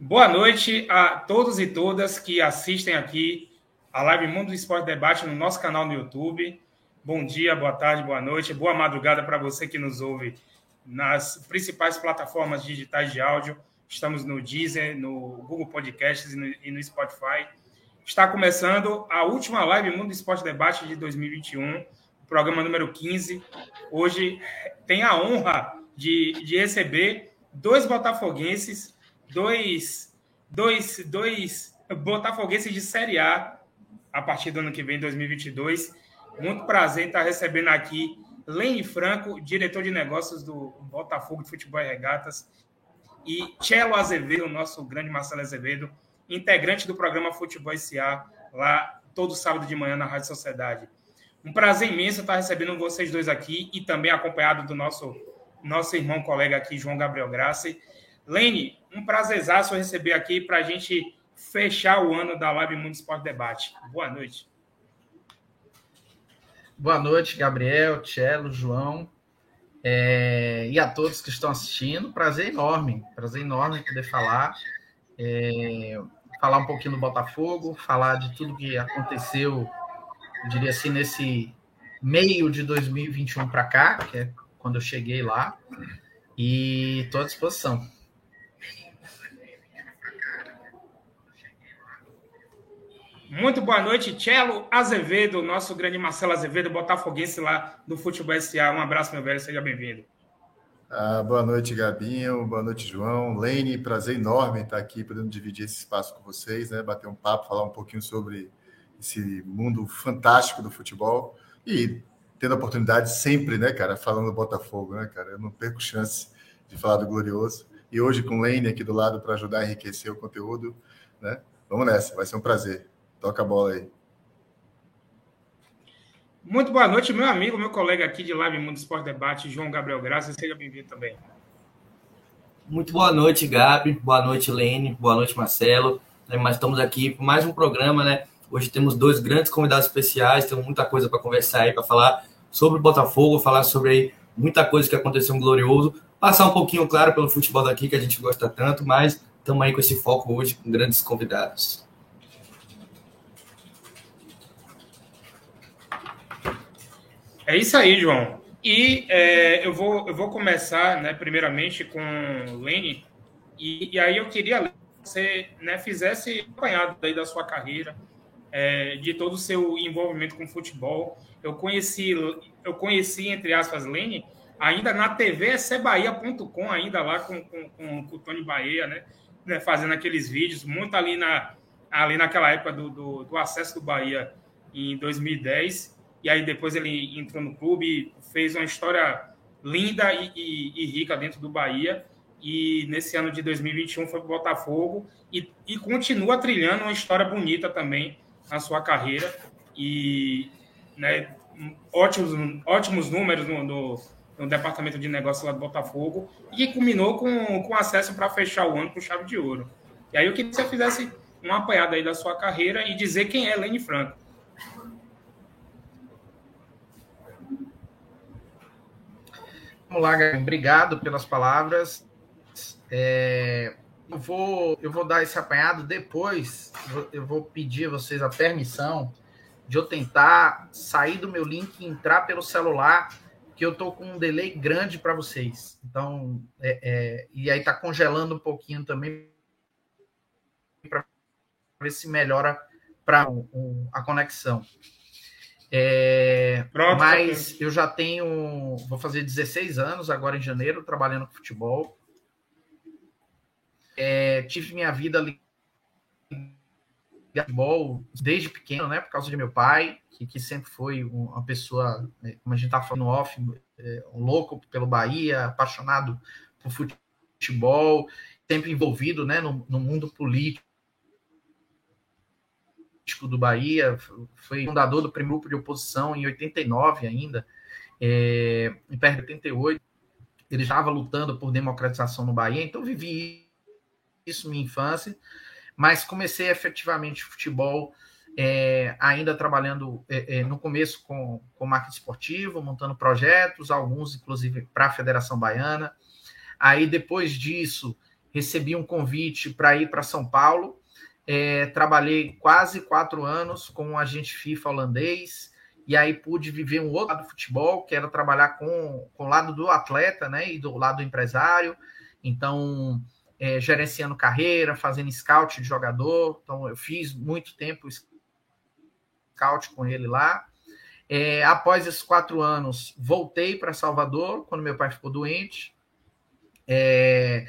Boa noite a todos e todas que assistem aqui a live Mundo do Esporte Debate no nosso canal no YouTube. Bom dia, boa tarde, boa noite, boa madrugada para você que nos ouve nas principais plataformas digitais de áudio. Estamos no Deezer, no Google Podcasts e no, Spotify. Está começando a última live Mundo do Esporte Debate de 2021, programa número 15. Hoje tem a honra de, de receber dois botafoguenses dois, dois, dois botafoguenses de Série A a partir do ano que vem, 2022. Muito prazer estar recebendo aqui Lene Franco, diretor de negócios do Botafogo de Futebol e Regatas, e Cello Azevedo, nosso grande Marcelo Azevedo, integrante do programa Futebol SA, lá todo sábado de manhã na Rádio Sociedade. Um prazer imenso estar recebendo vocês dois aqui e também acompanhado do nosso, nosso irmão colega aqui, João Gabriel Grassi. Lene, um prazerzaço receber aqui para a gente fechar o ano da Live Mundo Esporte Debate. Boa noite. Boa noite, Gabriel, Tchelo, João é, e a todos que estão assistindo. Prazer enorme, prazer enorme poder falar, é, falar um pouquinho do Botafogo, falar de tudo que aconteceu, eu diria assim, nesse meio de 2021 para cá, que é quando eu cheguei lá, e estou à disposição. Muito boa noite, Cello Azevedo, nosso grande Marcelo Azevedo, botafoguense lá do Futebol SA. Um abraço, meu velho, seja bem-vindo. Ah, boa noite, Gabinho. Boa noite, João. Lene, prazer enorme estar aqui, podendo dividir esse espaço com vocês, né? Bater um papo, falar um pouquinho sobre esse mundo fantástico do futebol e tendo a oportunidade sempre, né, cara, falando do Botafogo, né, cara? Eu não perco chance de falar do Glorioso. E hoje com o aqui do lado para ajudar a enriquecer o conteúdo, né? Vamos nessa, vai ser um prazer. Toca a bola aí. Muito boa noite, meu amigo, meu colega aqui de Live Mundo Esporte Debate, João Gabriel Graça. Seja bem-vindo também. Muito boa noite, Gabi. Boa noite, Lene. Boa noite, Marcelo. É, mas estamos aqui com mais um programa, né? Hoje temos dois grandes convidados especiais, temos muita coisa para conversar aí, para falar sobre o Botafogo, falar sobre aí muita coisa que aconteceu um glorioso, passar um pouquinho, claro, pelo futebol daqui, que a gente gosta tanto, mas estamos aí com esse foco hoje com grandes convidados. É isso aí, João. E é, eu, vou, eu vou começar, né, primeiramente, com o Lene. E, e, aí eu queria que você né, fizesse apanhado daí da sua carreira, é, de todo o seu envolvimento com futebol. Eu conheci, eu conheci entre aspas, Lene, ainda na TV cbahia.com, ainda lá com, com, com, com, o Tony Bahia, né, né, fazendo aqueles vídeos, muito ali, na, ali naquela época do, do, do acesso do Bahia em 2010 e aí depois ele entrou no clube, fez uma história linda e, e, e rica dentro do Bahia. E nesse ano de 2021 foi para o Botafogo e, e continua trilhando uma história bonita também na sua carreira. E né, ótimos, ótimos números no, no, no departamento de negócios lá do Botafogo e culminou com, com acesso para fechar o ano com chave de ouro. E aí eu queria que você fizesse uma apanhada aí da sua carreira e dizer quem é Lene Franco. Vamos lá, Gabi. Obrigado pelas palavras. É, eu, vou, eu vou dar esse apanhado depois. Eu vou pedir a vocês a permissão de eu tentar sair do meu link e entrar pelo celular, que eu estou com um delay grande para vocês. Então, é, é, e aí está congelando um pouquinho também para ver se melhora para um, um, a conexão. É, Pronto, mas tá eu já tenho, vou fazer 16 anos agora em janeiro, trabalhando com futebol. É, tive minha vida ali futebol desde pequeno, né? Por causa de meu pai, que, que sempre foi uma pessoa, né, como a gente tá falando off, é, um louco pelo Bahia, apaixonado por futebol, sempre envolvido, né, no, no mundo político político do Bahia, foi fundador do primeiro grupo de oposição em 89 ainda, é, em perto de 88, ele estava lutando por democratização no Bahia, então vivi isso minha infância, mas comecei efetivamente futebol é, ainda trabalhando é, é, no começo com, com marketing esportivo, montando projetos, alguns inclusive para a Federação Baiana. Aí depois disso recebi um convite para ir para São Paulo. É, trabalhei quase quatro anos com um agente FIFA holandês, e aí pude viver um outro lado do futebol, que era trabalhar com, com o lado do atleta né, e do lado do empresário. Então, é, gerenciando carreira, fazendo scout de jogador. Então, eu fiz muito tempo scout com ele lá. É, após esses quatro anos, voltei para Salvador, quando meu pai ficou doente. É,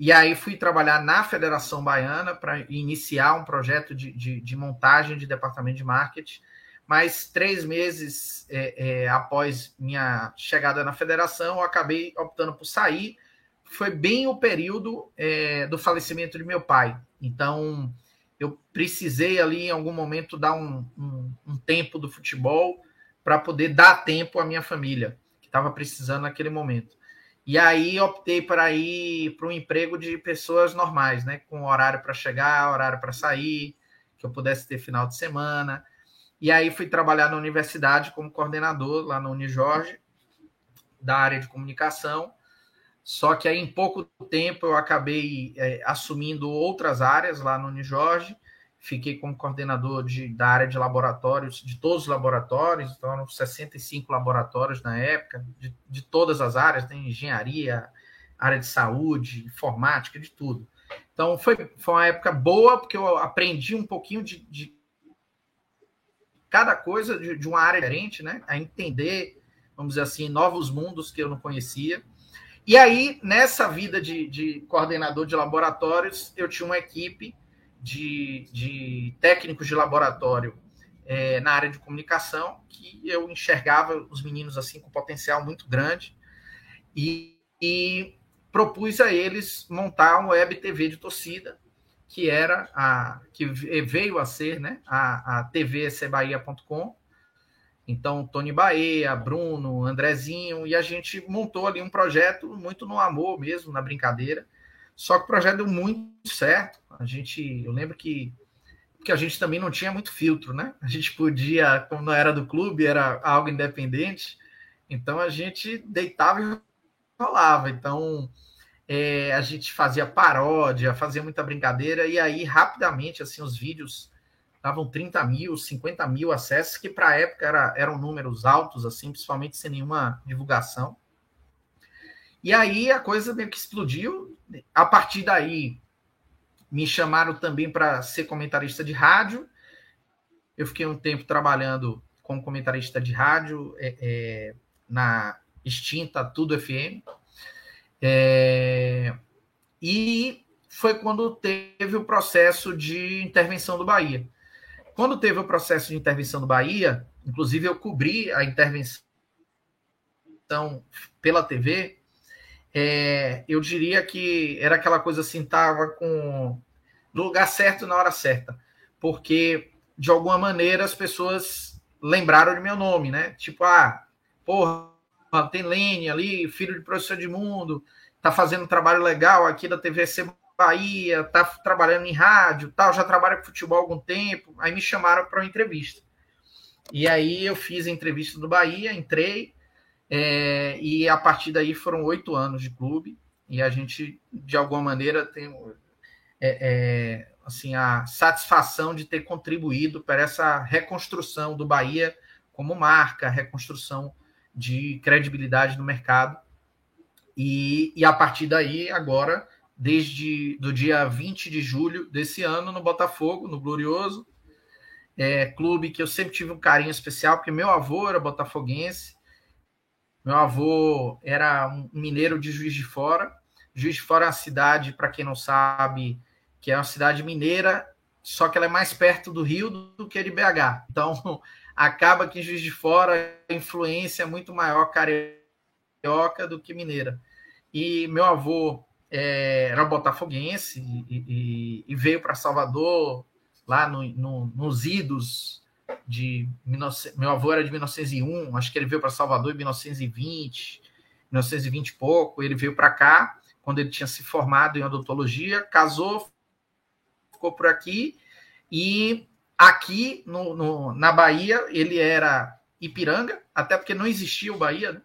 e aí fui trabalhar na Federação Baiana para iniciar um projeto de, de, de, montagem de departamento de marketing. Mas três meses é, é após minha chegada na federação, eu acabei optando por sair. Foi bem o período é, do falecimento de meu pai. Então, eu precisei ali em algum momento dar um, um, um tempo do futebol para poder dar tempo à minha família, que estava precisando naquele momento. E aí optei para ir para um emprego de pessoas normais, né? Com horário para chegar, horário para sair, que eu pudesse ter final de semana. E aí fui trabalhar na universidade como coordenador lá no Unijorge, da área de comunicação. Só que aí em pouco tempo eu acabei é, assumindo outras áreas lá no Unijorge fiquei como coordenador de, da área de laboratórios, de todos os laboratórios, então eram 65 laboratórios na época, de, de todas as áreas, tem engenharia, área de saúde, informática, de tudo. Então foi, foi uma época boa, porque eu aprendi um pouquinho de, de cada coisa de, de, uma área diferente, né? A entender, vamos dizer assim, novos mundos que eu não conhecia. E aí, nessa vida de, de coordenador de laboratórios, eu tinha uma equipe de, de técnicos de laboratório é, na área de comunicação, que eu enxergava os meninos assim com potencial muito grande e, e propus a eles montar um web TV de torcida, que era a que veio a ser né, a, a tvsebahia.com. Então, Tony Bahia, Bruno, Andrezinho, e a gente montou ali um projeto muito no amor mesmo, na brincadeira, só que o projeto deu muito certo. A gente, eu lembro que que a gente também não tinha muito filtro, né? A gente podia, como não era do clube, era algo independente, então a gente deitava e rolava. Então é, a gente fazia paródia, fazia muita brincadeira, e aí rapidamente assim os vídeos davam 30 mil, 50 mil acessos, que para a época era, eram números altos, assim, principalmente sem nenhuma divulgação. E aí a coisa meio que explodiu. A partir daí, me chamaram também para ser comentarista de rádio. Eu fiquei um tempo trabalhando como comentarista de rádio é, é, na extinta Tudo FM. É, e foi quando teve o processo de intervenção do Bahia. Quando teve o processo de intervenção do Bahia, inclusive eu cobri a intervenção pela TV, é, eu diria que era aquela coisa assim, tava com no lugar certo na hora certa, porque de alguma maneira as pessoas lembraram de meu nome, né? Tipo, ah, porra, tem Lene ali, filho de professor de mundo, tá fazendo um trabalho legal aqui da TVC Bahia, tá trabalhando em rádio, tal, já trabalha com futebol há algum tempo. Aí me chamaram para uma entrevista. E aí eu fiz a entrevista do Bahia, entrei, é, e a partir daí foram oito anos de clube e a gente, de alguma maneira, tem é, é, assim, a satisfação de ter contribuído para essa reconstrução do Bahia como marca, reconstrução de credibilidade no mercado. E, e a partir daí, agora, desde do dia 20 de julho desse ano, no Botafogo, no Glorioso, é, clube que eu sempre tive um carinho especial, porque meu avô era botafoguense, meu avô era um mineiro de Juiz de Fora. Juiz de Fora é uma cidade, para quem não sabe, que é uma cidade mineira, só que ela é mais perto do Rio do que de BH. Então, acaba que em Juiz de Fora a influência é muito maior carioca do que mineira. E meu avô é, era botafoguense e, e, e veio para Salvador, lá no, no, nos idos de meu avô era de 1901, acho que ele veio para Salvador em 1920, 1920 e pouco, ele veio para cá quando ele tinha se formado em odontologia, casou, ficou por aqui e aqui no, no, na Bahia ele era Ipiranga, até porque não existia o Bahia, né?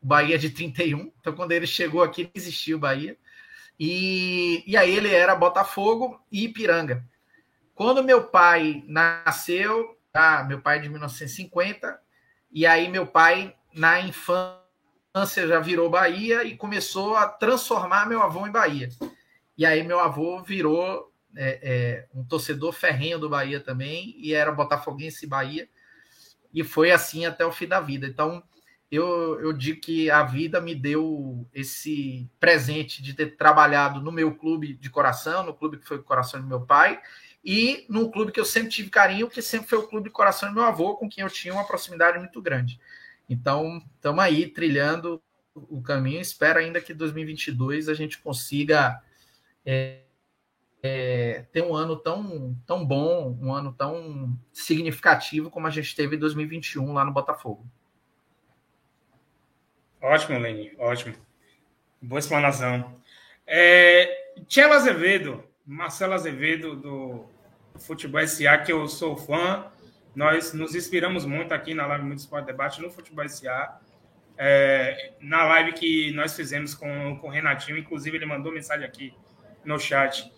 Bahia é de 31, então quando ele chegou aqui não existia o Bahia. E, e aí ele era Botafogo e Ipiranga. Quando meu pai nasceu, tá, meu pai é de 1950, e aí meu pai, na infância, já virou Bahia e começou a transformar meu avô em Bahia. E aí meu avô virou é, é, um torcedor ferrenho do Bahia também, e era botafoguense Bahia, e foi assim até o fim da vida. Então, eu, eu digo que a vida me deu esse presente de ter trabalhado no meu clube de coração, no clube que foi o coração do meu pai, e num clube que eu sempre tive carinho, que sempre foi o clube de coração do meu avô, com quem eu tinha uma proximidade muito grande. Então, estamos aí trilhando o caminho. Espero ainda que 2022 a gente consiga é, é, ter um ano tão, tão bom, um ano tão significativo como a gente teve em 2021 lá no Botafogo. Ótimo, Leni, ótimo. Boa explanação. É, Tchela Azevedo, Marcelo Azevedo, do Futebol SA, que eu sou fã. Nós nos inspiramos muito aqui na live Muito Esporte Debate no Futebol SA. É, na live que nós fizemos com, com o Renatinho, inclusive ele mandou mensagem aqui no chat.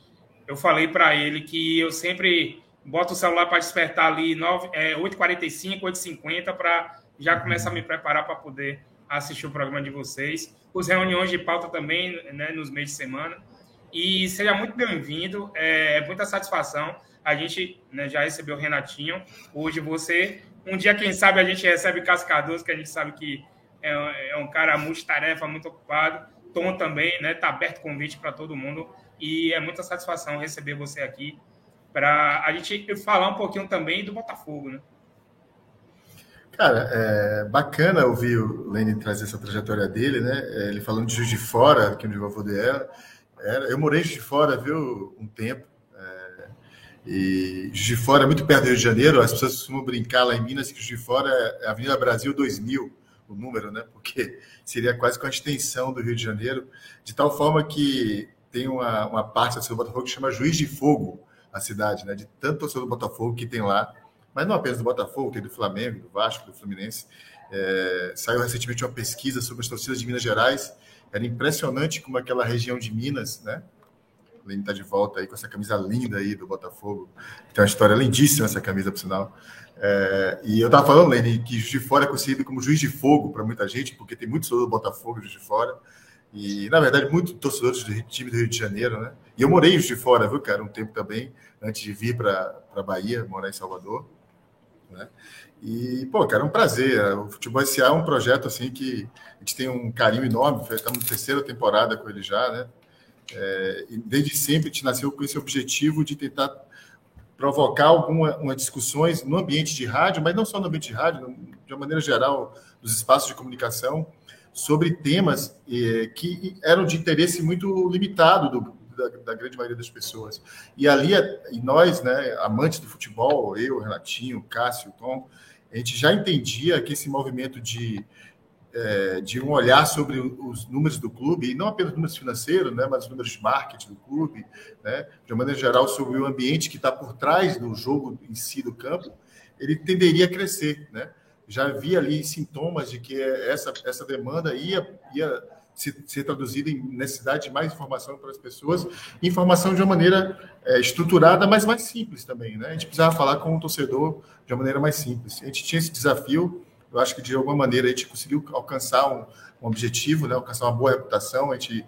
Eu falei para ele que eu sempre boto o celular para despertar ali 9, é, 8h45, 8h50 para já começar a me preparar para poder assistir o programa de vocês. Os reuniões de pauta também, né, nos meios de semana. E seja muito bem-vindo, é, é muita satisfação. A gente né, já recebeu o Renatinho. Hoje você, um dia, quem sabe, a gente recebe Cascadoso, que a gente sabe que é, é um cara multitarefa, muito ocupado. Tom também, né? Está aberto convite para todo mundo. E é muita satisfação receber você aqui para a gente falar um pouquinho também do Botafogo, né? Cara, é bacana ouvir o Lenin trazer essa trajetória dele, né? É, ele falando de Juiz de Fora, que onde o avô dele era. Eu morei Juiz de Fora, viu, um tempo. E Juiz de Fora é muito perto do Rio de Janeiro. As pessoas costumam brincar lá em Minas que Juiz de Fora é Avenida Brasil 2000, o número, né? Porque seria quase com a extensão do Rio de Janeiro, de tal forma que tem uma, uma parte da cidade do Botafogo que chama Juiz de Fogo, a cidade, né? De tanto torcedor do Botafogo que tem lá mas não apenas do Botafogo, tem do Flamengo, do Vasco, do Fluminense. É, saiu recentemente uma pesquisa sobre as torcidas de Minas Gerais. Era impressionante como aquela região de Minas, né? Lene está de volta aí com essa camisa linda aí do Botafogo. Tem uma história lindíssima essa camisa, por sinal. É, e eu estava falando, Lene, que Juiz de Fora é conhecido como Juiz de Fogo para muita gente, porque tem muitos torcedores do Botafogo Juiz de Fora. E, na verdade, muitos torcedores do time do Rio de Janeiro, né? E eu morei em Juiz de Fora, viu, cara, um tempo também, antes de vir para a Bahia, morar em Salvador. Né? E, pô, cara, é um prazer. O Futebol SA é um projeto assim que a gente tem um carinho enorme. Estamos na terceira temporada com ele já, né? É, desde sempre a gente nasceu com esse objetivo de tentar provocar algumas discussões no ambiente de rádio, mas não só no ambiente de rádio, de uma maneira geral, nos espaços de comunicação, sobre temas eh, que eram de interesse muito limitado do, da, da, grande maioria das pessoas. E ali, e nós, né, amantes do futebol, eu, Renatinho, Cássio, Tom, a gente já entendia que esse movimento de, é, de um olhar sobre os números do clube, e não apenas números financeiros, né, mas os números de marketing do clube, né, de uma maneira geral, sobre o ambiente que está por trás do jogo em si do campo, ele tenderia a crescer. Né? Já havia ali sintomas de que essa, essa demanda ia, ia ser, ser traduzida em necessidade de mais informação para as pessoas, informação de uma maneira é, estruturada, mas mais simples também. Né? A gente precisava falar com o torcedor de uma maneira mais simples. A gente tinha esse desafio, eu acho que de alguma maneira a gente conseguiu alcançar um, um objetivo, né? alcançar uma boa reputação, a gente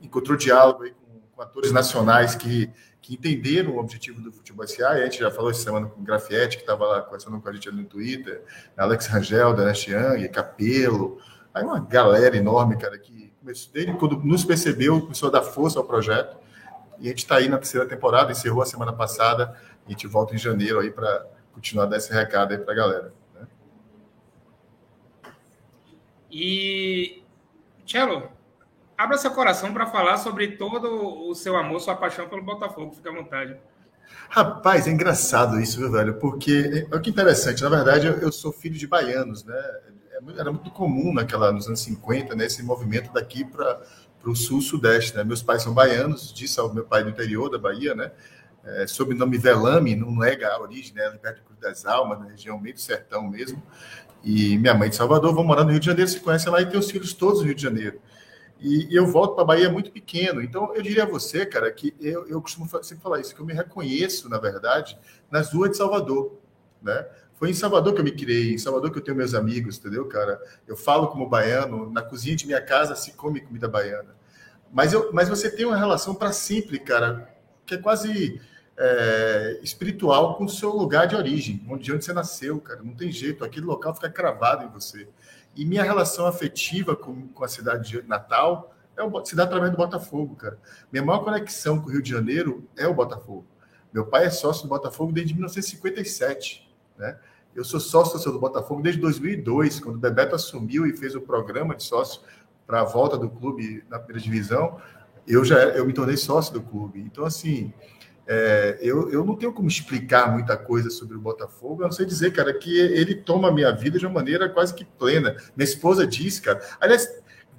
encontrou diálogo aí com, com atores nacionais que que entenderam o objetivo do Futebol SA, a gente já falou essa semana com o Grafietti, que estava lá conversando com a gente no Twitter, Alex Rangel, da Nest Young, Capelo, aí uma galera enorme, cara, que começo dele, quando nos percebeu, começou a dar força ao projeto. E a gente está aí na terceira temporada, encerrou a semana passada, a gente volta em janeiro aí para continuar dar esse recado aí para a galera. Né? E, Tchelo, abra seu coração para falar sobre todo o seu amor, sua paixão pelo Botafogo. Fica à vontade. Rapaz, é engraçado isso, viu, velho? Porque é, é que interessante. Na verdade, eu, eu sou filho de baianos, né? era muito comum naquela nos anos 50, né, esse movimento daqui para o sul-sudeste. Né? Meus pais são baianos, disse ao meu pai do interior da Bahia, né? É, sobrenome Velame, não nega a origem, né? de Cruz das Almas, na região meio do sertão mesmo. E minha mãe de Salvador, vão morar no Rio de Janeiro, se conhece lá e tem os filhos todos no Rio de Janeiro. E, e eu volto para a Bahia muito pequeno. Então, eu diria a você, cara, que eu, eu costumo sempre falar isso, que eu me reconheço, na verdade, nas ruas de Salvador, né? Foi em Salvador que eu me criei, em Salvador que eu tenho meus amigos, entendeu, cara? Eu falo como baiano, na cozinha de minha casa se come comida baiana. Mas, eu, mas você tem uma relação para sempre, cara, que é quase é, espiritual com o seu lugar de origem, onde, onde você nasceu, cara. Não tem jeito, aquele local fica cravado em você. E minha relação afetiva com, com a cidade de Natal é o, se dá através do Botafogo, cara. Minha maior conexão com o Rio de Janeiro é o Botafogo. Meu pai é sócio do Botafogo desde 1957, né? Eu sou sócio do Botafogo desde 2002, quando o Bebeto assumiu e fez o programa de sócio para a volta do clube na primeira divisão. Eu já eu me tornei sócio do clube. Então, assim, é, eu, eu não tenho como explicar muita coisa sobre o Botafogo, a não sei dizer, cara, que ele toma a minha vida de uma maneira quase que plena. Minha esposa disse, cara. Aliás,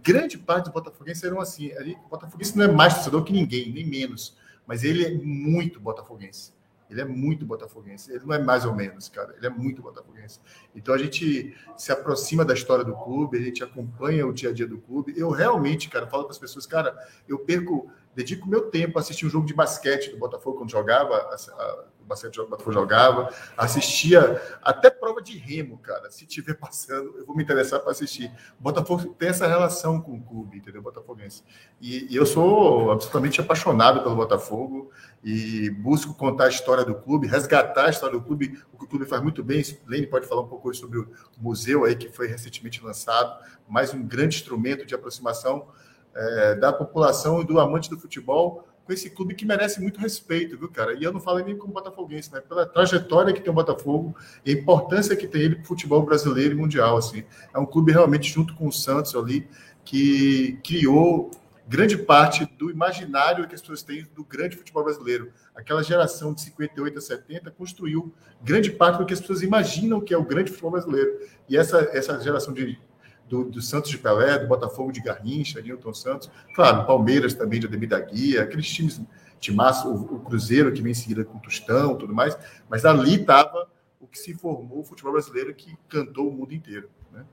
grande parte dos botafoguenses eram assim. o botafoguense não é mais torcedor que ninguém, nem menos. Mas ele é muito botafoguense. Ele é muito botafoguense. Ele não é mais ou menos, cara. Ele é muito botafoguense. Então a gente se aproxima da história do clube, a gente acompanha o dia a dia do clube. Eu realmente, cara, falo para as pessoas, cara, eu perco, dedico meu tempo a assistir um jogo de basquete do Botafogo quando jogava, a, a, o basquete do Botafogo jogava, assistia até prova de remo, cara. Se tiver passando, eu vou me interessar para assistir. O Botafogo tem essa relação com o clube, entendeu? Botafoguense. E, e, eu sou absolutamente apaixonado pelo Botafogo e busco contar a história do clube, resgatar a história do clube, o que o clube faz muito bem. Lene pode falar um pouco sobre o museu aí que foi recentemente lançado, mais um grande instrumento de aproximação é, da população e do amante do futebol com esse clube que merece muito respeito, viu, cara? E eu não falo nem como botafoguense, né? Pela trajetória que tem o Botafogo e a importância que tem ele para o futebol brasileiro e mundial, assim. É um clube realmente junto com o Santos ali que criou grande parte do imaginário que as pessoas têm do grande futebol brasileiro. Aquela geração de 58 a 70 construiu grande parte do que as pessoas imaginam que é o grande futebol brasileiro. E essa, essa geração de do, do, Santos de Pelé, do Botafogo de Garrincha, Newton Santos, claro, Palmeiras também de Ademir da Guia, aqueles times, timaço, o, o Cruzeiro que vem em seguida com Tostão tudo mais, mas ali estava o que se formou o futebol brasileiro que cantou o mundo inteiro. Né?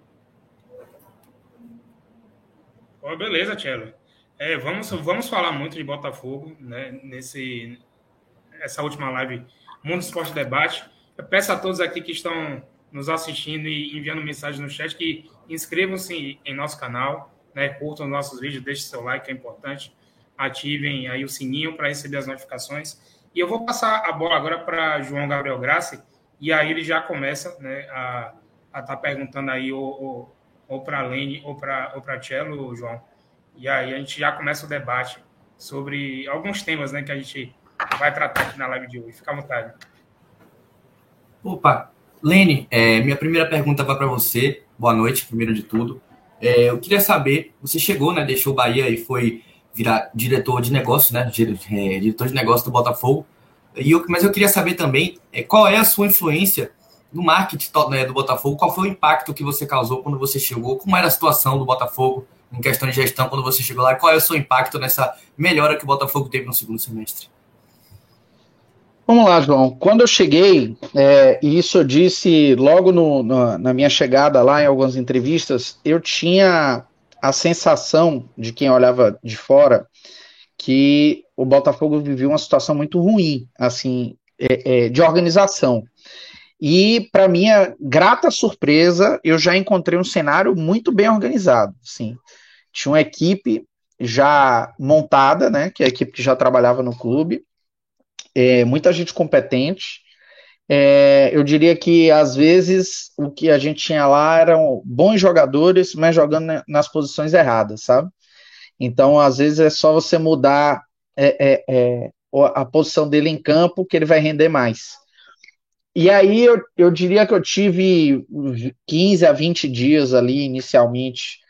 Oh, beleza, Tchelo. É, vamos, vamos falar muito de Botafogo né, nesse, essa última live Mundo Esporte Debate. Eu peço a todos aqui que estão nos assistindo e enviando mensagem no chat que inscrevam-se em nosso canal, né, curtam nossos vídeos, deixem seu like, é importante, ativem aí o sininho para receber as notificações. E eu vou passar a bola agora para João Gabriel Grassi, e aí ele já começa né, a estar tá perguntando aí ou, ou, para a Lene ou para ou Cello, João, e aí a gente já começa o debate sobre alguns temas né, que a gente vai tratar aqui na live de hoje. Fica à vontade. Opa, Lene, é, minha primeira pergunta vai para você. Boa noite, primeiro de tudo. É, eu queria saber, você chegou, né, deixou o Bahia e foi virar diretor de negócio, né, é, diretor de negócio do Botafogo. E eu, mas eu queria saber também é, qual é a sua influência no marketing né, do Botafogo, qual foi o impacto que você causou quando você chegou, como era a situação do Botafogo em questão de gestão quando você chegou lá? Qual é o seu impacto nessa melhora que o Botafogo teve no segundo semestre? Vamos lá, João. Quando eu cheguei, é, e isso eu disse logo no, no, na minha chegada lá em algumas entrevistas, eu tinha a sensação de quem olhava de fora que o Botafogo vivia uma situação muito ruim, assim, é, é, de organização. E, para minha grata surpresa, eu já encontrei um cenário muito bem organizado. Sim, tinha uma equipe já montada, né, que é a equipe que já trabalhava no clube, é, muita gente competente. É, eu diria que às vezes o que a gente tinha lá eram bons jogadores, mas jogando nas posições erradas, sabe? Então, às vezes é só você mudar é, é, é a posição dele em campo que ele vai render mais. E aí eu, eu diria que eu tive 15 a 20 dias ali inicialmente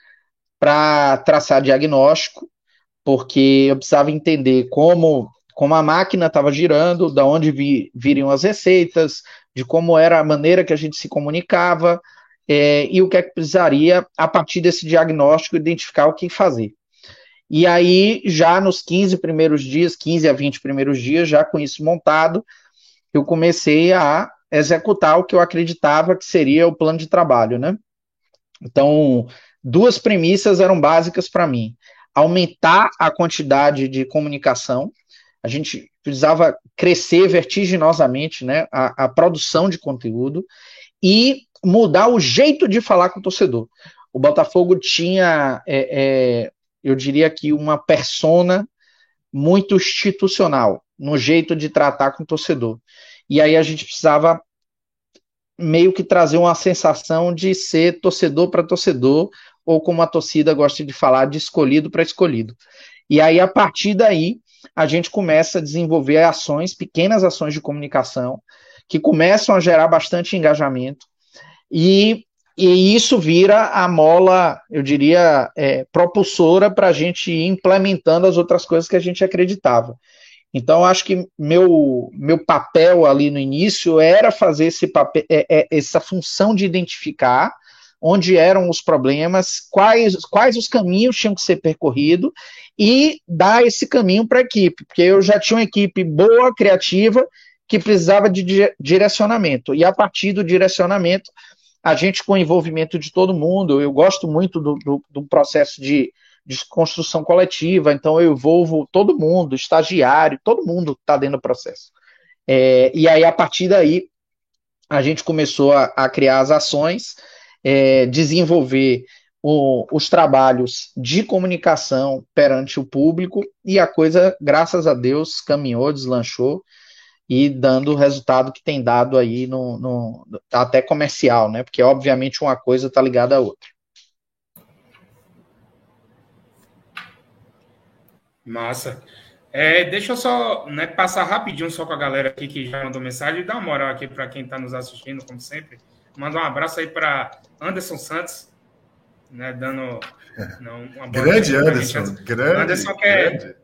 para traçar diagnóstico, porque eu precisava entender como, como a máquina estava girando, da onde vi, viriam as receitas, de como era a maneira que a gente se comunicava, é, e o que é que precisaria, a partir desse diagnóstico, identificar o que fazer. E aí, já nos 15 primeiros dias, 15 a 20 primeiros dias, já com isso montado, eu comecei a executar o que eu acreditava que seria o plano de trabalho, né? Então, duas premissas eram básicas para mim. aumentar a quantidade de comunicação, a gente precisava crescer vertiginosamente né, a, a produção de conteúdo e mudar o jeito de falar com o torcedor. O Botafogo tinha, é, é, eu diria que, uma persona muito institucional no jeito de tratar com o torcedor. E aí a gente precisava meio que trazer uma sensação de ser torcedor para torcedor, ou como a torcida gosta de falar, de escolhido para escolhido. E aí, a partir daí, a gente começa a desenvolver ações, pequenas ações de comunicação, que começam a gerar bastante engajamento, e, e isso vira a mola, eu diria, é, propulsora para a gente ir implementando as outras coisas que a gente acreditava. Então, acho que meu, meu papel ali no início era fazer esse papel, é, é, essa função de identificar onde eram os problemas, quais, quais os caminhos tinham que ser percorridos e dar esse caminho para a equipe, porque eu já tinha uma equipe boa, criativa, que precisava de direcionamento. E a partir do direcionamento, a gente com o envolvimento de todo mundo, eu gosto muito do, do, do processo de de construção coletiva, então eu envolvo todo mundo, estagiário, todo mundo está dentro do processo. É, e aí, a partir daí, a gente começou a, a criar as ações, é, desenvolver o, os trabalhos de comunicação perante o público, e a coisa, graças a Deus, caminhou, deslanchou, e dando o resultado que tem dado aí no, no até comercial, né? Porque obviamente uma coisa está ligada à outra. Massa. É, deixa eu só né, passar rapidinho só com a galera aqui que já mandou mensagem e dar uma moral aqui para quem está nos assistindo, como sempre. Manda um abraço aí para Anderson Santos, né, dando não, grande Anderson, grande, Anderson que é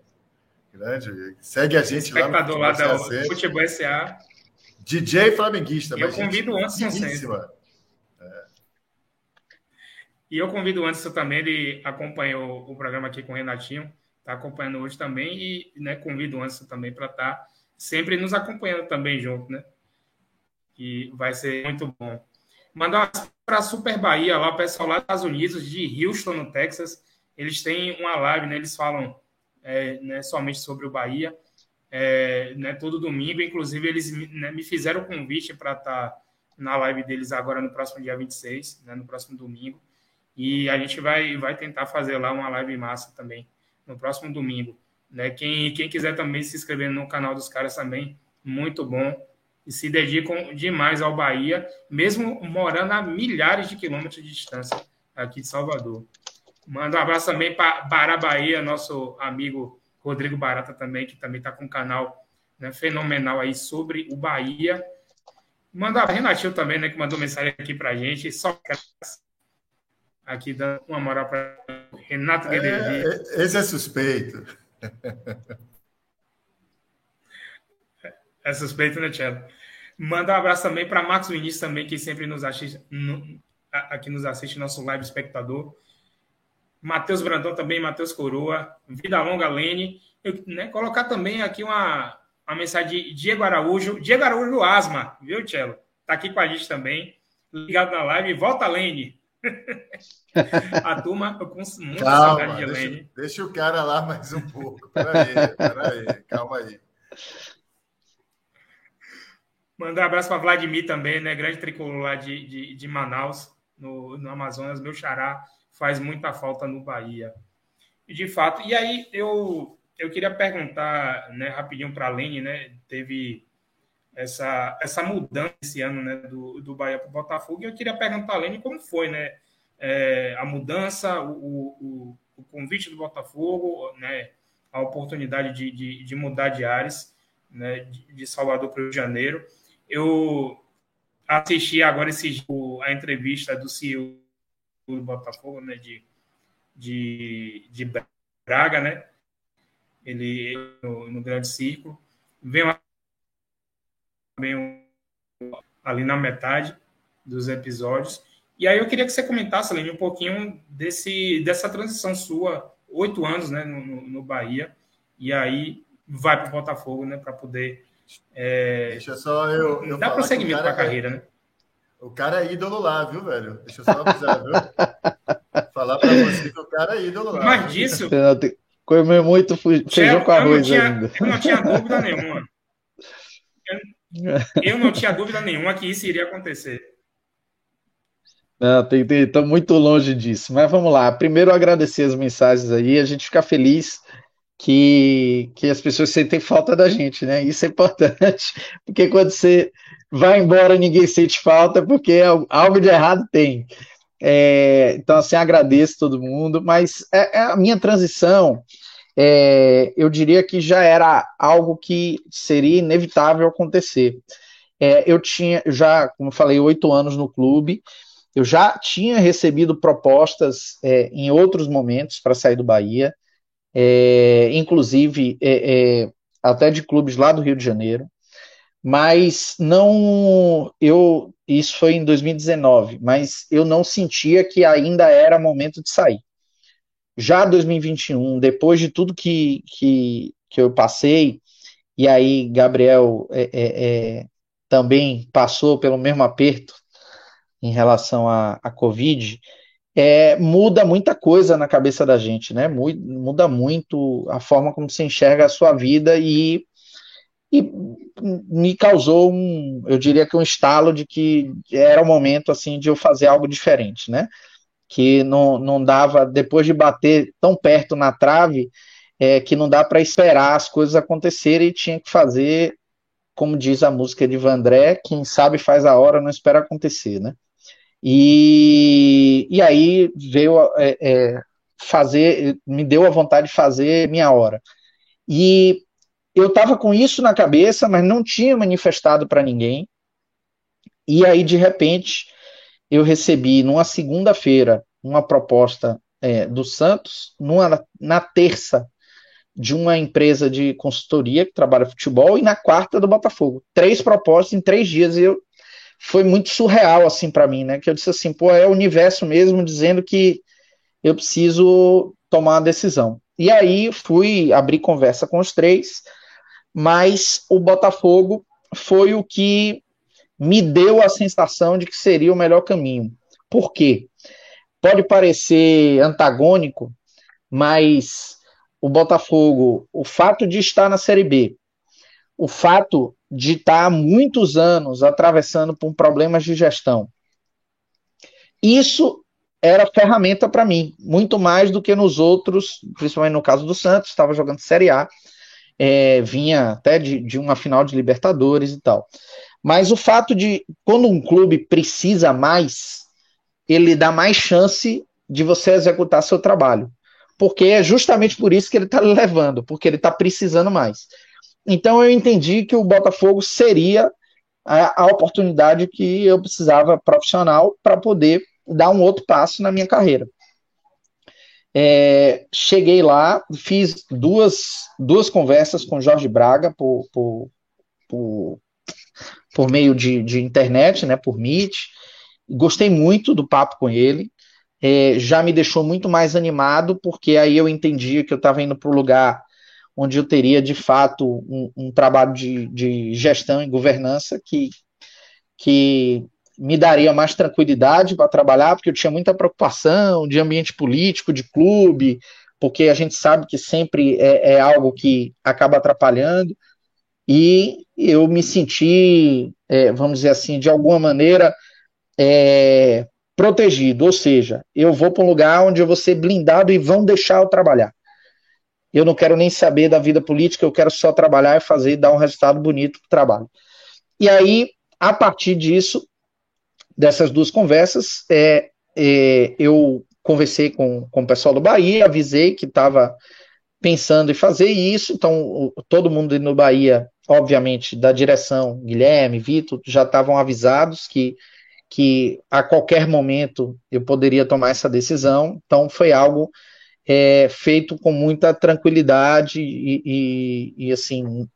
grande, grande. Segue a gente lá no lá da Futebol SA. DJ flamenguista. Eu convido o Anderson sempre. É. E eu convido o Anderson também, ele acompanhou o programa aqui com o Renatinho está acompanhando hoje também e né, convido o Anderson também para estar tá sempre nos acompanhando também junto, né? E vai ser muito bom. Mandar para a Super Bahia, lá o pessoal lá dos Estados Unidos, de Houston, no Texas. Eles têm uma live, né? Eles falam é, né, somente sobre o Bahia, é, né, todo domingo. Inclusive, eles né, me fizeram o convite para estar tá na live deles agora no próximo dia 26, né, no próximo domingo. E a gente vai, vai tentar fazer lá uma live massa também no próximo domingo. Né? Quem, quem quiser também se inscrever no canal dos caras também, muito bom. E se dedicam demais ao Bahia, mesmo morando a milhares de quilômetros de distância aqui de Salvador. Manda um abraço também para Bará Bahia, nosso amigo Rodrigo Barata também, que também está com um canal né, fenomenal aí sobre o Bahia. Manda a Renatinho também, né, que mandou mensagem aqui para a gente. Só aqui dando uma moral para Renato Guedes. É, esse é suspeito. É suspeito, né, Tchelo? Manda um abraço também para Marcos Vinícius também, que sempre nos assiste, no, aqui nos assiste, nosso live espectador. Matheus Brandão também, Matheus Coroa, Vida Longa Lene. Eu, né, colocar também aqui uma, uma mensagem de Diego Araújo. Diego Araújo Asma, viu, Tchelo? Tá aqui com a gente também. Ligado na live. Volta, Lene. A turma com muita calma, saudade de deixa, deixa, o cara lá mais um pouco. Peraí, peraí, calma aí. Mandar um abraço para Vladimir também, né? Grande tricolor lá de, de, de Manaus, no, no Amazonas. Meu xará faz muita falta no Bahia. De fato, e aí eu, eu queria perguntar né, rapidinho para a Lene, né? Teve essa, essa mudança esse ano né, do, do Bahia para o Botafogo. E eu queria perguntar a Lene como foi né, é, a mudança, o, o, o, convite do Botafogo, né, a oportunidade de, de, de mudar de áreas né, de, de Salvador para o Rio de Janeiro. Eu assisti agora esse, a entrevista do CEO do Botafogo, né, de, de, de Braga, né? Ele no, no grande círculo. Vem uma ali na metade dos episódios. E aí eu queria que você comentasse, Lene, um pouquinho desse, dessa transição sua, oito anos né, no, no Bahia, e aí vai para o Botafogo, né, para poder. É, Deixa só eu. eu dar prosseguimento para a é carreira, né? O cara é ídolo lá, viu, velho? Deixa eu só avisar, viu? falar para você o cara é ídolo lá. Mas disso. Comeu muito feijão com arroz eu tinha, ainda. Eu não tinha dúvida nenhuma. Eu, eu não tinha dúvida nenhuma que isso iria acontecer. Não, tem, tem, muito longe disso. Mas vamos lá. Primeiro agradecer as mensagens aí, a gente fica feliz que, que as pessoas sentem falta da gente, né? Isso é importante, porque quando você vai embora ninguém sente falta, porque algo de errado tem. É, então, assim, agradeço todo mundo, mas é, é a minha transição, é, eu diria que já era algo que seria inevitável acontecer. É, eu tinha já, como eu falei, oito anos no clube, eu já tinha recebido propostas é, em outros momentos para sair do Bahia, é, inclusive é, é, até de clubes lá do Rio de Janeiro, mas não, eu, isso foi em 2019, mas eu não sentia que ainda era momento de sair. Já 2021, depois de tudo que, que, que eu passei, e aí Gabriel é, é, é também passou pelo mesmo aperto em relação à, à Covid, é, muda muita coisa na cabeça da gente, né? Muda muito a forma como você enxerga a sua vida e, e me causou um, eu diria que um estalo de que era o momento assim de eu fazer algo diferente, né? Que não, não dava, depois de bater tão perto na trave, é, que não dá para esperar as coisas acontecerem e tinha que fazer, como diz a música de Vandré, quem sabe faz a hora, não espera acontecer, né? E, e aí veio é, é, fazer, me deu a vontade de fazer minha hora. E eu estava com isso na cabeça, mas não tinha manifestado para ninguém. E aí, de repente, eu recebi numa segunda-feira uma proposta é, do Santos, numa, na terça de uma empresa de consultoria que trabalha futebol e na quarta do Botafogo. Três propostas em três dias e eu foi muito surreal assim para mim, né? Que eu disse assim, pô, é o universo mesmo dizendo que eu preciso tomar uma decisão. E aí fui abrir conversa com os três, mas o Botafogo foi o que me deu a sensação de que seria o melhor caminho. Por quê? Pode parecer antagônico, mas o Botafogo, o fato de estar na Série B, o fato de estar muitos anos atravessando por problemas de gestão. Isso era ferramenta para mim, muito mais do que nos outros, principalmente no caso do Santos, estava jogando Série A, é, vinha até de, de uma final de Libertadores e tal. Mas o fato de, quando um clube precisa mais, ele dá mais chance de você executar seu trabalho. Porque é justamente por isso que ele está levando, porque ele está precisando mais. Então eu entendi que o Botafogo seria a, a oportunidade que eu precisava profissional para poder dar um outro passo na minha carreira. É, cheguei lá, fiz duas, duas conversas com Jorge Braga por, por, por, por meio de, de, internet, né, por Meet. Gostei muito do papo com ele. É, já me deixou muito mais animado, porque aí eu entendia que eu estava indo para o lugar onde eu teria de fato um, um trabalho de, de, gestão e governança que, que me daria mais tranquilidade para trabalhar, porque eu tinha muita preocupação de ambiente político, de clube, porque a gente sabe que sempre é, é algo que acaba atrapalhando, e eu me senti, é, vamos dizer assim, de alguma maneira é, protegido, ou seja, eu vou para um lugar onde eu vou ser blindado e vão deixar eu trabalhar eu não quero nem saber da vida política, eu quero só trabalhar e fazer e dar um resultado bonito para o trabalho. E aí, a partir disso, dessas duas conversas, é, é, eu conversei com, com o pessoal do Bahia, avisei que estava pensando em fazer isso, então o, todo mundo no Bahia, obviamente, da direção, Guilherme, Vitor, já estavam avisados que, que a qualquer momento eu poderia tomar essa decisão, então foi algo é, feito com muita tranquilidade e, e, e, assim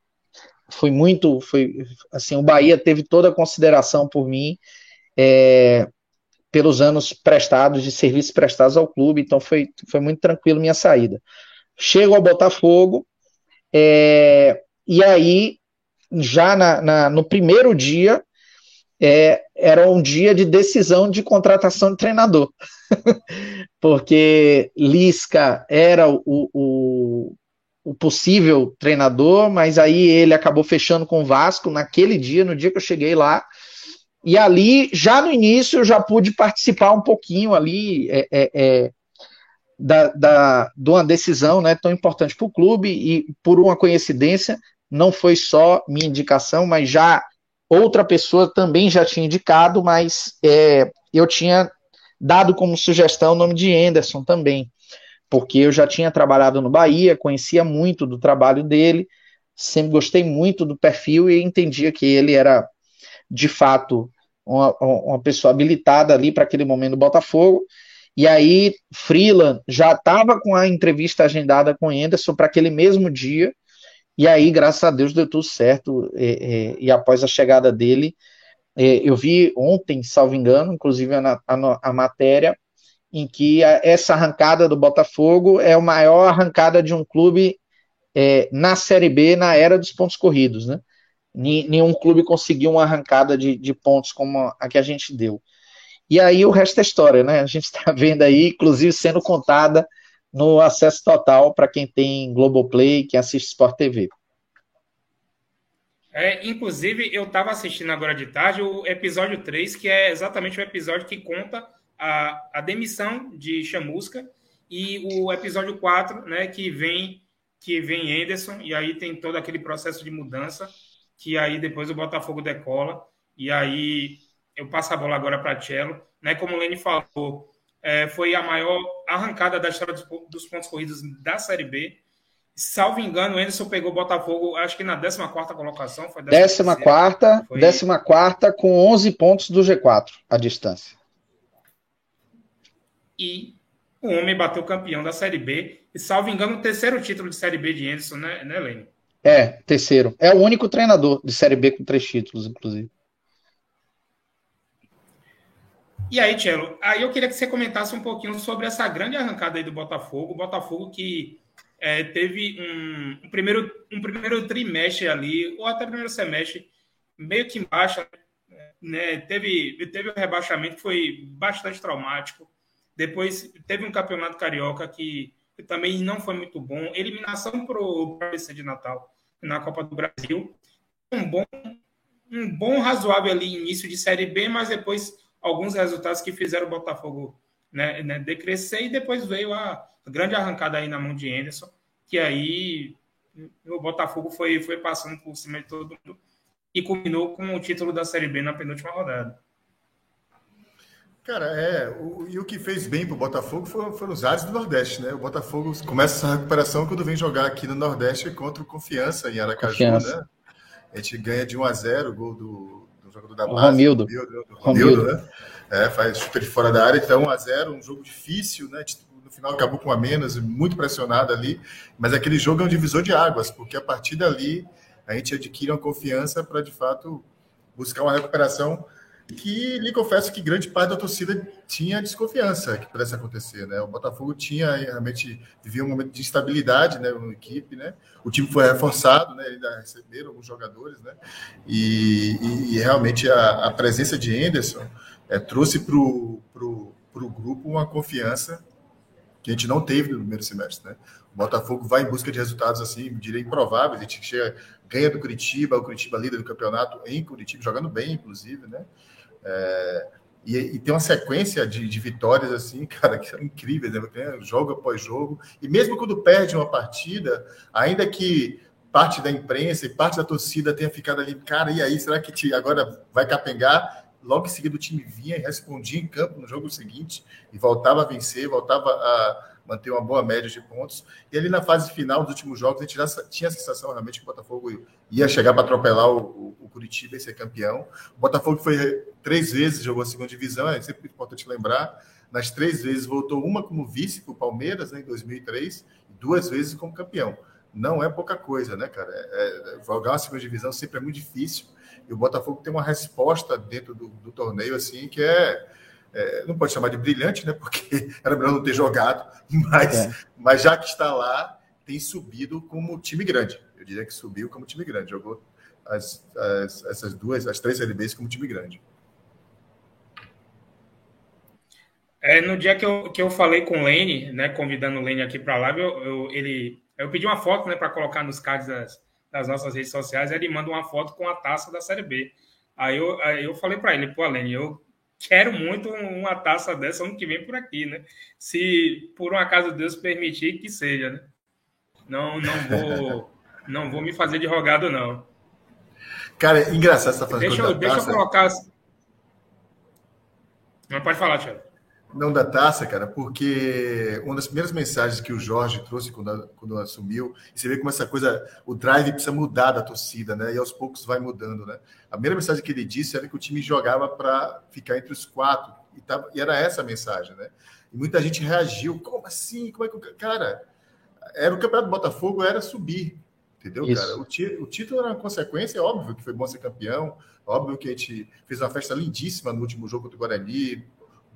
foi muito foi assim o Bahia teve toda a consideração por mim é, pelos anos prestados de serviços prestados ao clube então foi, foi muito tranquilo minha saída. Chego ao Botafogo é, e aí já na, na, no primeiro dia é, era um dia de decisão de contratação de treinador porque Lisca era o, o, o, possível treinador, mas aí ele acabou fechando com o Vasco naquele dia, no dia que eu cheguei lá. E ali, já no início, eu já pude participar um pouquinho ali é, é, é, da, da, de uma decisão né, tão importante para o clube, e por uma coincidência, não foi só minha indicação, mas já outra pessoa também já tinha indicado, mas é, eu tinha dado como sugestão o nome de Anderson também, porque eu já tinha trabalhado no Bahia, conhecia muito do trabalho dele, sempre gostei muito do perfil e entendia que ele era, de fato, uma, uma pessoa habilitada ali para aquele momento do Botafogo. E aí, Freeland já estava com a entrevista agendada com Anderson para aquele mesmo dia, e aí, graças a Deus, deu tudo certo. E, e, e após a chegada dele, eu vi ontem, salvo engano, inclusive a, a, a matéria, em que a, essa arrancada do Botafogo é a maior arrancada de um clube é, na Série B na era dos pontos corridos, né? Nenhum clube conseguiu uma arrancada de, de pontos como a que a gente deu. E aí o resto é história, né? A gente está vendo aí, inclusive sendo contada no acesso total para quem tem Globoplay, quem assiste Sport TV. É, inclusive, eu estava assistindo agora de tarde o episódio 3, que é exatamente o episódio que conta a, a demissão de Chamusca, e o episódio 4, né, que vem que vem Anderson, e aí tem todo aquele processo de mudança, que aí depois o Botafogo decola, e aí eu passo a bola agora para Cello, né, como o Lene falou, é, foi a maior arrancada da história dos, dos, pontos corridos da Série B. Salvo engano, o Anderson pegou o Botafogo, acho que na 14 colocação. Foi 14, foi... 14 com 11 pontos do G4, a distância. E o homem bateu campeão da Série B. E, salvo engano, o terceiro título de Série B de Anderson, né, né Lênin? É, terceiro. É o único treinador de Série B com três títulos, inclusive. E aí, Tchelo, aí eu queria que você comentasse um pouquinho sobre essa grande arrancada aí do Botafogo. O Botafogo que é, teve um, um, primeiro, um primeiro trimestre ali, ou até primeiro semestre, meio que baixa, né? Teve, teve um rebaixamento que foi bastante traumático. Depois teve um campeonato carioca que, também não foi muito bom. Eliminação para o ABC de Natal na Copa do Brasil. Um bom, um bom razoável ali início de Série B, mas depois alguns resultados que fizeram o Botafogo né, né, decrescer e depois veio a grande arrancada aí na mão de Anderson, que aí o Botafogo foi, foi passando por cima de todo mundo e culminou com o título da Série B na penúltima rodada. Cara, é, o, e o que fez bem para o Botafogo foram, foram os ares do Nordeste, né? O Botafogo começa essa recuperação quando vem jogar aqui no Nordeste contra o Confiança em Aracaju, Confiança. né? A gente ganha de 1 a 0 o gol do, jogador da base. Romildo. Romildo, Romildo, né? É, faz de fora da área, então 1 a 0 um jogo difícil, né? No final acabou com a menos, muito pressionado ali, mas aquele jogo é um divisor de águas, porque a partir dali a gente adquire uma confiança para de fato buscar uma recuperação que lhe confesso que grande parte da torcida tinha desconfiança que pudesse acontecer, né? O Botafogo tinha realmente vivia um momento de instabilidade, né, na equipe, né? O time foi reforçado, né? Ainda receberam alguns jogadores, né? E, e, e realmente a, a, presença de Henderson é, trouxe para o pro, pro grupo uma confiança que a gente não teve no primeiro semestre, né? O Botafogo vai em busca de resultados assim, diria improváveis, a gente chega, ganha do Curitiba, o Curitiba líder do campeonato em Curitiba, jogando bem, inclusive, né? É, e, e, tem uma sequência de, de, vitórias assim, cara, que são incríveis, né? jogo após jogo. E mesmo quando perde uma partida, ainda que parte da imprensa e parte da torcida tenha ficado ali, cara, e aí, será que te, agora vai capengar? Logo em seguida o time vinha e respondia em campo no jogo seguinte e voltava a vencer, voltava a manter uma boa média de pontos. E ali na fase final dos últimos jogos, a gente já tinha a sensação realmente que o Botafogo ia chegar para atropelar o, o, o, Curitiba e ser campeão. O Botafogo foi três vezes, jogou a segunda divisão, é sempre importante lembrar. Nas três vezes voltou uma como vice para o Palmeiras, né, em 2003, e duas vezes como campeão. Não é pouca coisa, né, cara? É, é, jogar uma segunda divisão sempre é muito difícil. E o Botafogo tem uma resposta dentro do, do torneio, assim, que é é, não pode chamar de brilhante, né? Porque era melhor não ter jogado, mas, é. mas já que está lá, tem subido como time grande. Eu diria que subiu como time grande. Jogou as, as, essas duas, as três LBs como time grande. É, no dia que eu, que eu falei com o Lene, né, convidando o Lene aqui para a live, eu, eu, ele, eu pedi uma foto né, para colocar nos cards das, das nossas redes sociais, ele manda uma foto com a taça da Série B. Aí eu, aí eu falei para ele, pô, Lene, eu quero muito uma taça dessa ano que vem por aqui, né? Se por um acaso Deus permitir que seja, né? Não, não vou, não vou me fazer de rogado, não. Cara, é engraçado essa frase. Deixa, eu, deixa eu colocar. Não pode falar, Thiago. Não da taça, cara, porque uma das primeiras mensagens que o Jorge trouxe quando, quando assumiu, e você vê como essa coisa, o drive precisa mudar da torcida, né? E aos poucos vai mudando, né? A primeira mensagem que ele disse era que o time jogava para ficar entre os quatro, e, tava, e era essa a mensagem, né? E muita gente reagiu, como assim? Como é que Cara, era o campeonato do Botafogo, era subir, entendeu, Isso. cara? O, o título era uma consequência, é óbvio que foi bom ser campeão, óbvio que a gente fez uma festa lindíssima no último jogo do Guarani,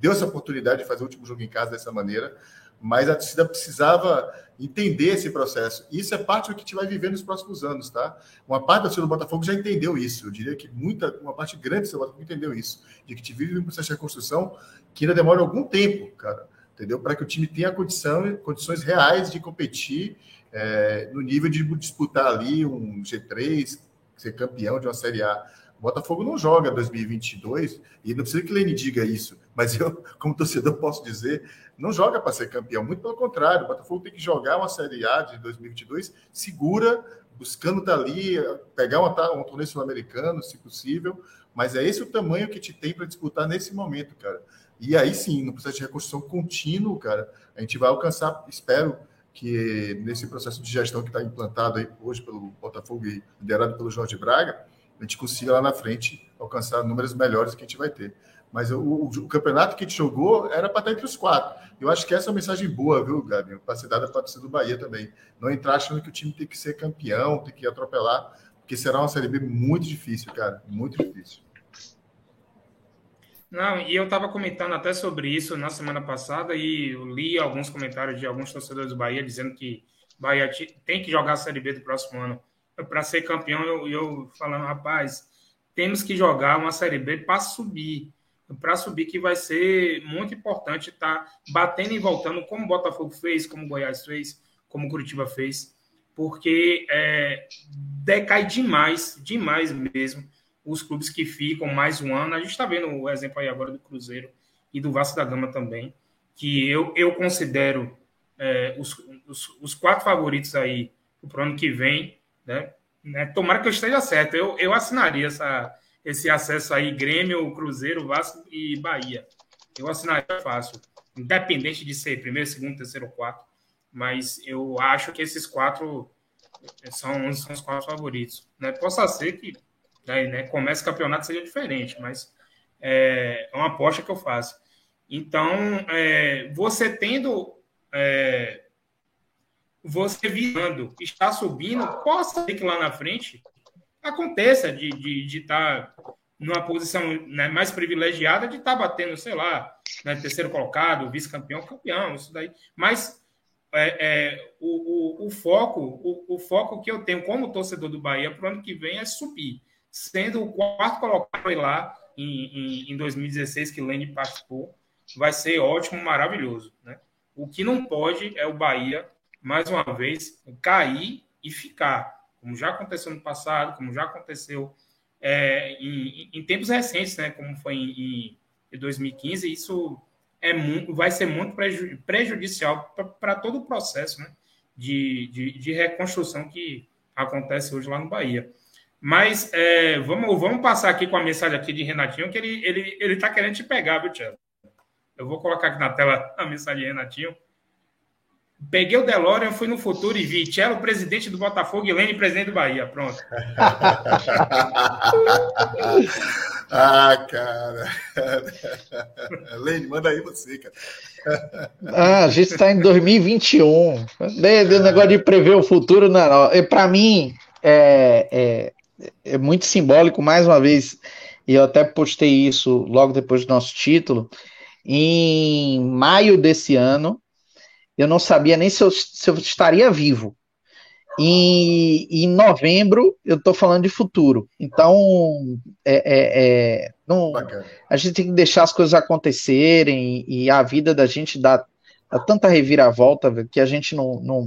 deu essa oportunidade de fazer o último jogo em casa dessa maneira, mas a torcida precisava entender esse processo. Isso é parte do que a gente vai viver nos próximos anos, tá? Uma parte da torcida do Botafogo já entendeu isso. Eu diria que muita, uma parte grande do Botafogo entendeu isso, de que gente vive um processo de reconstrução que ainda demora algum tempo, cara, entendeu? Para que o time tenha condição, condições reais de competir é, no nível de disputar ali um G3, ser campeão de uma Série A. Botafogo não joga 2022, e não precisa que Lene diga isso, mas eu, como torcedor, posso dizer, não joga para ser campeão, muito pelo contrário, o Botafogo tem que jogar uma Série A de 2022 segura, buscando estar tá pegar uma, um torneio sul-americano, se possível, mas é esse o tamanho que te tem para disputar nesse momento, cara. E aí sim, no processo de reconstrução contínuo, cara, a gente vai alcançar, espero que nesse processo de gestão que está implantado aí hoje pelo Botafogo e liderado pelo Jorge Braga, a gente consiga lá na frente alcançar números melhores que a gente vai ter. Mas o, o, o campeonato que a gente jogou era para estar entre os quatro. Eu acho que essa é uma mensagem boa, viu, Gabi? Para ser dada para a torcida do Bahia também. Não entrar achando que o time tem que ser campeão, tem que atropelar, porque será uma Série B muito difícil, cara. Muito difícil. Não, e eu estava comentando até sobre isso na semana passada e li alguns comentários de alguns torcedores do Bahia dizendo que Bahia tem que jogar a Série B do próximo ano para ser campeão. Eu, eu falando, rapaz, temos que jogar uma Série B para subir para subir, que vai ser muito importante estar tá batendo e voltando, como o Botafogo fez, como o Goiás fez, como o Curitiba fez, porque é, decai demais, demais mesmo, os clubes que ficam mais um ano. A gente está vendo o exemplo aí agora do Cruzeiro e do Vasco da Gama também, que eu, eu considero é, os, os, os, quatro favoritos aí para o ano que vem, né? né? Tomara que eu esteja certo. Eu, eu assinaria essa, esse acesso aí, Grêmio, Cruzeiro, Vasco e Bahia. Eu assinaria fácil, independente de ser primeiro, segundo, terceiro ou quarto, mas eu acho que esses quatro são, são os quatro favoritos. Né? Possa ser que né, né, comece o campeonato seja diferente, mas é, é uma aposta que eu faço. Então, é, você tendo é, você virando, está subindo, possa ser que lá na frente aconteça de estar de, de tá numa posição né, mais privilegiada de estar tá batendo, sei lá, né, terceiro colocado, vice-campeão, campeão, isso daí. Mas é, é, o, o, o, foco, o, o, foco que eu tenho como torcedor do Bahia para o ano que vem é subir. Sendo o quarto colocado lá em, em, em 2016, que Lene participou, vai ser ótimo, maravilhoso. Né? O que não pode é o Bahia, mais uma vez, cair e ficar como já aconteceu no passado, como já aconteceu é, em, em, tempos recentes, né, como foi em, em 2015, isso é muito, vai ser muito prejudicial para todo o processo né, de, de, de, reconstrução que acontece hoje lá no Bahia. Mas é, vamos, vamos passar aqui com a mensagem aqui de Renatinho, que ele está ele, ele tá querendo te pegar, viu, Tiago? Eu vou colocar aqui na tela a mensagem de Renatinho. Peguei o DeLorean, fui no futuro e vi Tchelo, presidente do Botafogo e Lene, presidente do Bahia. Pronto. ah, cara. Lene, manda aí você, cara. ah, a gente está em 2021. Desde o negócio de prever o futuro, não. Para mim, é, é, é muito simbólico, mais uma vez, e eu até postei isso logo depois do nosso título. Em maio desse ano, eu não sabia nem se eu, se eu estaria vivo. E em novembro eu estou falando de futuro. Então, é, é, é não, a gente tem que deixar as coisas acontecerem e a vida da gente dá, dá tanta reviravolta que a gente não, não.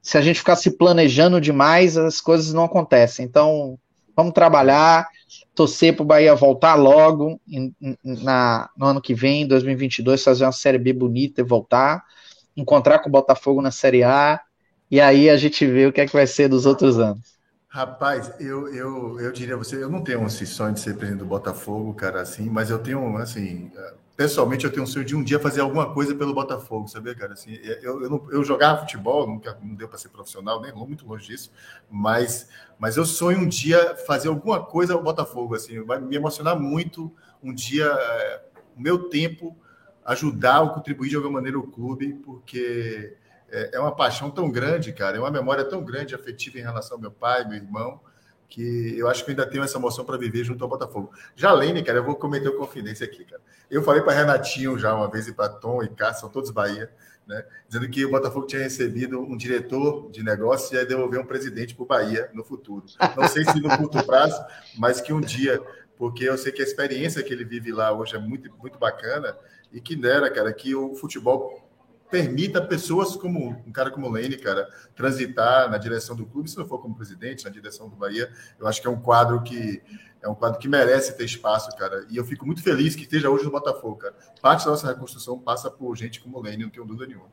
Se a gente ficar se planejando demais, as coisas não acontecem. Então, vamos trabalhar, torcer para o Bahia voltar logo em, na, no ano que vem, 2022, fazer uma Série B bonita e voltar, encontrar com o Botafogo na Série A e aí a gente vê o que é que vai ser dos outros anos. Rapaz, eu, eu, eu diria a você, eu não tenho esse sonho de ser presidente do Botafogo, cara, assim, mas eu tenho, assim, pessoalmente eu tenho um sonho de um dia fazer alguma coisa pelo Botafogo, sabia, cara? Assim, eu, eu, não, eu jogava futebol, nunca não deu para ser profissional, nem muito longe disso, mas, mas eu sonho um dia fazer alguma coisa ao Botafogo, assim, vai me emocionar muito um dia, é, o meu tempo, ajudar ou contribuir de alguma maneira o clube, porque é, é uma paixão tão grande, cara, é uma memória tão grande, afetiva em relação ao meu pai, meu irmão, que eu acho que ainda tenho essa emoção para viver junto ao Botafogo. Já Lene, cara, eu vou cometer uma confidência aqui, cara. Eu falei para Renatinho já uma vez e para Tom e Cássio, são todos Bahia, né? Dizendo que o Botafogo tinha recebido um diretor de negócio e ia devolver um presidente para o Bahia no futuro. Não sei se no curto prazo, mas que um dia, porque eu sei que a experiência que ele vive lá hoje é muito, muito bacana e que dera, cara, que o futebol permita pessoas como um cara como o Lene, cara, transitar na direção do clube, se não for como presidente, na direção do Bahia, eu acho que é um quadro que é um quadro que merece ter espaço, cara. E eu fico muito feliz que esteja hoje no Botafogo, cara. Parte da nossa reconstrução passa por gente como o Lene, não tenho dúvida nenhuma.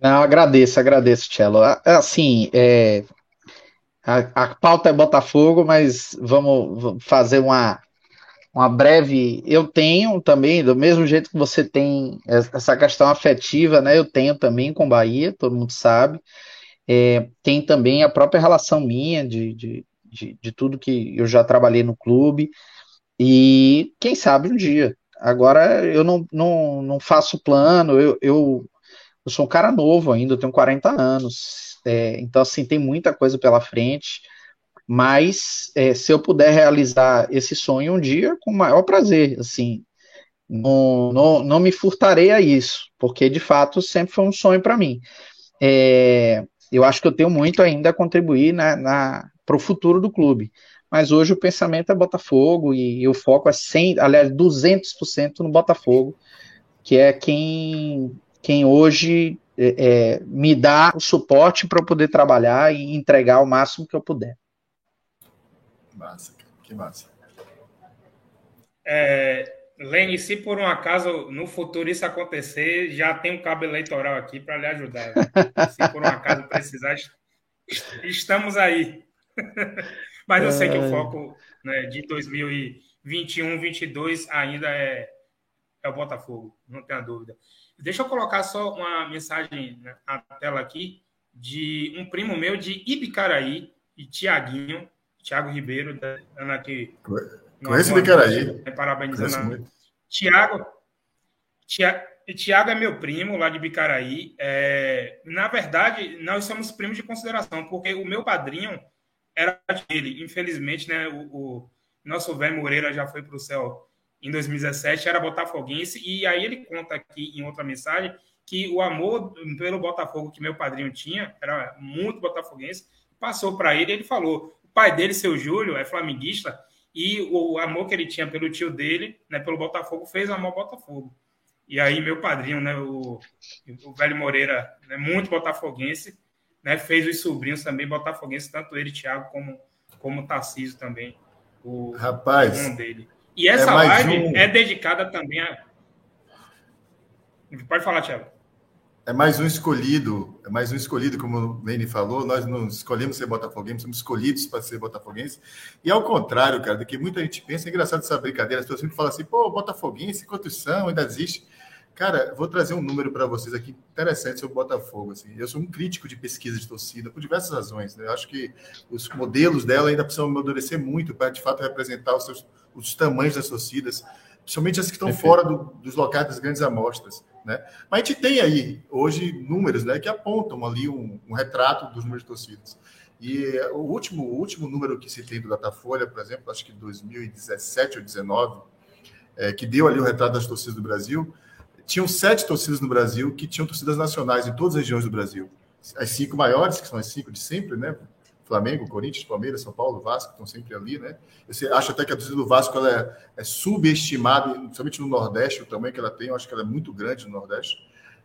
Não, agradeço, agradeço, Cello. Assim, é, a, a pauta é Botafogo, mas vamos fazer uma, uma breve. Eu tenho também, do mesmo jeito que você tem essa questão afetiva, né? Eu tenho também com Bahia, todo mundo sabe. É, tem também a própria relação minha de, de, de, de, tudo que eu já trabalhei no clube. E quem sabe um dia. Agora eu não, não, não faço plano, eu, eu, eu sou um cara novo ainda, eu tenho 40 anos. É, então, assim, tem muita coisa pela frente. Mas é, se eu puder realizar esse sonho um dia, com o maior prazer, assim, não, não, não me furtarei a isso, porque de fato sempre foi um sonho para mim. É, eu acho que eu tenho muito ainda a contribuir na, na para o futuro do clube. Mas hoje o pensamento é Botafogo e, e o foco é 100, aliás, 200% no Botafogo, que é quem, quem hoje é, é, me dá o suporte para eu poder trabalhar e entregar o máximo que eu puder. Massa, que massa. É, Lene, se por um acaso no futuro isso acontecer, já tem um cabo eleitoral aqui para lhe ajudar. Se por um acaso precisar, estamos aí. Mas eu sei que o foco né, de 2021, 2022 ainda é, é o Botafogo, não tenha dúvida. Deixa eu colocar só uma mensagem na tela aqui de um primo meu de Ibicaraí, e Tiaguinho, Tiago Ribeiro, dando aqui. Conhece o Bicaraí. Parabenizando. Tiago. Tiago é meu primo lá de Bicaraí. É, na verdade, nós somos primos de consideração, porque o meu padrinho era dele. Infelizmente, né, o, o nosso velho Moreira já foi para o céu em 2017, era botafoguense, e aí ele conta aqui em outra mensagem que o amor pelo Botafogo que meu padrinho tinha, era muito botafoguense, passou para ele e ele falou: pai dele, seu Júlio, é flamenguista, e o amor que ele tinha pelo tio dele, né, pelo Botafogo, fez amor ao Botafogo. E aí meu padrinho, né, o, o velho Moreira, né, muito botafoguense, né, fez os sobrinhos também botafoguenses, tanto ele, Thiago, como como o Tarcísio também, o Rapaz, irmão dele. E essa é live um... é dedicada também a Pode falar, Thiago é mais um escolhido, é mais um escolhido, como o Lene falou, nós não escolhemos ser botafoguenses, somos escolhidos para ser botafoguenses. E ao contrário, cara, do que muita gente pensa, é engraçado essa brincadeira, as pessoas sempre falam assim, pô, botafoguense, quantos são, ainda existe. Cara, vou trazer um número para vocês aqui interessante sobre o Botafogo. Assim. Eu sou um crítico de pesquisa de torcida por diversas razões. Né? Eu acho que os modelos dela ainda precisam amadurecer muito para, de fato, representar os, seus, os tamanhos das torcidas, principalmente as que estão Perfeito. fora do, dos locais das grandes amostras. Né? Mas a gente tem aí, hoje, números né, que apontam ali um, um retrato dos números de torcidas. E o último, o último número que se tem do Datafolha, por exemplo, acho que 2017 ou 2019, é, que deu ali o retrato das torcidas do Brasil, tinham sete torcidas no Brasil que tinham torcidas nacionais em todas as regiões do Brasil. as cinco maiores, que são as cinco de sempre, né? Flamengo, Corinthians, Palmeiras, São Paulo, Vasco, estão sempre ali, né? Eu acho até que a torcida do Vasco ela é, é subestimada, principalmente no Nordeste, o tamanho que ela tem, eu acho que ela é muito grande no Nordeste.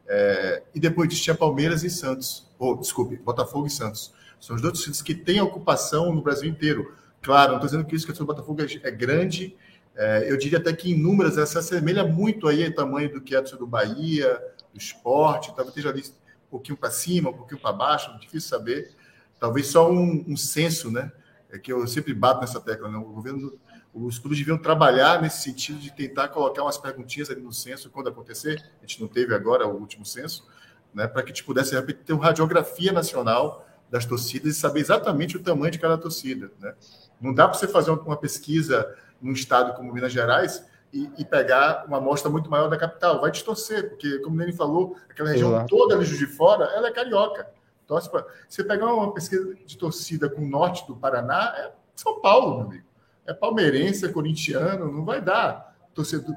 É, e depois disso tinha Palmeiras e Santos, ou desculpe, Botafogo e Santos. São os dois torcidas que têm ocupação no Brasil inteiro. Claro, não estou dizendo que isso que a torcida do Botafogo é, é grande, é, eu diria até que em números essa assemelha muito aí ao tamanho do que é a torcida do Bahia, do esporte, talvez esteja ali um pouquinho para cima, um pouquinho para baixo, difícil saber talvez só um, um senso, né? É que eu sempre bato nessa tecla, né? O governo, os clubes deviam trabalhar nesse sentido de tentar colocar umas perguntinhas ali no censo quando acontecer. A gente não teve agora o último censo, né? Para que a gente pudesse ter uma radiografia nacional das torcidas e saber exatamente o tamanho de cada torcida, né? Não dá para você fazer uma pesquisa num estado como Minas Gerais e, e, pegar uma amostra muito maior da capital. Vai distorcer, porque, como o Nene falou, aquela região Exato. toda ali de fora, ela é carioca. Torce pra... Você pegar uma pesquisa de torcida com o norte do Paraná, é São Paulo, meu amigo. É palmeirense, é corintiano, não vai dar torcedor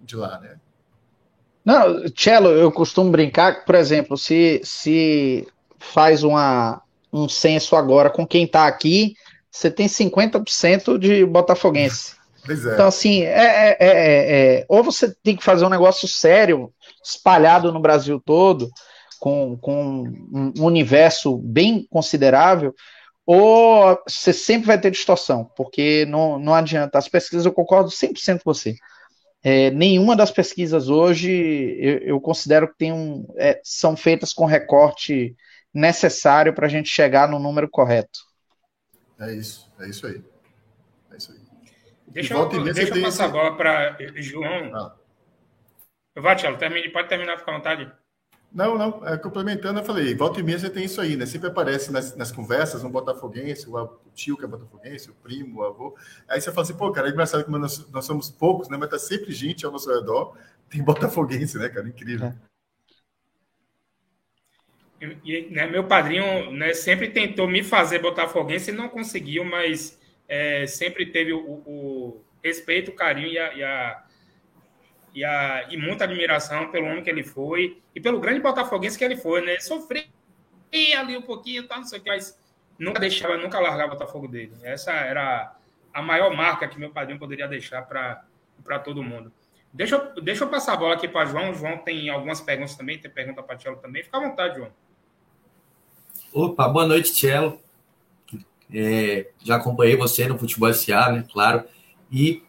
de lá, né? Não, Cello, eu costumo brincar, por exemplo, se, se faz uma, um censo agora com quem está aqui, você tem 50% de botafoguense. Pois é. Então, assim, é, é, é, é, ou você tem que fazer um negócio sério, espalhado no Brasil todo, com, com um universo bem considerável, ou você sempre vai ter distorção, porque não, não adianta. As pesquisas, eu concordo 100% com você. É, nenhuma das pesquisas hoje eu, eu considero que tem um, é, são feitas com recorte necessário para a gente chegar no número correto. É isso, é isso aí. É isso aí. Deixa eu, deixa eu passar a bola para João. Ah. Vai, Tiago, termine, pode terminar, fica à vontade. Não, não, é, complementando, eu falei, volta e meia você tem isso aí, né? Sempre aparece nas, nas conversas um botafoguense, o, tio que é botafoguense, o primo, o avô. Aí você fala assim, pô, cara, é engraçado que nós, nós somos poucos, né? Mas tá sempre gente ao nosso redor, tem botafoguense, né, cara? Incrível. É. E, né, meu padrinho né, sempre tentou me fazer botafoguense e não conseguiu, mas é, sempre teve o, o, respeito, o carinho e a, e a e, a, e muita admiração pelo homem que ele foi e pelo grande botafoguense que ele foi, né? Sofria ali um pouquinho, tá, não sei o que, mas nunca deixava, nunca largava o Botafogo dele. Essa era a maior marca que meu padrinho poderia deixar para todo mundo. Deixa eu, deixa eu passar a bola aqui para João. João tem algumas perguntas também, tem pergunta para Tchelo também. Fica à vontade, João. Opa, boa noite, Tchelo. É, já acompanhei você no Futebol SA, né? Claro. E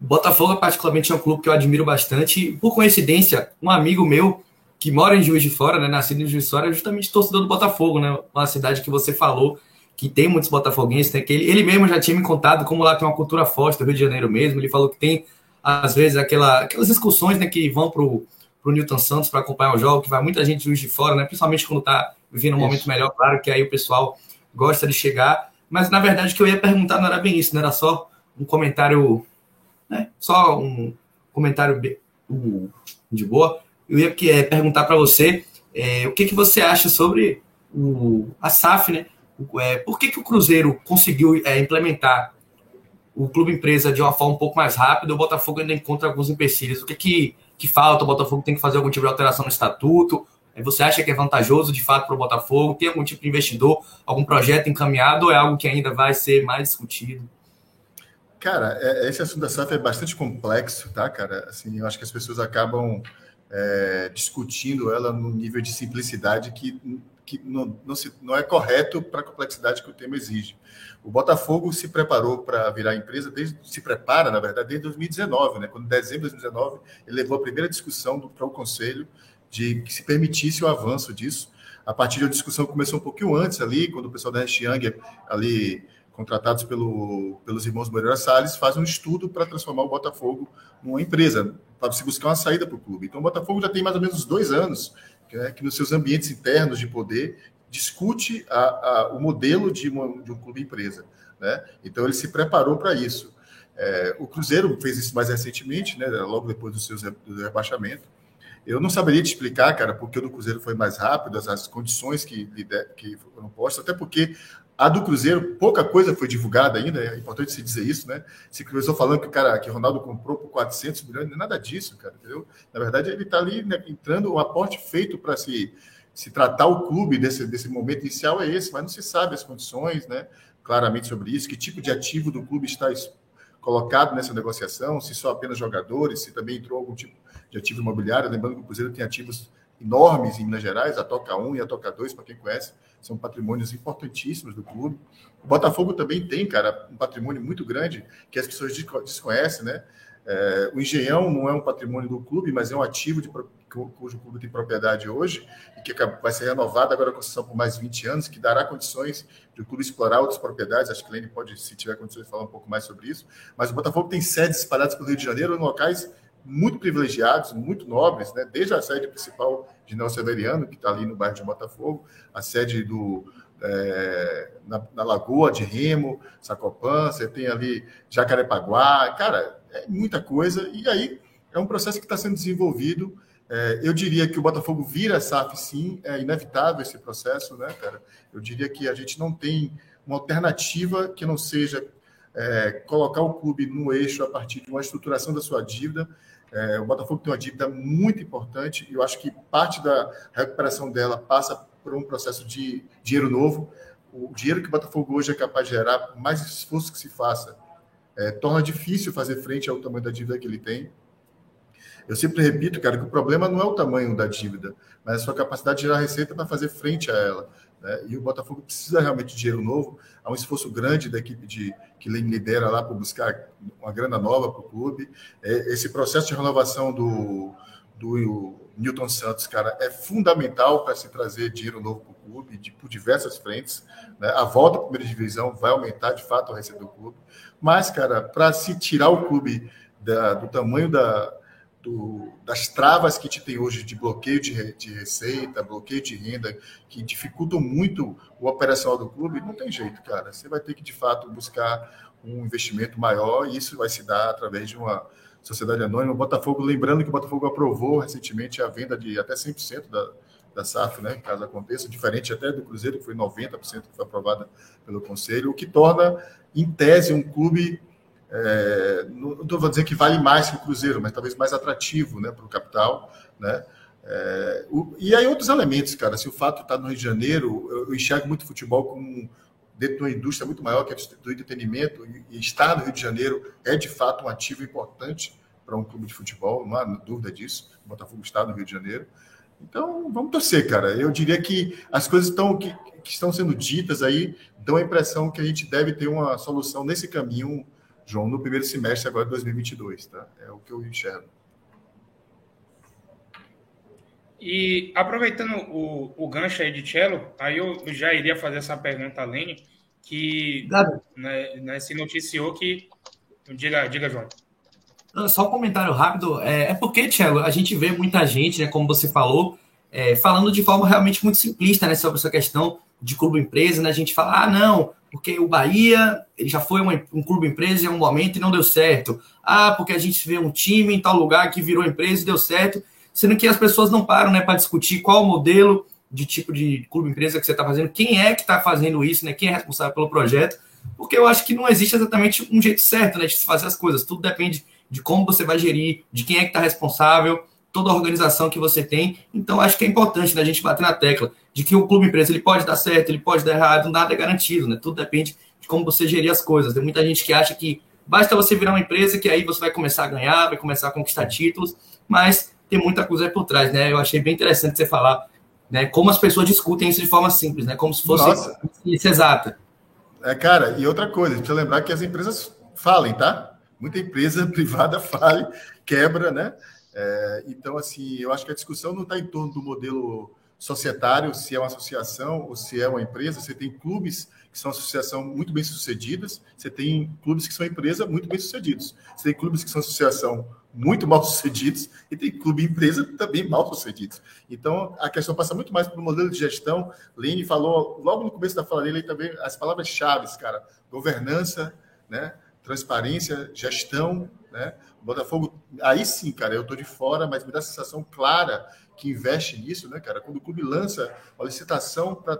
Botafogo, particularmente, é um clube que eu admiro bastante. Por coincidência, um amigo meu que mora em Juiz de Fora, né, nascido em Juiz de Fora, é justamente torcedor do Botafogo, né? Uma cidade que você falou que tem muitos botafoguenses, né? Que ele, ele mesmo já tinha me contado como lá tem uma cultura forte do Rio de Janeiro mesmo. Ele falou que tem, às vezes, aquela, aquelas excursões né, que vão pro, pro Newton Santos para acompanhar o jogo, que vai muita gente de Juiz de Fora, né? Principalmente quando tá vivendo um isso. momento melhor, claro que aí o pessoal gosta de chegar. Mas, na verdade, o que eu ia perguntar não era bem isso, não era só um comentário né? Só um comentário de boa. Eu ia é, perguntar para você é, o que, que você acha sobre o, a SAF, né? É, por que, que o Cruzeiro conseguiu é, implementar o clube empresa de uma forma um pouco mais rápida, o Botafogo ainda encontra alguns empecilhos. O que, que, que falta? O Botafogo tem que fazer algum tipo de alteração no estatuto? É, você acha que é vantajoso de fato para o Botafogo? Tem algum tipo de investidor, algum projeto encaminhado ou é algo que ainda vai ser mais discutido? Cara, é, esse assunto da SAF é bastante complexo, tá, cara? Assim, eu acho que as pessoas acabam é, discutindo ela num nível de simplicidade que, que não, não, se, não é correto para a complexidade que o tema exige. O Botafogo se preparou para virar empresa, desde, se prepara, na verdade, desde 2019, né? Quando em dezembro de 2019 ele levou a primeira discussão para o Conselho de que se permitisse o avanço disso. A partir da discussão começou um pouquinho antes ali, quando o pessoal da Young ali contratados pelo, pelos irmãos Moreira Salles, fazem um estudo para transformar o Botafogo numa empresa, para se buscar uma saída para o clube. Então, o Botafogo já tem mais ou menos dois anos que, é, que nos seus ambientes internos de poder discute a, a, o modelo de, uma, de um clube empresa. Né? Então, ele se preparou para isso. É, o Cruzeiro fez isso mais recentemente, né, logo depois do seu rebaixamento. Eu não saberia te explicar, cara, porque o do Cruzeiro foi mais rápido, as, as condições que, que foram postas, até porque a do Cruzeiro, pouca coisa foi divulgada ainda, é importante se dizer isso, né? Se começou falando que o cara, que o Ronaldo comprou por 400 milhões, é nada disso, cara, entendeu? Na verdade, ele está ali né, entrando um aporte feito para se, se tratar o clube desse, desse momento inicial é esse, mas não se sabe as condições, né? Claramente sobre isso, que tipo de ativo do clube está colocado nessa negociação, se só apenas jogadores, se também entrou algum tipo de ativo imobiliário. Lembrando que o Cruzeiro tem ativos enormes em Minas Gerais, a Toca 1 e a Toca 2, para quem conhece, são patrimônios importantíssimos do clube. O Botafogo também tem, cara, um patrimônio muito grande que as pessoas desconhecem, né? É, o Engenhão não é um patrimônio do clube, mas é um ativo de, cujo clube tem propriedade hoje e que vai ser renovado agora a concessão por mais 20 anos, que dará condições de o clube explorar outras propriedades. Acho que Lene pode, se tiver condições, falar um pouco mais sobre isso. Mas o Botafogo tem sedes espalhadas pelo Rio de Janeiro em locais muito privilegiados, muito nobres, né? desde a sede principal de Nelson Severiano, que está ali no bairro de Botafogo, a sede do, é, na, na, Lagoa de Remo, Sacopan, você tem ali Jacarepaguá, cara, é muita coisa, e aí é um processo que está sendo desenvolvido. É, eu diria que o Botafogo vira SAF, sim, é inevitável esse processo, né, cara? Eu diria que a gente não tem uma alternativa que não seja é, colocar o clube no eixo a partir de uma estruturação da sua dívida. É, o Botafogo tem uma dívida muito importante e eu acho que parte da recuperação dela passa por um processo de dinheiro novo. O dinheiro que o Botafogo hoje é capaz de gerar, mais esforço que se faça, é, torna difícil fazer frente ao tamanho da dívida que ele tem. Eu sempre repito, cara, que o problema não é o tamanho da dívida, mas a sua capacidade de gerar receita para fazer frente a ela. Né? E o Botafogo precisa realmente de dinheiro novo. Há um esforço grande da equipe de, que lidera lá para buscar uma grana nova para o clube. É, esse processo de renovação do, do Newton Santos, cara, é fundamental para se trazer dinheiro novo para o clube, de, por diversas frentes. Né? A volta à primeira divisão vai aumentar, de fato, a receita do clube. Mas, cara, para se tirar o clube da, do tamanho da, do, das travas que te tem hoje de bloqueio de, de, receita, bloqueio de renda, que dificultam muito o operacional do clube, não tem jeito, cara. Você vai ter que, de fato, buscar um investimento maior e isso vai se dar através de uma sociedade anônima. O Botafogo, lembrando que o Botafogo aprovou recentemente a venda de até 100% da, da SAF, né, caso aconteça, diferente até do Cruzeiro, que foi 90% que foi aprovada pelo Conselho, o que torna, em tese, um clube é, não estou dizer que vale mais que o Cruzeiro, mas talvez mais atrativo né, para o capital. Né? É, o, e aí outros elementos, cara. Se o fato está no Rio de Janeiro, eu, eu, enxergo muito futebol como dentro de uma indústria muito maior que é do entretenimento, e estar no Rio de Janeiro é de fato um ativo importante para um clube de futebol, não há dúvida disso. O Botafogo está no Rio de Janeiro. Então, vamos torcer, cara. Eu diria que as coisas estão, que, que estão sendo ditas aí dão a impressão que a gente deve ter uma solução nesse caminho João, no primeiro semestre agora de 2022, tá? É o que eu enxergo. E aproveitando o, o gancho aí de Cello, aí eu já iria fazer essa pergunta a Lene, que né, né, se noticiou que. Diga, diga João. Só um comentário rápido. É, é porque, Cello, a gente vê muita gente, né, como você falou, é, falando de forma realmente muito simplista né, sobre essa questão de clube-empresa. Né? A gente fala, ah, não, porque o Bahia ele já foi uma, um clube empresa em um momento e não deu certo. Ah, porque a gente vê um time em tal lugar que virou empresa e deu certo, sendo que as pessoas não param né, para discutir qual o modelo de tipo de clube empresa que você está fazendo, quem é que está fazendo isso, né, quem é responsável pelo projeto, porque eu acho que não existe exatamente um jeito certo né, de se fazer as coisas, tudo depende de como você vai gerir, de quem é que está responsável, toda a organização que você tem. Então, acho que é importante né, a gente bater na tecla de que o clube empresa ele pode dar certo, ele pode dar errado, nada é garantido, né? Tudo depende de como você gerir as coisas. Tem muita gente que acha que basta você virar uma empresa que aí você vai começar a ganhar, vai começar a conquistar títulos, mas tem muita coisa aí por trás, né? Eu achei bem interessante você falar, né? Como as pessoas discutem isso de forma simples, né? Como se fosse Nossa. isso exata. É, cara, e outra coisa, precisa lembrar que as empresas falem, tá? Muita empresa privada fale, quebra, né? É, então, assim, eu acho que a discussão não está em torno do modelo societário, se é uma associação ou se é uma empresa. Você tem clubes que são associação muito bem sucedidas, você tem clubes que são empresa muito bem sucedidos. Você tem clubes que são associação muito mal sucedidos e tem clube empresa também mal sucedidos. Então, a questão passa muito mais pelo modelo de gestão. Lene falou logo no começo da fala dele também as palavras-chave, cara: governança, né? transparência, gestão, né? Botafogo, aí sim, cara, eu tô de fora, mas me dá a sensação clara que investe nisso, né, cara? Quando o clube lança uma licitação para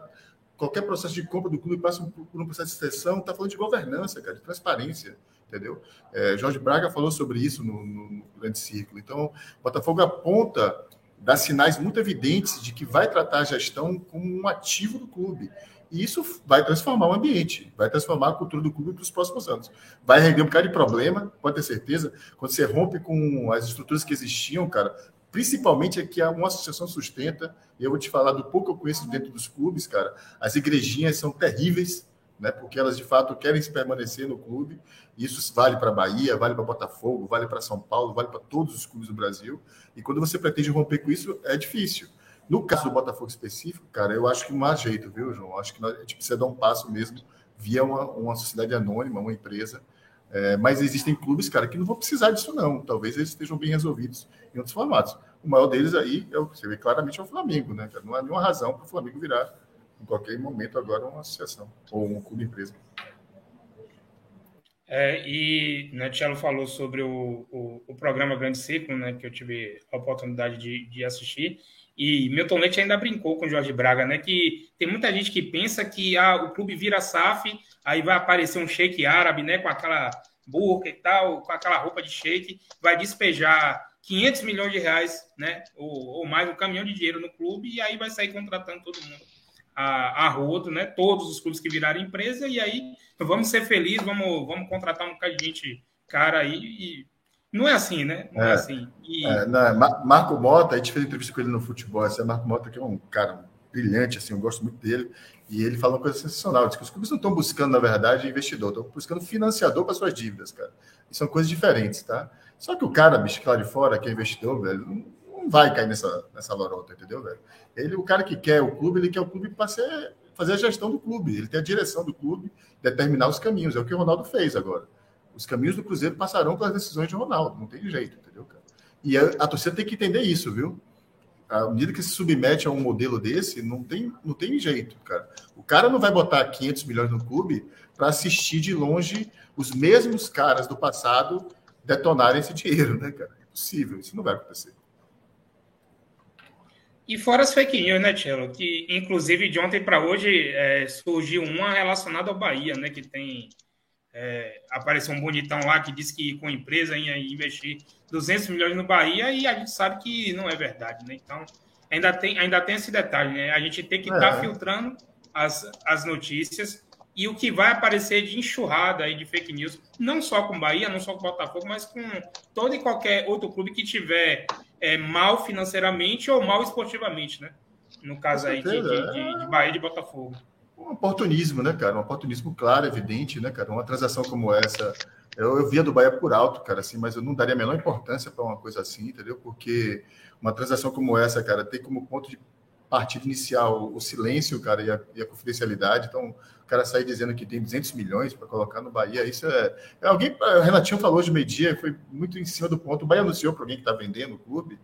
qualquer processo de compra do clube passa por um processo de seleção, tá falando de governança, cara, de transparência, entendeu? É, Jorge Braga falou sobre isso no, no, no grande círculo. Então, Botafogo aponta dá sinais muito evidentes de que vai tratar a gestão como um ativo do clube. E isso vai transformar o ambiente, vai transformar a cultura do clube para os próximos anos. Vai render um bocado de problema, pode ter certeza, quando você rompe com as estruturas que existiam, cara, principalmente é que uma associação sustenta, e eu vou te falar do pouco que eu conheço dentro dos clubes, cara, as igrejinhas são terríveis, né, porque elas de fato querem se permanecer no clube. Isso vale para Bahia, vale para Botafogo, vale para São Paulo, vale para todos os clubes do Brasil. E quando você pretende romper com isso, é difícil. No caso do Botafogo específico, cara, eu acho que não há jeito, viu, João? Acho que nós, a gente precisa dar um passo mesmo via uma, uma sociedade anônima, uma empresa. É, mas existem clubes, cara, que não vão precisar disso, não. Talvez eles estejam bem resolvidos em outros formatos. O maior deles aí, é o, você vê claramente, é o Flamengo, né? Não há nenhuma razão para o Flamengo virar, em qualquer momento, agora uma associação ou um clube empresa. É, e né, Tiago falou sobre o, o, o, programa Grande Ciclo, né, que eu tive a oportunidade de, de assistir. E Milton Leite ainda brincou com o Jorge Braga, né? Que tem muita gente que pensa que ah, o clube vira SAF, aí vai aparecer um shake árabe, né? Com aquela burca e tal, com aquela roupa de shake, vai despejar 500 milhões de reais, né? Ou, ou mais um caminhão de dinheiro no clube, e aí vai sair contratando todo mundo a, a rodo, né? Todos os clubes que viraram empresa, e aí vamos ser felizes, vamos, vamos contratar um bocado de gente cara aí e não é assim, né? Não é, é assim. E... É, não, é, Marco Mota, a gente fez entrevista com ele no futebol. Esse é Marco Mota, que é um cara brilhante, assim, eu gosto muito dele. E ele fala uma coisa sensacional: diz que os clubes não estão buscando, na verdade, investidor, estão buscando financiador para suas dívidas, cara. E são coisas diferentes, tá? Só que o cara, bicho, que lá de fora, que é investidor, velho, não, não vai cair nessa, nessa lorota, entendeu, velho? Ele, o cara que quer o clube, ele quer o clube para fazer a gestão do clube. Ele tem a direção do clube, determinar os caminhos. É o que o Ronaldo fez agora. Os caminhos do Cruzeiro passarão pelas decisões de Ronaldo, não tem jeito, entendeu, cara? E a, a torcida tem que entender isso, viu? À medida que se submete a um modelo desse, não tem, não tem jeito, cara. O cara não vai botar 500 milhões no clube para assistir de longe os mesmos caras do passado detonarem esse dinheiro, né, cara? É impossível, isso não vai acontecer. E fora as fake news, né, Tchelo? Que inclusive de ontem para hoje é, surgiu uma relacionada ao Bahia, né? Que tem é, apareceu um bonitão lá que disse que com a empresa ia investir 200 milhões no Bahia e a gente sabe que não é verdade, né? Então, ainda tem, ainda tem esse detalhe, né? A gente tem que estar tá é. tá filtrando as, as notícias e o que vai aparecer de enxurrada aí de fake news, não só com Bahia, não só com Botafogo, mas com todo e qualquer outro clube que tiver é, mal financeiramente ou mal esportivamente, né? No caso aí de, de, de, de Bahia e de Botafogo um oportunismo, né, cara? Um oportunismo claro, evidente, né, cara? Uma transação como essa, eu, eu via do Bahia por alto, cara, assim, mas eu não daria a menor importância para uma coisa assim, entendeu? Porque uma transação como essa, cara, tem como ponto de partida inicial o silêncio, cara, e a, e a confidencialidade. Então, o cara sair dizendo que tem 200 milhões para colocar no Bahia, isso é. é alguém, o Renatinho falou de meio-dia, foi muito em cima do ponto. O Bahia anunciou para alguém que está vendendo o clube,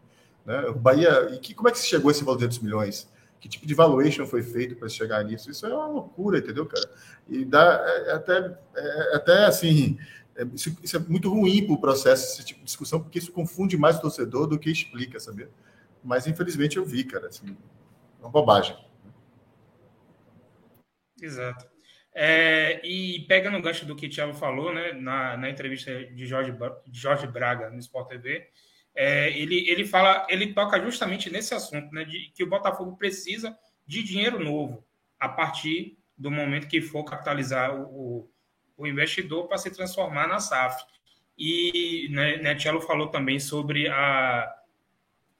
né? O Bahia. E que, como é que se chegou a esse valor de 200 milhões? Que tipo de valuation foi feito para chegar nisso. Isso é uma loucura, entendeu, cara? E dá é, é até, é, é, até assim, é, isso, isso, é muito ruim para o processo, esse tipo de discussão, porque isso confunde mais o torcedor do que explica, sabe? Mas infelizmente eu vi, cara, assim, uma bobagem. Exato. É, e pega no gancho do que o Thiago falou, né, na, na entrevista de Jorge, de Jorge Braga no Sport TV, é, ele, ele fala, ele toca justamente nesse assunto, né, de que o Botafogo precisa de dinheiro novo a partir do momento que for capitalizar o, o investidor para se transformar na SAF. E né, né falou também sobre a,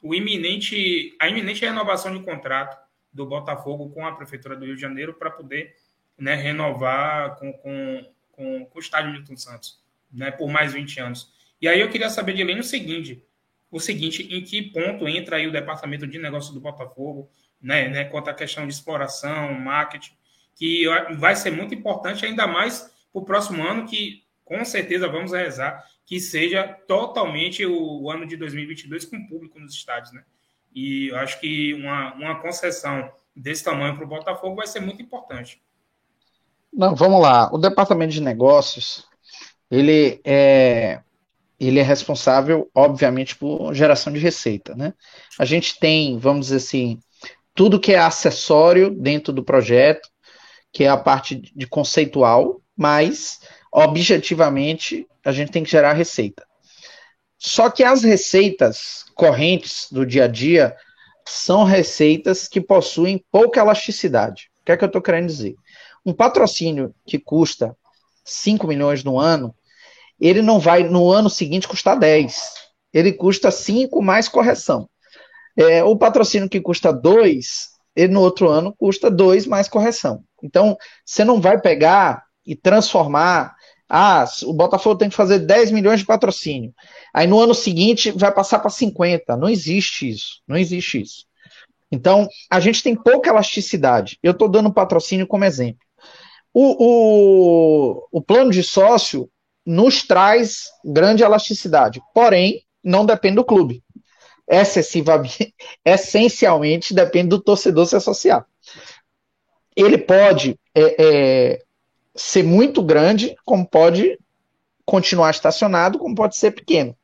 o iminente, a iminente renovação de contrato do Botafogo com a Prefeitura do Rio de Janeiro para poder né, renovar com, com, com, com o estádio Milton Santos né, por mais 20 anos. E aí eu queria saber de Helena o seguinte: o seguinte, em que ponto entra aí o departamento de negócios do Botafogo, né, né, quanto à questão de exploração, marketing, que vai ser muito importante, ainda mais para o próximo ano, que com certeza vamos rezar que seja totalmente o ano de 2022 com público nos estádios, né? E eu acho que uma, uma concessão desse tamanho para o Botafogo vai ser muito importante. Não, vamos lá. O departamento de negócios, ele é, ele é responsável, obviamente, por geração de receita. Né? A gente tem, vamos dizer assim, tudo que é acessório dentro do projeto, que é a parte de conceitual, mas objetivamente a gente tem que gerar receita. Só que as receitas correntes do dia a dia são receitas que possuem pouca elasticidade. O que é que eu estou querendo dizer? Um patrocínio que custa 5 milhões no ano, ele não vai no ano seguinte custar 10. Ele custa 5 mais correção. É, o patrocínio que custa 2, ele no outro ano custa 2 mais correção. Então, você não vai pegar e transformar. Ah, o Botafogo tem que fazer 10 milhões de patrocínio. Aí no ano seguinte vai passar para 50. Não existe isso. Não existe isso. Então, a gente tem pouca elasticidade. Eu estou dando patrocínio como exemplo. O, o, o plano de sócio nos traz grande elasticidade, porém, não depende do clube. Excessivamente, essencialmente depende do torcedor se associar. Ele pode é, é, ser muito grande, como pode continuar estacionado, como pode ser pequeno.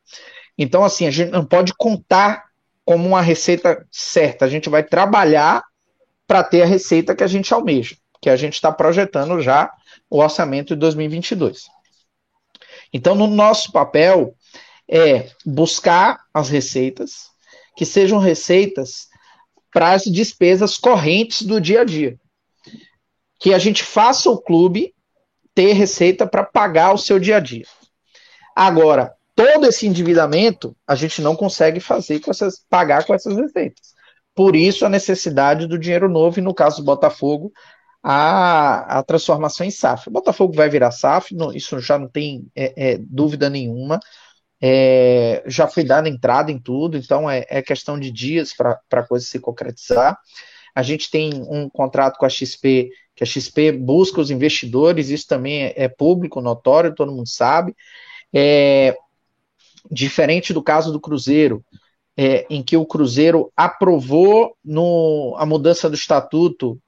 Então, assim, a gente não pode contar como uma receita certa. A gente vai trabalhar para ter a receita que a gente almeja, que a gente está projetando já o orçamento de 2022. Então, no nosso papel é buscar as receitas que sejam receitas para as despesas correntes do dia a dia. Que a gente faça o clube ter receita para pagar o seu dia a dia. Agora, todo esse endividamento a gente não consegue fazer com essas, pagar com essas receitas. Por isso a necessidade do dinheiro novo, e no caso do Botafogo, a, a transformação em SAF. O Botafogo vai virar SAF, não, isso já não tem é, é, dúvida nenhuma. É, já foi dada entrada em tudo, então é, é questão de dias para a coisa se concretizar. A gente tem um contrato com a XP, que a XP busca os investidores, isso também é, é público, notório, todo mundo sabe. É, diferente do caso do Cruzeiro, é, em que o Cruzeiro aprovou no, a mudança do estatuto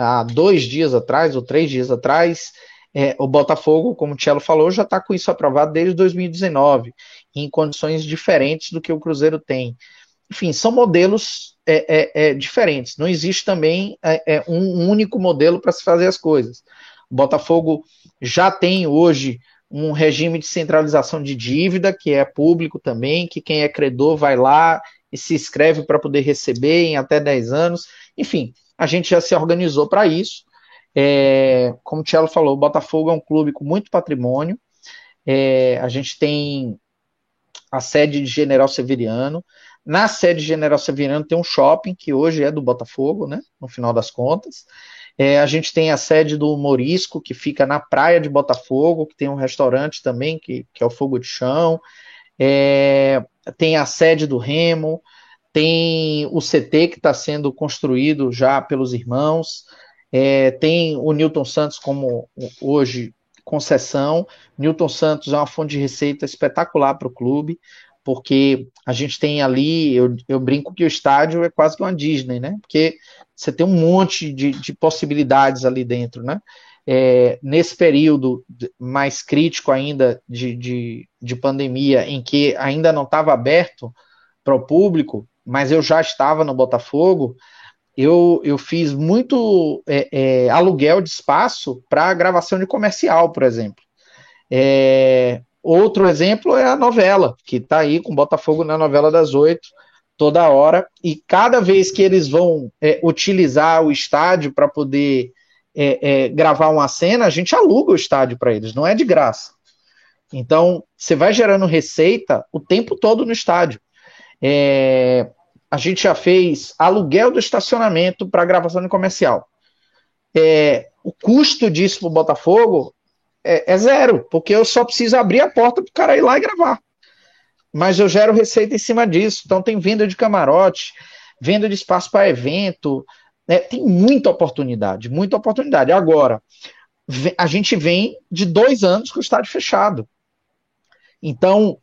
há dois dias atrás, ou três dias atrás, é, o Botafogo, como o Tchelo falou, já está com isso aprovado desde 2019, em condições diferentes do que o Cruzeiro tem. Enfim, são modelos é, é, é diferentes. Não existe também é, é, um único modelo para se fazer as coisas. O Botafogo já tem hoje um regime de centralização de dívida, que é público também, que quem é credor vai lá e se inscreve para poder receber em até 10 anos. Enfim, a gente já se organizou para isso. É, como o Tchelo falou, o Botafogo é um clube com muito patrimônio. É, a gente tem a sede de General Severiano. Na sede de General Severiano tem um shopping, que hoje é do Botafogo, né? No final das contas. É, a gente tem a sede do Morisco, que fica na praia de Botafogo, que tem um restaurante também, que, que é o Fogo de Chão. É, tem a sede do Remo, tem o CT que está sendo construído já pelos irmãos, é, tem o Newton Santos como hoje concessão. Newton Santos é uma fonte de receita espetacular para o clube, porque a gente tem ali, eu, eu, brinco que o estádio é quase que uma Disney, né? Porque você tem um monte de, de possibilidades ali dentro, né? É, nesse período mais crítico ainda de, de, de pandemia, em que ainda não estava aberto para o público, mas eu já estava no Botafogo, eu, eu fiz muito é, é, aluguel de espaço para gravação de comercial, por exemplo. É, outro exemplo é a novela, que está aí com Botafogo na novela das oito, toda hora, e cada vez que eles vão é, utilizar o estádio para poder é, é, gravar uma cena, a gente aluga o estádio para eles, não é de graça. Então, você vai gerando receita o tempo todo no estádio. É, a gente já fez aluguel do estacionamento para gravação de comercial. É, o custo disso para o Botafogo é, é, zero, porque eu só preciso abrir a porta para o cara ir lá e gravar. Mas eu gero receita em cima disso. Então tem venda de camarote, venda de espaço para evento, né? tem muita oportunidade, muita oportunidade. Agora, a gente vem de dois anos com o estádio fechado. Então,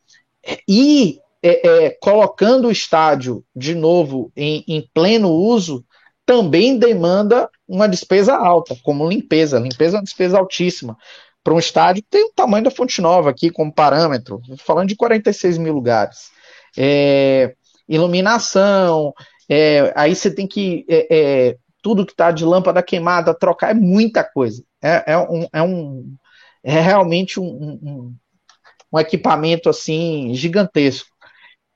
e é, é, colocando o estádio de novo em, em, pleno uso, também demanda uma despesa alta, como limpeza. Limpeza é uma despesa altíssima. Para um estádio tem o tamanho da Fonte Nova aqui como parâmetro, falando de 46 mil lugares. É, iluminação, é, aí você tem que. É, é, tudo que está de lâmpada queimada, trocar, é muita coisa. É, um, é, um, é realmente um, um, um equipamento assim gigantesco.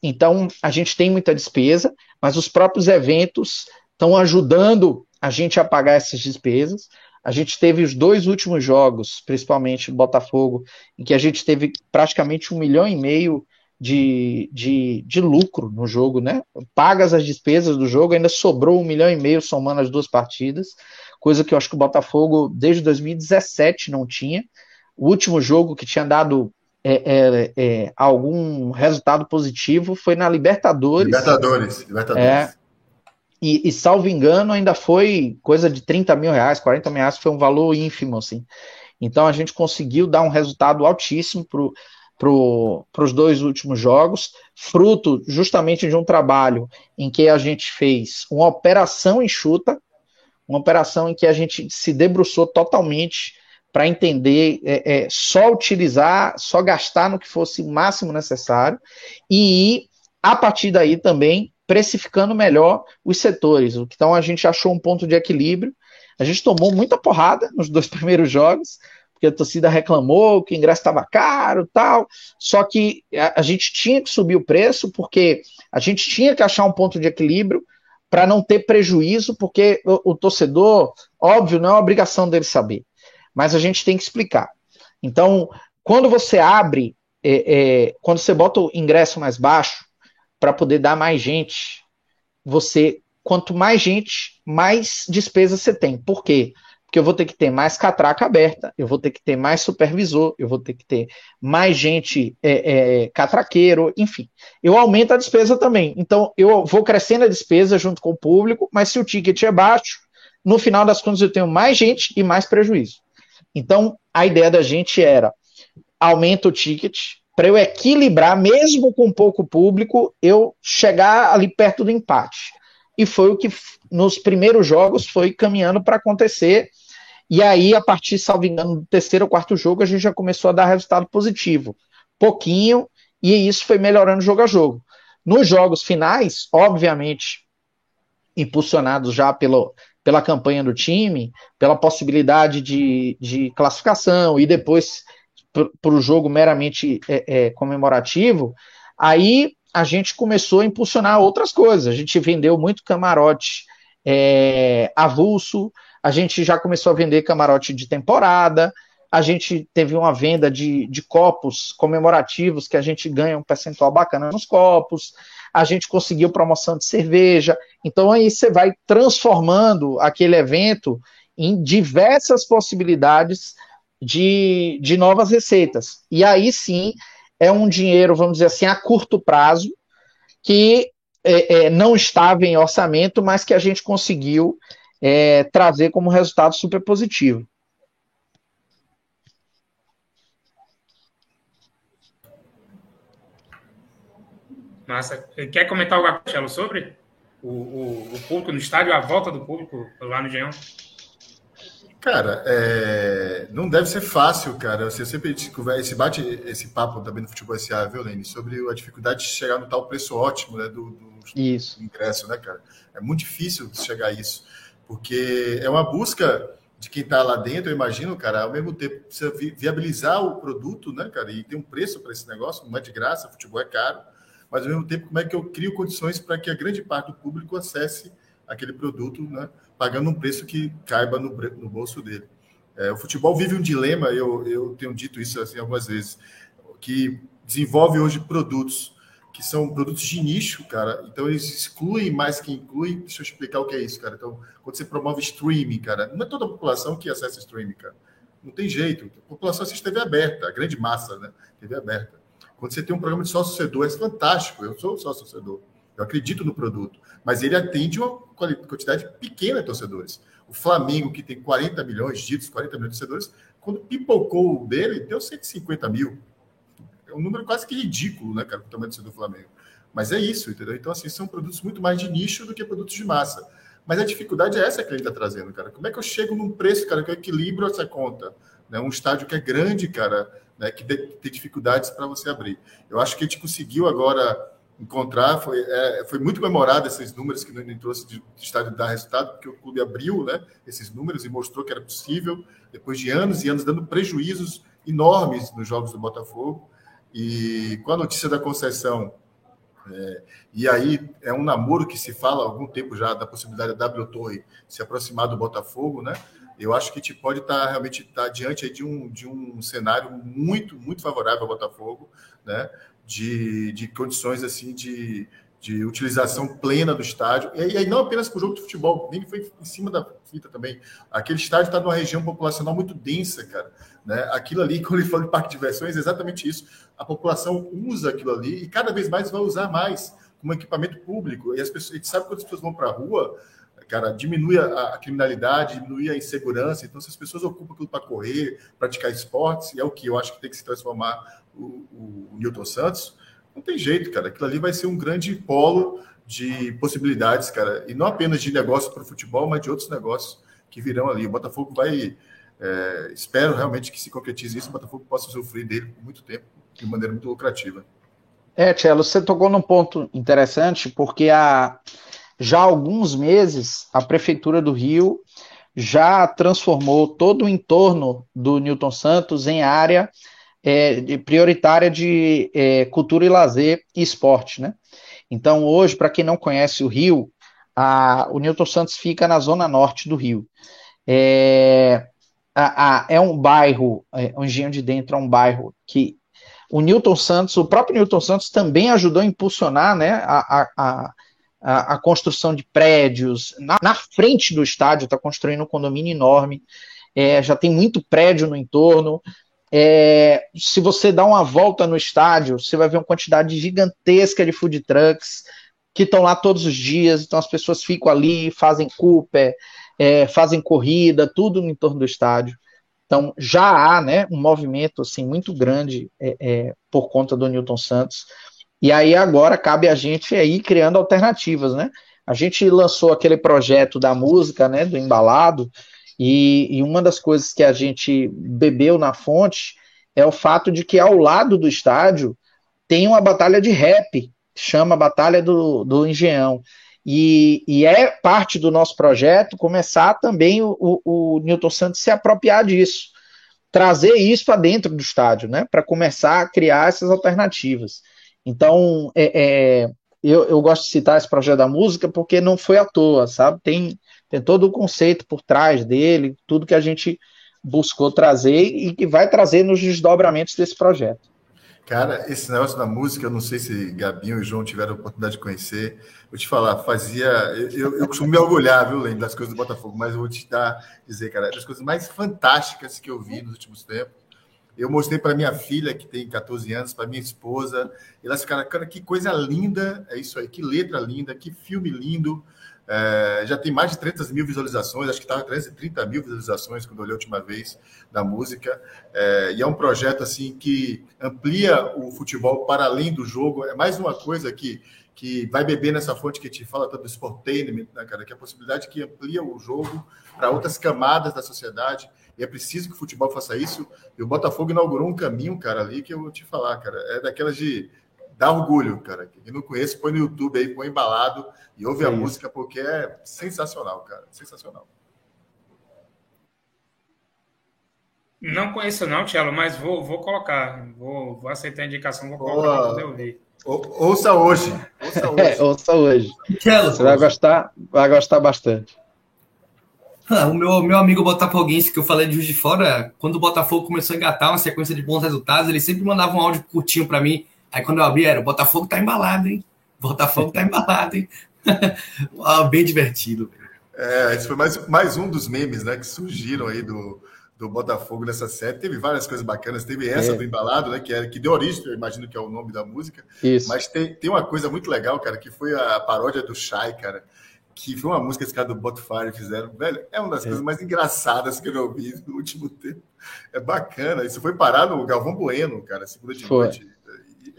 Então, a gente tem muita despesa, mas os próprios eventos estão ajudando a gente a pagar essas despesas. A gente teve os dois últimos jogos, principalmente Botafogo, em que a gente teve praticamente um milhão e meio de, de, de lucro no jogo, né? Pagas as despesas do jogo, ainda sobrou um milhão e meio somando as duas partidas, coisa que eu acho que o Botafogo desde 2017 não tinha. O último jogo que tinha dado é, é, é, algum resultado positivo foi na Libertadores. Libertadores, Libertadores. É, e, e, salvo engano, ainda foi coisa de 30 mil reais, 40 mil reais, foi um valor ínfimo, assim. Então a gente conseguiu dar um resultado altíssimo para os dois últimos jogos, fruto justamente de um trabalho em que a gente fez uma operação enxuta, uma operação em que a gente se debruçou totalmente para entender é, é, só utilizar, só gastar no que fosse máximo necessário e ir, a partir daí também precificando melhor os setores. Então a gente achou um ponto de equilíbrio. A gente tomou muita porrada nos dois primeiros jogos, porque a torcida reclamou que o ingresso estava caro tal. Só que a, a, gente tinha que subir o preço, porque a gente tinha que achar um ponto de equilíbrio para não ter prejuízo, porque o, o, torcedor, óbvio, não é obrigação dele saber, mas a gente tem que explicar. Então, quando você abre, é, é, quando você bota o ingresso mais baixo, para poder dar mais gente. Você, quanto mais gente, mais despesas você tem. Por quê? Porque eu vou ter que ter mais catraca aberta, eu vou ter que ter mais supervisor, eu vou ter que ter mais gente é, é, catraqueiro, enfim. Eu aumento a despesa também. Então, eu vou crescendo a despesa junto com o público, mas se o ticket é baixo, no final das contas eu tenho mais gente e mais prejuízo. Então, a ideia da gente era aumenta o ticket, para eu equilibrar, mesmo com pouco público, eu chegar ali perto do empate. E foi o que nos primeiros jogos foi caminhando para acontecer. E aí, a partir, salvo engano, do terceiro ou quarto jogo, a gente já começou a dar resultado positivo. Pouquinho, e isso foi melhorando jogo a jogo. Nos jogos finais, obviamente, impulsionados já pelo, pela campanha do time, pela possibilidade de, de classificação e depois para o jogo meramente é, é, comemorativo, aí a gente começou a impulsionar outras coisas. A gente vendeu muito camarote é, avulso, a gente já começou a vender camarote de temporada, a gente teve uma venda de, de copos comemorativos que a gente ganha um percentual bacana nos copos, a gente conseguiu promoção de cerveja. Então aí você vai transformando aquele evento em diversas possibilidades de, de novas receitas. E aí sim é um dinheiro, vamos dizer assim, a curto prazo, que é, é, não estava em orçamento, mas que a gente conseguiu é, trazer como resultado super positivo. Massa. Quer comentar algo, Marcelo, sobre o, o, o, público no estádio, a volta do público lá no Geão? Cara, é... não deve ser fácil, cara. Você sempre esse bate esse papo também no futebol SA, viu, Lene, sobre a dificuldade de chegar no tal preço ótimo, né, do, do, isso. do ingresso, né, cara? É muito difícil chegar a isso, porque é uma busca de quem está lá dentro, eu imagino, cara, ao mesmo tempo precisa viabilizar o produto, né, cara? E tem um preço para esse negócio, não é de graça, futebol é caro, mas ao mesmo tempo, como é que eu crio condições para que a grande parte do público acesse aquele produto, né? pagando um preço que caiba no, no bolso dele. É, o futebol vive um dilema, eu, eu tenho dito isso assim algumas vezes, que desenvolve hoje produtos que são produtos de nicho, cara. Então eles excluem mais que incluem. Deixa eu explicar o que é isso, cara. Então, quando você promove streaming, cara, não é toda a população que acessa streaming, cara. Não tem jeito. A população assiste TV aberta, a grande massa, né? TV aberta. Quando você tem um programa de sócio-torcedor, é fantástico. Eu sou sócio-torcedor. Eu acredito no produto mas ele atende uma quantidade pequena de torcedores. O Flamengo, que tem 40 milhões, ditos 40 milhões de torcedores, quando pipocou dele, deu 150 mil. É um número quase que ridículo, né, cara, o tamanho do Flamengo. Mas é isso, entendeu? Então, assim, são produtos muito mais de nicho do que produtos de massa. Mas a dificuldade é essa que ele está trazendo, cara. Como é que eu chego num preço, cara, que eu equilibro essa conta? Né? Um estádio que é grande, cara, né, que tem dificuldades para você abrir. Eu acho que a gente conseguiu agora encontrar. Foi, é, foi muito memorado esses números que ele trouxe de, de estádio dar resultado, porque o clube abriu né, esses números e mostrou que era possível, depois de anos e anos dando prejuízos enormes nos jogos do Botafogo. E com a notícia da concessão É, e aí é um namoro que se fala há algum tempo já da possibilidade da W Torre se aproximar do Botafogo, né? Eu acho que a gente pode estar tá, realmente tá diante de um, de um cenário muito, muito favorável ao Botafogo, né? De, de condições assim de, de utilização plena do estádio, e aí não apenas para o jogo de futebol, nem foi em cima da fita também. Aquele estádio está numa região populacional muito densa, cara. Né? Aquilo ali, quando ele fala de parque de diversões, é exatamente isso. A população usa aquilo ali e cada vez mais vai usar mais como equipamento público. E as pessoas, a gente sabe quando as pessoas vão para a rua, cara, diminui a, a, criminalidade, diminui a insegurança. Então, se as pessoas ocupam aquilo para correr, praticar esportes, e é o que eu acho que tem que se transformar o, o, o Newton Santos, não tem jeito, cara. Aquilo ali vai ser um grande polo de possibilidades, cara. E não apenas de negócio para o futebol, mas de outros negócios que virão ali. O Botafogo vai. É, espero realmente que se concretize isso, o Botafogo possa sofrer dele por muito tempo, de maneira muito lucrativa. É, Tchelo, você tocou num ponto interessante, porque há já há alguns meses a Prefeitura do Rio já transformou todo o entorno do Newton Santos em área é, prioritária de é, cultura e lazer e esporte, né? Então, hoje, para quem não conhece o Rio, a, o Newton Santos fica na zona norte do Rio. É, a, a, é um bairro, é, o Engenho de Dentro é um bairro que o Newton Santos, o próprio Newton Santos também ajudou a impulsionar né, a, a, a, construção de prédios. Na, na frente do estádio está construindo um condomínio enorme, é, já tem muito prédio no entorno. É, se você dá uma volta no estádio, você vai ver uma quantidade gigantesca de food trucks que estão lá todos os dias. Então as pessoas ficam ali, fazem Cooper, é, fazem corrida, tudo no entorno do estádio. Então já há né, um movimento assim muito grande é, é por conta do Newton Santos. E aí agora cabe a gente aí criando alternativas, né? A gente lançou aquele projeto da música, né, do embalado, e, e, uma das coisas que a gente bebeu na fonte é o fato de que ao lado do estádio tem uma batalha de rap, chama Batalha do, do Engenhão. E, e, é parte do nosso projeto começar também o, o, o Newton Santos se apropriar disso, trazer isso para dentro do estádio, né? Para começar a criar essas alternativas. Então, é, é, eu, eu gosto de citar esse projeto da música porque não foi à toa, sabe? Tem, tem todo o conceito por trás dele, tudo que a gente buscou trazer e que vai trazer nos desdobramentos desse projeto. Cara, esse negócio da música, eu não sei se Gabinho e João tiveram a oportunidade de conhecer. Vou te falar, fazia. Eu, eu costumo me orgulhar, viu, Lênin, das coisas do Botafogo, mas eu vou te dar, dizer, cara, é das coisas mais fantásticas que eu vi nos últimos tempos. Eu mostrei para minha filha, que tem 14 anos, para minha esposa, elas ficaram, cara, que coisa linda, é isso aí, que letra linda, que filme lindo. É, já tem mais de 300 mil visualizações, acho que estava 330 mil visualizações quando eu olhei a última vez da música. É, e é um projeto assim que amplia o futebol para além do jogo. É mais uma coisa que, que vai beber nessa fonte que te fala tanto do sportainment, né, cara? Que é a possibilidade que amplia o jogo para outras camadas da sociedade. E é preciso que o futebol faça isso. E o Botafogo inaugurou um caminho, cara, ali que eu vou te falar, cara. É daquelas de dá orgulho, cara. Quem não conhece, põe no YouTube aí, põe embalado e ouve é a isso. música, porque é sensacional, cara. Sensacional. Não conheço não, Tiago, mas vou, vou colocar. Vou, vou aceitar a indicação, vou colocar para poder ouvir. ouça hoje. Ouça hoje. É, ouça hoje. Você vai gostar, vai gostar bastante. Ah, o meu, meu amigo botafoguense que eu falei de Juiz de Fora, quando o Botafogo começou a engatar uma sequência de bons resultados, ele sempre mandava um áudio curtinho para mim Aí quando eu abri, era o Botafogo tá embalado, hein? Botafogo tá embalado, hein? ah, bem divertido. É, esse foi mais, mais um dos memes né, que surgiram aí do, do Botafogo nessa série. Teve várias coisas bacanas. Teve essa é. do Embalado, né? Que, é, que deu origem, eu imagino que é o nome da música. Isso. Mas tem, tem uma coisa muito legal, cara, que foi a paródia do Shai, cara. Que foi uma música que esse cara do Botfire fizeram. Velho, é uma das é. coisas mais engraçadas que eu ouvi no último tempo. É bacana. Isso foi parar no Galvão Bueno, cara, segunda de foi. noite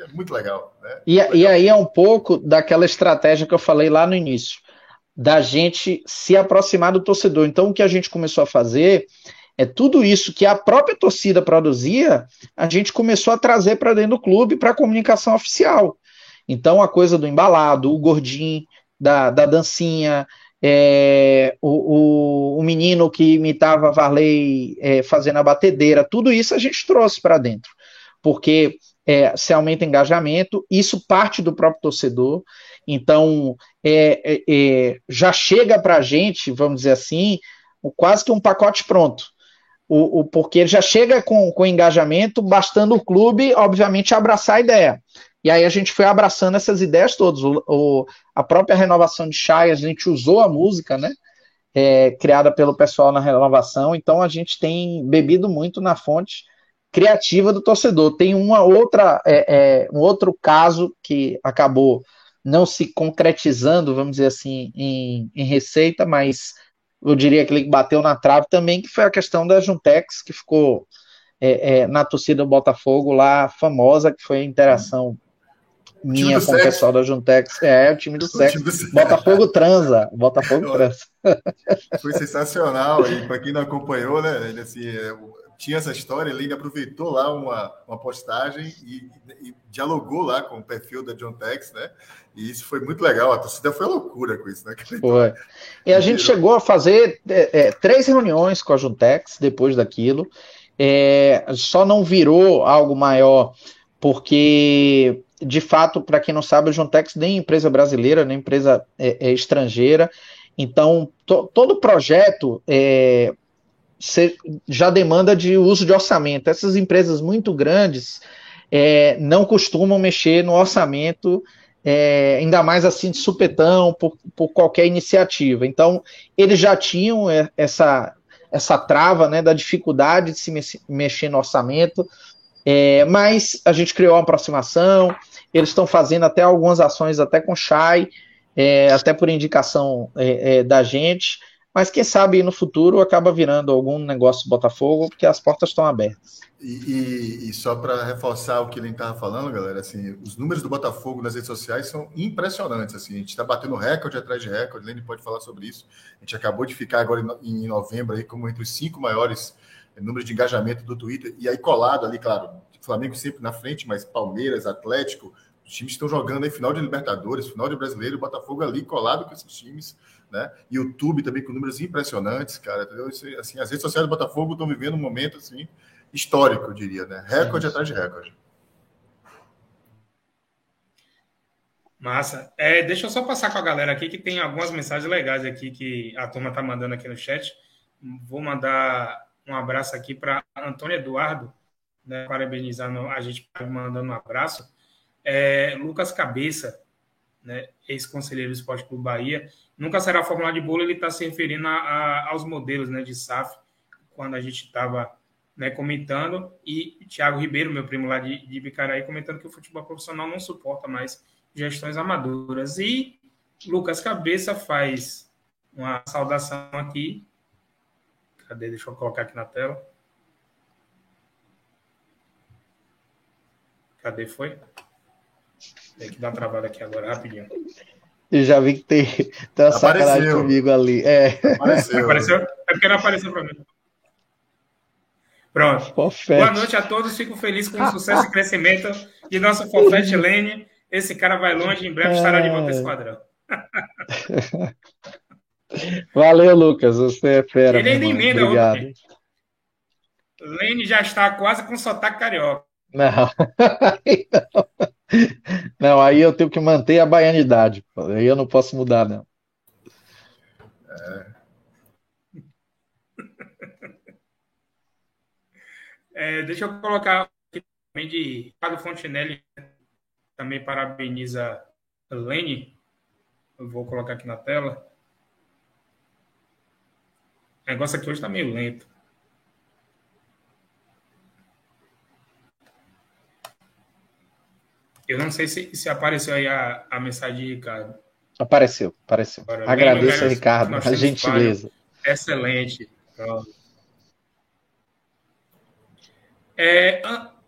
é muito legal. Né? E, legal. e aí é um pouco daquela estratégia que eu falei lá no início, da gente se aproximar do torcedor. Então, o que a gente começou a fazer é tudo isso que a própria torcida produzia, a gente começou a trazer para dentro do clube para a comunicação oficial. Então, a coisa do embalado, o gordinho, da, da dancinha, é, o, o, o, menino que imitava Varley é, fazendo a batedeira, tudo isso a gente trouxe para dentro. Porque é, se aumenta engajamento, isso parte do próprio torcedor, então é, é, é já chega para a gente, vamos dizer assim, quase que um pacote pronto. O, o, porque ele já chega com, com engajamento, bastando o clube, obviamente, abraçar a ideia. E aí a gente foi abraçando essas ideias todas. O, o, a própria renovação de Chay, a gente usou a música, né? É, criada pelo pessoal na renovação, então a gente tem bebido muito na fonte criativa do torcedor. Tem uma outra, é, é, um outro caso que acabou não se concretizando, vamos dizer assim, em, em receita, mas eu diria que ele bateu na trave também, que foi a questão da Juntex, que ficou é, é, na torcida do Botafogo lá, famosa, que foi a interação minha com o pessoal da Juntex. É, o time do, o sexo. Time do Botafogo transa. Botafogo transa. Foi sensacional. E para quem não acompanhou, né? Ele, assim, é, tinha essa história, ele aproveitou lá uma, uma postagem e, e, dialogou lá com o perfil da John Tex, né? E isso foi muito legal. A torcida foi loucura com isso, né? Foi. E a gente chegou a fazer é, é, três reuniões com a Juntex depois daquilo. É, só não virou algo maior porque de fato, para quem não sabe, o Juntex nem empresa brasileira, nem empresa é, é estrangeira. Então, to, todo projeto é, se, já demanda de uso de orçamento. Essas empresas muito grandes é, não costumam mexer no orçamento, é, ainda mais assim de supetão, por, por qualquer iniciativa. Então, eles já tinham é, essa, essa trava né, da dificuldade de se mexer no orçamento. É, mas a gente criou uma aproximação, eles estão fazendo até algumas ações até com Chai, é, até por indicação é, é, da gente, mas quem sabe no futuro acaba virando algum negócio Botafogo, porque as portas estão abertas. E, e, e só para reforçar o que ele estava falando, galera, assim, os números do Botafogo nas redes sociais são impressionantes. Assim, a gente está batendo recorde atrás de recorde, Lene pode falar sobre isso. A gente acabou de ficar agora em, em novembro aí como entre os cinco maiores números de engajamento do Twitter, e aí colado ali, claro, Flamengo sempre na frente, mas Palmeiras, Atlético, os times estão jogando em final de Libertadores, final de Brasileiro, o Botafogo ali colado com esses times, né? YouTube também com números impressionantes, cara. Entendeu? Isso, assim, as redes sociais do Botafogo estão vivendo um momento assim histórico, eu diria, né? Recorde atrás de recorde. Massa. É, deixa eu só passar com a galera aqui que tem algumas mensagens legais aqui que a turma tá mandando aqui no chat. Vou mandar um abraço aqui para Antônio Eduardo, né, parabenizando a gente, mandando um abraço. É, Lucas Cabeça, né, ex-conselheiro do Esporte Clube Bahia, nunca será fórmula de bolo, ele está se referindo a, a, aos modelos né, de SAF, quando a gente estava né, comentando, e Thiago Ribeiro, meu primo lá de, de Bicaraí, comentando que o futebol profissional não suporta mais gestões amadoras. E Lucas Cabeça faz uma saudação aqui. Cadê? Deixa eu colocar aqui na tela. Cadê foi? Tem que dar uma travada aqui agora, rapidinho. Eu já vi que tem, tem uma sacanagem comigo ali. É. Apareceu. apareceu. É porque não apareceu para mim. Pronto. Fofete. Boa noite a todos. Fico feliz com o sucesso e crescimento de nosso Fofete Lene. Esse cara vai longe, em breve estará de volta ao é. esquadrão. Valeu, Lucas. Você é fera. Ele ainda emenda Obrigado. Lene já está quase com sotaque carioca. Não. não. aí eu tenho que manter a baianidade. Aí eu não posso mudar, não. É. É, deixa eu colocar aqui também de Ricardo Fontenelle, também parabeniza Lene. Eu vou colocar aqui na tela. O negócio aqui hoje está meio lento. Eu não sei se, se apareceu aí a, a mensagem de Ricardo. Apareceu, apareceu. Agora, Agradeço, Ricardo, a gentileza. Excelente. É,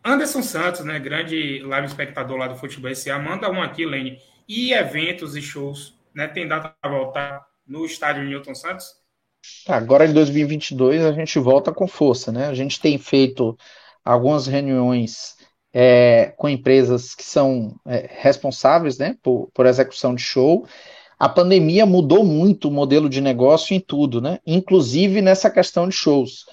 Anderson Santos, né, grande live espectador lá do Futebol SA, manda um aqui, Lene. E eventos e shows, né, tem data para voltar no estádio Newton Santos? Agora em 2022 a gente volta com força, né? A gente tem feito algumas reuniões é, com empresas que são é, responsáveis né, por, por execução de show. A pandemia mudou muito o modelo de negócio em tudo, né? inclusive nessa questão de shows.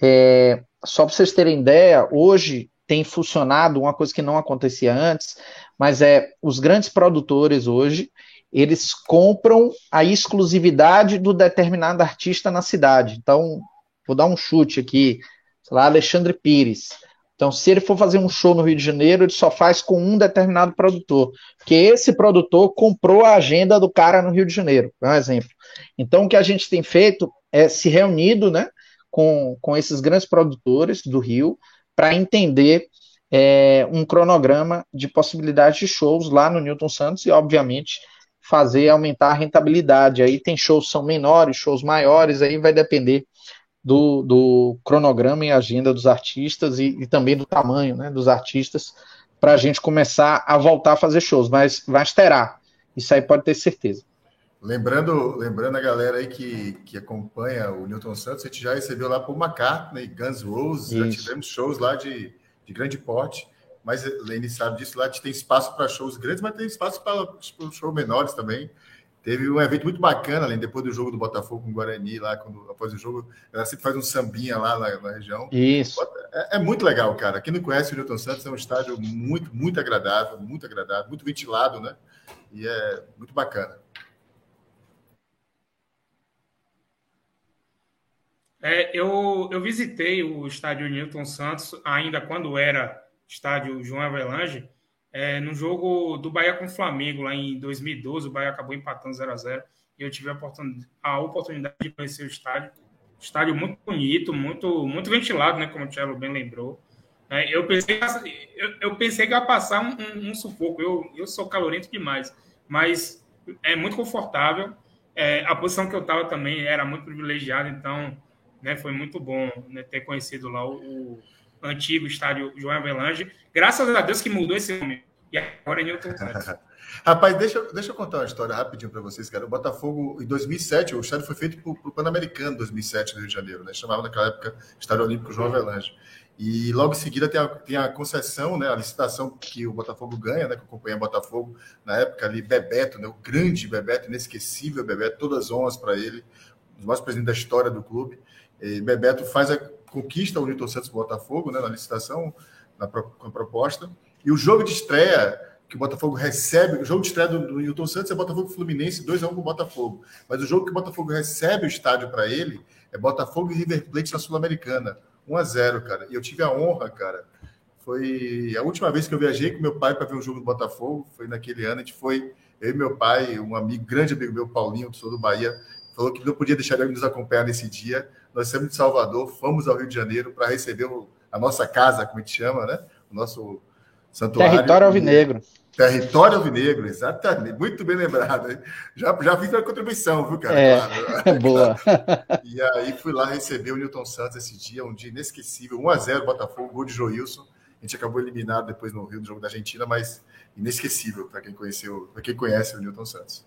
É, só para vocês terem ideia, hoje tem funcionado, uma coisa que não acontecia antes, mas é os grandes produtores hoje, eles compram a exclusividade do determinado artista na cidade. Então, vou dar um chute aqui, sei lá, Alexandre Pires. Então, se ele for fazer um show no Rio de Janeiro, ele só faz com um determinado produtor, porque esse produtor comprou a agenda do cara no Rio de Janeiro, é um exemplo. Então, o que a gente tem feito é se reunido, né, com, com esses grandes produtores do Rio para entender é, um cronograma de possibilidade de shows lá no Newton Santos e, obviamente, fazer aumentar a rentabilidade. Aí tem shows são menores, shows maiores, aí vai depender do, do cronograma e agenda dos artistas e, e também do tamanho né, dos artistas para a gente começar a voltar a fazer shows, mas vai esperar. Isso aí pode ter certeza. Lembrando, lembrando a galera aí que, que acompanha o Newton Santos, a gente já recebeu lá por McCartney, Guns Roses, já tivemos shows lá de, de grande porte, mas Lene sabe disso, lá a gente tem espaço para shows grandes, mas tem espaço para shows menores também. Teve um evento muito bacana, além depois do jogo do Botafogo com o Guarani, lá, quando, após o jogo, ela sempre faz um sambinha lá na, na região. Isso. É, é, muito legal, cara. Quem não conhece o Newton Santos é um estádio muito, muito agradável, muito agradável, muito ventilado, né? E é muito bacana. É, eu, eu visitei o estádio Newton Santos ainda quando era estádio João Avelange, é, no jogo do Bahia com o Flamengo, lá em 2012. O Bahia acabou empatando 0 a 0 e eu tive a oportunidade, a oportunidade de conhecer o estádio. Estádio muito bonito, muito, muito ventilado, né, como o Tchelo bem lembrou. É, eu, pensei, eu, eu, pensei que ia passar um, um, um, sufoco. Eu, eu sou calorento demais, mas é muito confortável. É, a posição que eu estava também era muito privilegiada, então né? Foi muito bom né, ter conhecido lá o, antigo estádio João Avelange. Graças a Deus que mudou esse nome. E agora é Newton Rapaz, deixa, deixa eu contar uma história rapidinho para vocês, cara. O Botafogo, em 2007, o estádio foi feito para o Pan-Americano, 2007, no Rio de Janeiro, né? Chamava naquela época Estádio Olímpico João Avelange. E logo em seguida tem a, tem a concessão, né, a licitação que o Botafogo ganha, né, que eu acompanhei o Botafogo na época ali, Bebeto, né, o grande Bebeto, inesquecível Bebeto, todas as honras para ele, um dos mais presentes da história do clube. E Bebeto faz a conquista o Newton Santos Botafogo, né, na licitação, na, com a proposta. E o jogo de estreia que o Botafogo recebe, o jogo de estreia do, do Newton Santos é Botafogo Fluminense 2x1 com o Botafogo. Mas o jogo que o Botafogo recebe o estádio para ele é Botafogo e River Plate na Sul-Americana. 1x0, cara. E eu tive a honra, cara. Foi a última vez que eu viajei com meu pai para ver um jogo do Botafogo. Foi naquele ano. A gente foi, eu e meu pai, um amigo, grande amigo meu, Paulinho, do Sul do Bahia, falou que não podia deixar ele nos acompanhar nesse dia. Nós somos de Salvador, fomos ao Rio de Janeiro para receber a nossa casa, como a gente chama, né? O nosso santuário. Território Alvinegro. Território Alvinegro, exatamente. Muito bem lembrado. Já, já fiz a contribuição, viu, cara? É, claro. boa. E aí fui lá receber o Newton Santos esse dia, um dia inesquecível. 1x0 Botafogo, gol de Joilson. A gente acabou eliminado depois no Rio do jogo da Argentina, mas inesquecível para quem conheceu, para quem conhece o Newton Santos.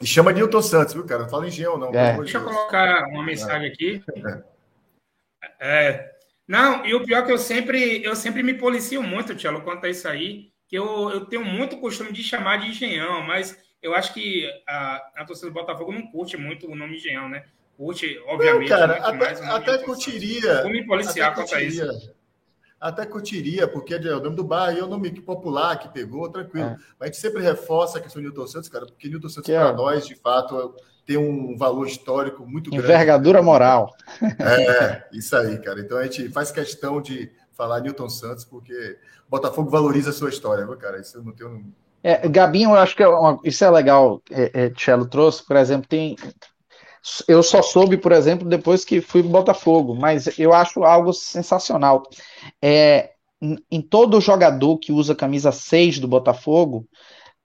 E chama Newton Santos, viu, cara? Não fala engenhão, não. É. Deixa eu colocar uma mensagem aqui. É. Não, e o pior é que eu sempre, eu sempre me policio muito, Tiago, quanto a isso aí, que eu, eu tenho muito costume de chamar de engenhão, mas eu acho que a, a torcida do Botafogo não curte muito o nome engenhão, né? Curte, obviamente, não, cara, até, mais até curtiria. Vou me policiar quanto a isso até curtiria, porque é o nome do bairro, é o nome popular que pegou, tranquilo. É. Mas a gente sempre reforça a questão do Newton Santos, cara, porque Newton Santos, para é. nós, de fato, tem um valor histórico muito grande. Envergadura moral. É, isso aí, cara. Então a gente faz questão de falar Newton Santos, porque Botafogo valoriza a sua história, viu, cara? Isso eu não tenho. É, Gabinho, eu acho que é uma, isso é legal, é, é, Tchelo trouxe, por exemplo, tem. Eu só soube, por exemplo, depois que fui pro Botafogo, mas eu acho algo sensacional é, em todo jogador que usa camisa 6 do Botafogo,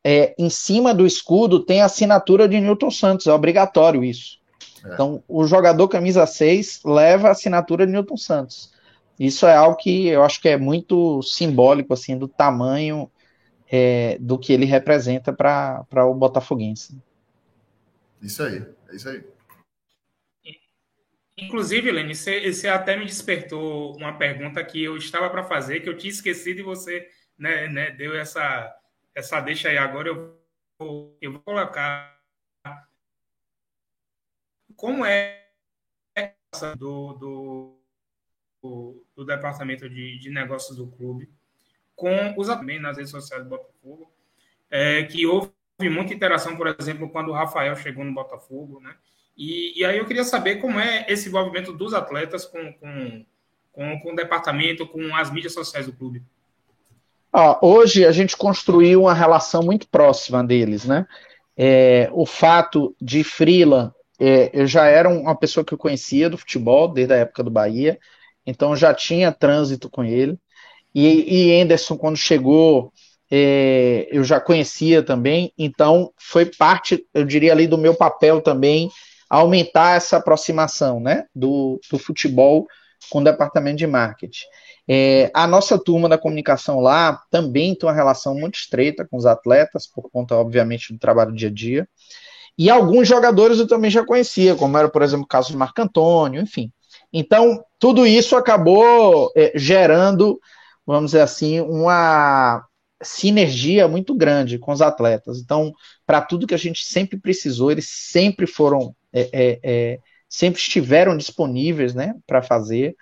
é, em cima do escudo tem a assinatura de Newton Santos, é obrigatório isso. É. Então, o jogador camisa 6 leva a assinatura de Newton Santos. Isso é algo que eu acho que é muito simbólico, assim, do tamanho é, do que ele representa para o Botafoguense. Isso aí, é isso aí. Inclusive, Lene, você, você, até me despertou uma pergunta que eu estava para fazer, que eu tinha esquecido e você né, né, deu essa, essa deixa aí. Agora eu vou, eu vou colocar como é do, do do departamento de, de, negócios do clube, com os também nas redes sociais do Botafogo, é, que houve muita interação, por exemplo, quando o Rafael chegou no Botafogo, né? E, e aí eu queria saber como é esse envolvimento dos atletas com, com, com, com o departamento, com as mídias sociais do clube. Ah, hoje a gente construiu uma relação muito próxima deles, né? É, o fato de Freeland, é, eu já era uma pessoa que eu conhecia do futebol desde a época do Bahia, então já tinha trânsito com ele. E, e Anderson, quando chegou, é, eu já conhecia também, então foi parte, eu diria ali, do meu papel também aumentar essa aproximação né, do, do futebol com o departamento de marketing. É, a nossa turma da comunicação lá também tem uma relação muito estreita com os atletas, por conta, obviamente, do trabalho do dia a dia. E alguns jogadores eu também já conhecia, como era, por exemplo, o caso de Marco Antônio, enfim. Então, tudo isso acabou é, gerando, vamos dizer assim, uma sinergia muito grande com os atletas. Então, para tudo que a gente sempre precisou, eles sempre foram, é, é, é sempre estiveram disponíveis né, para fazer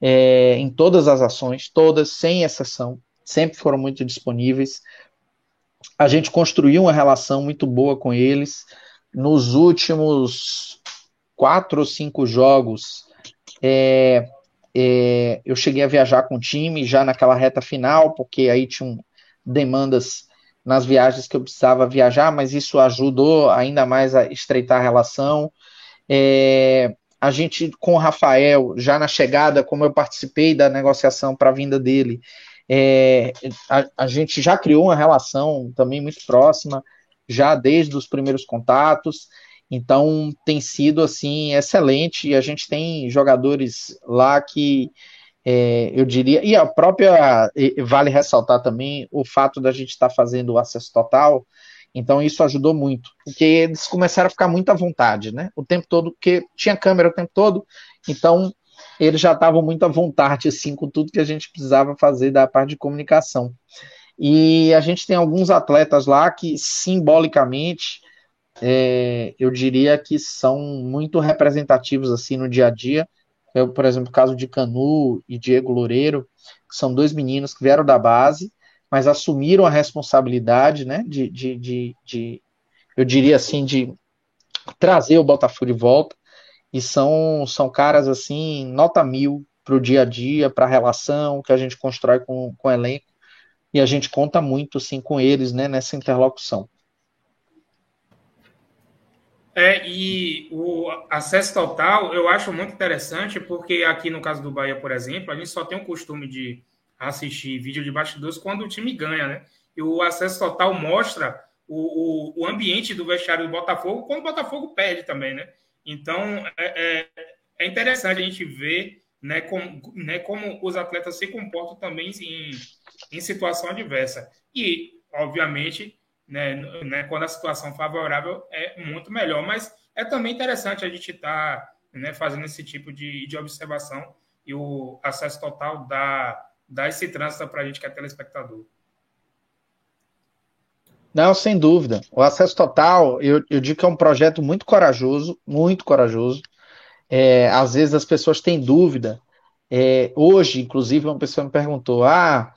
é, em todas as ações, todas, sem exceção, sempre foram muito disponíveis. A gente construiu uma relação muito boa com eles. Nos últimos quatro ou cinco jogos, é, é, eu cheguei a viajar com o time já naquela reta final, porque aí tinham demandas nas viagens que eu precisava viajar, mas isso ajudou ainda mais a estreitar a relação. É, a gente, com o Rafael, já na chegada, como eu participei da negociação para a vinda dele, é, a, a, gente já criou uma relação também muito próxima, já desde os primeiros contatos, então tem sido assim excelente. E a gente tem jogadores lá que é, eu diria, e a própria, vale ressaltar também o fato da gente estar tá fazendo o acesso total então isso ajudou muito, porque eles começaram a ficar muito à vontade, né? O tempo todo, porque tinha câmera o tempo todo, então eles já estavam muito à vontade, assim, com tudo que a gente precisava fazer da parte de comunicação. E a gente tem alguns atletas lá que, simbolicamente, é, eu diria que são muito representativos, assim, no dia a dia. Eu, por exemplo, o caso de Canu e Diego Loureiro, que são dois meninos que vieram da base, mas assumiram a responsabilidade, né, de, de, de, de eu diria assim, de trazer o Botafogo de volta, e são, são caras, assim, nota mil para o dia a dia, para a relação que a gente constrói com, com o elenco, e a gente conta muito, assim, com eles, né, nessa interlocução. É, e o acesso total eu acho muito interessante, porque aqui no caso do Bahia, por exemplo, a gente só tem o costume de assistir vídeo de bastidores quando o time ganha, né? E o acesso total mostra o, o, o ambiente do vestiário do Botafogo quando o Botafogo perde também, né? Então é, é, é interessante a gente ver né, como, né, como os atletas se comportam também em, em situação adversa. E, obviamente, né, né, quando a situação favorável é muito melhor, mas é também interessante a gente estar tá, né, fazendo esse tipo de, de observação e o acesso total da dar esse trânsito para a gente que é telespectador. Não, sem dúvida. O acesso total, eu, eu digo que é um projeto muito corajoso, muito corajoso. É, às vezes as pessoas têm dúvida. É, hoje, inclusive, uma pessoa me perguntou: ah,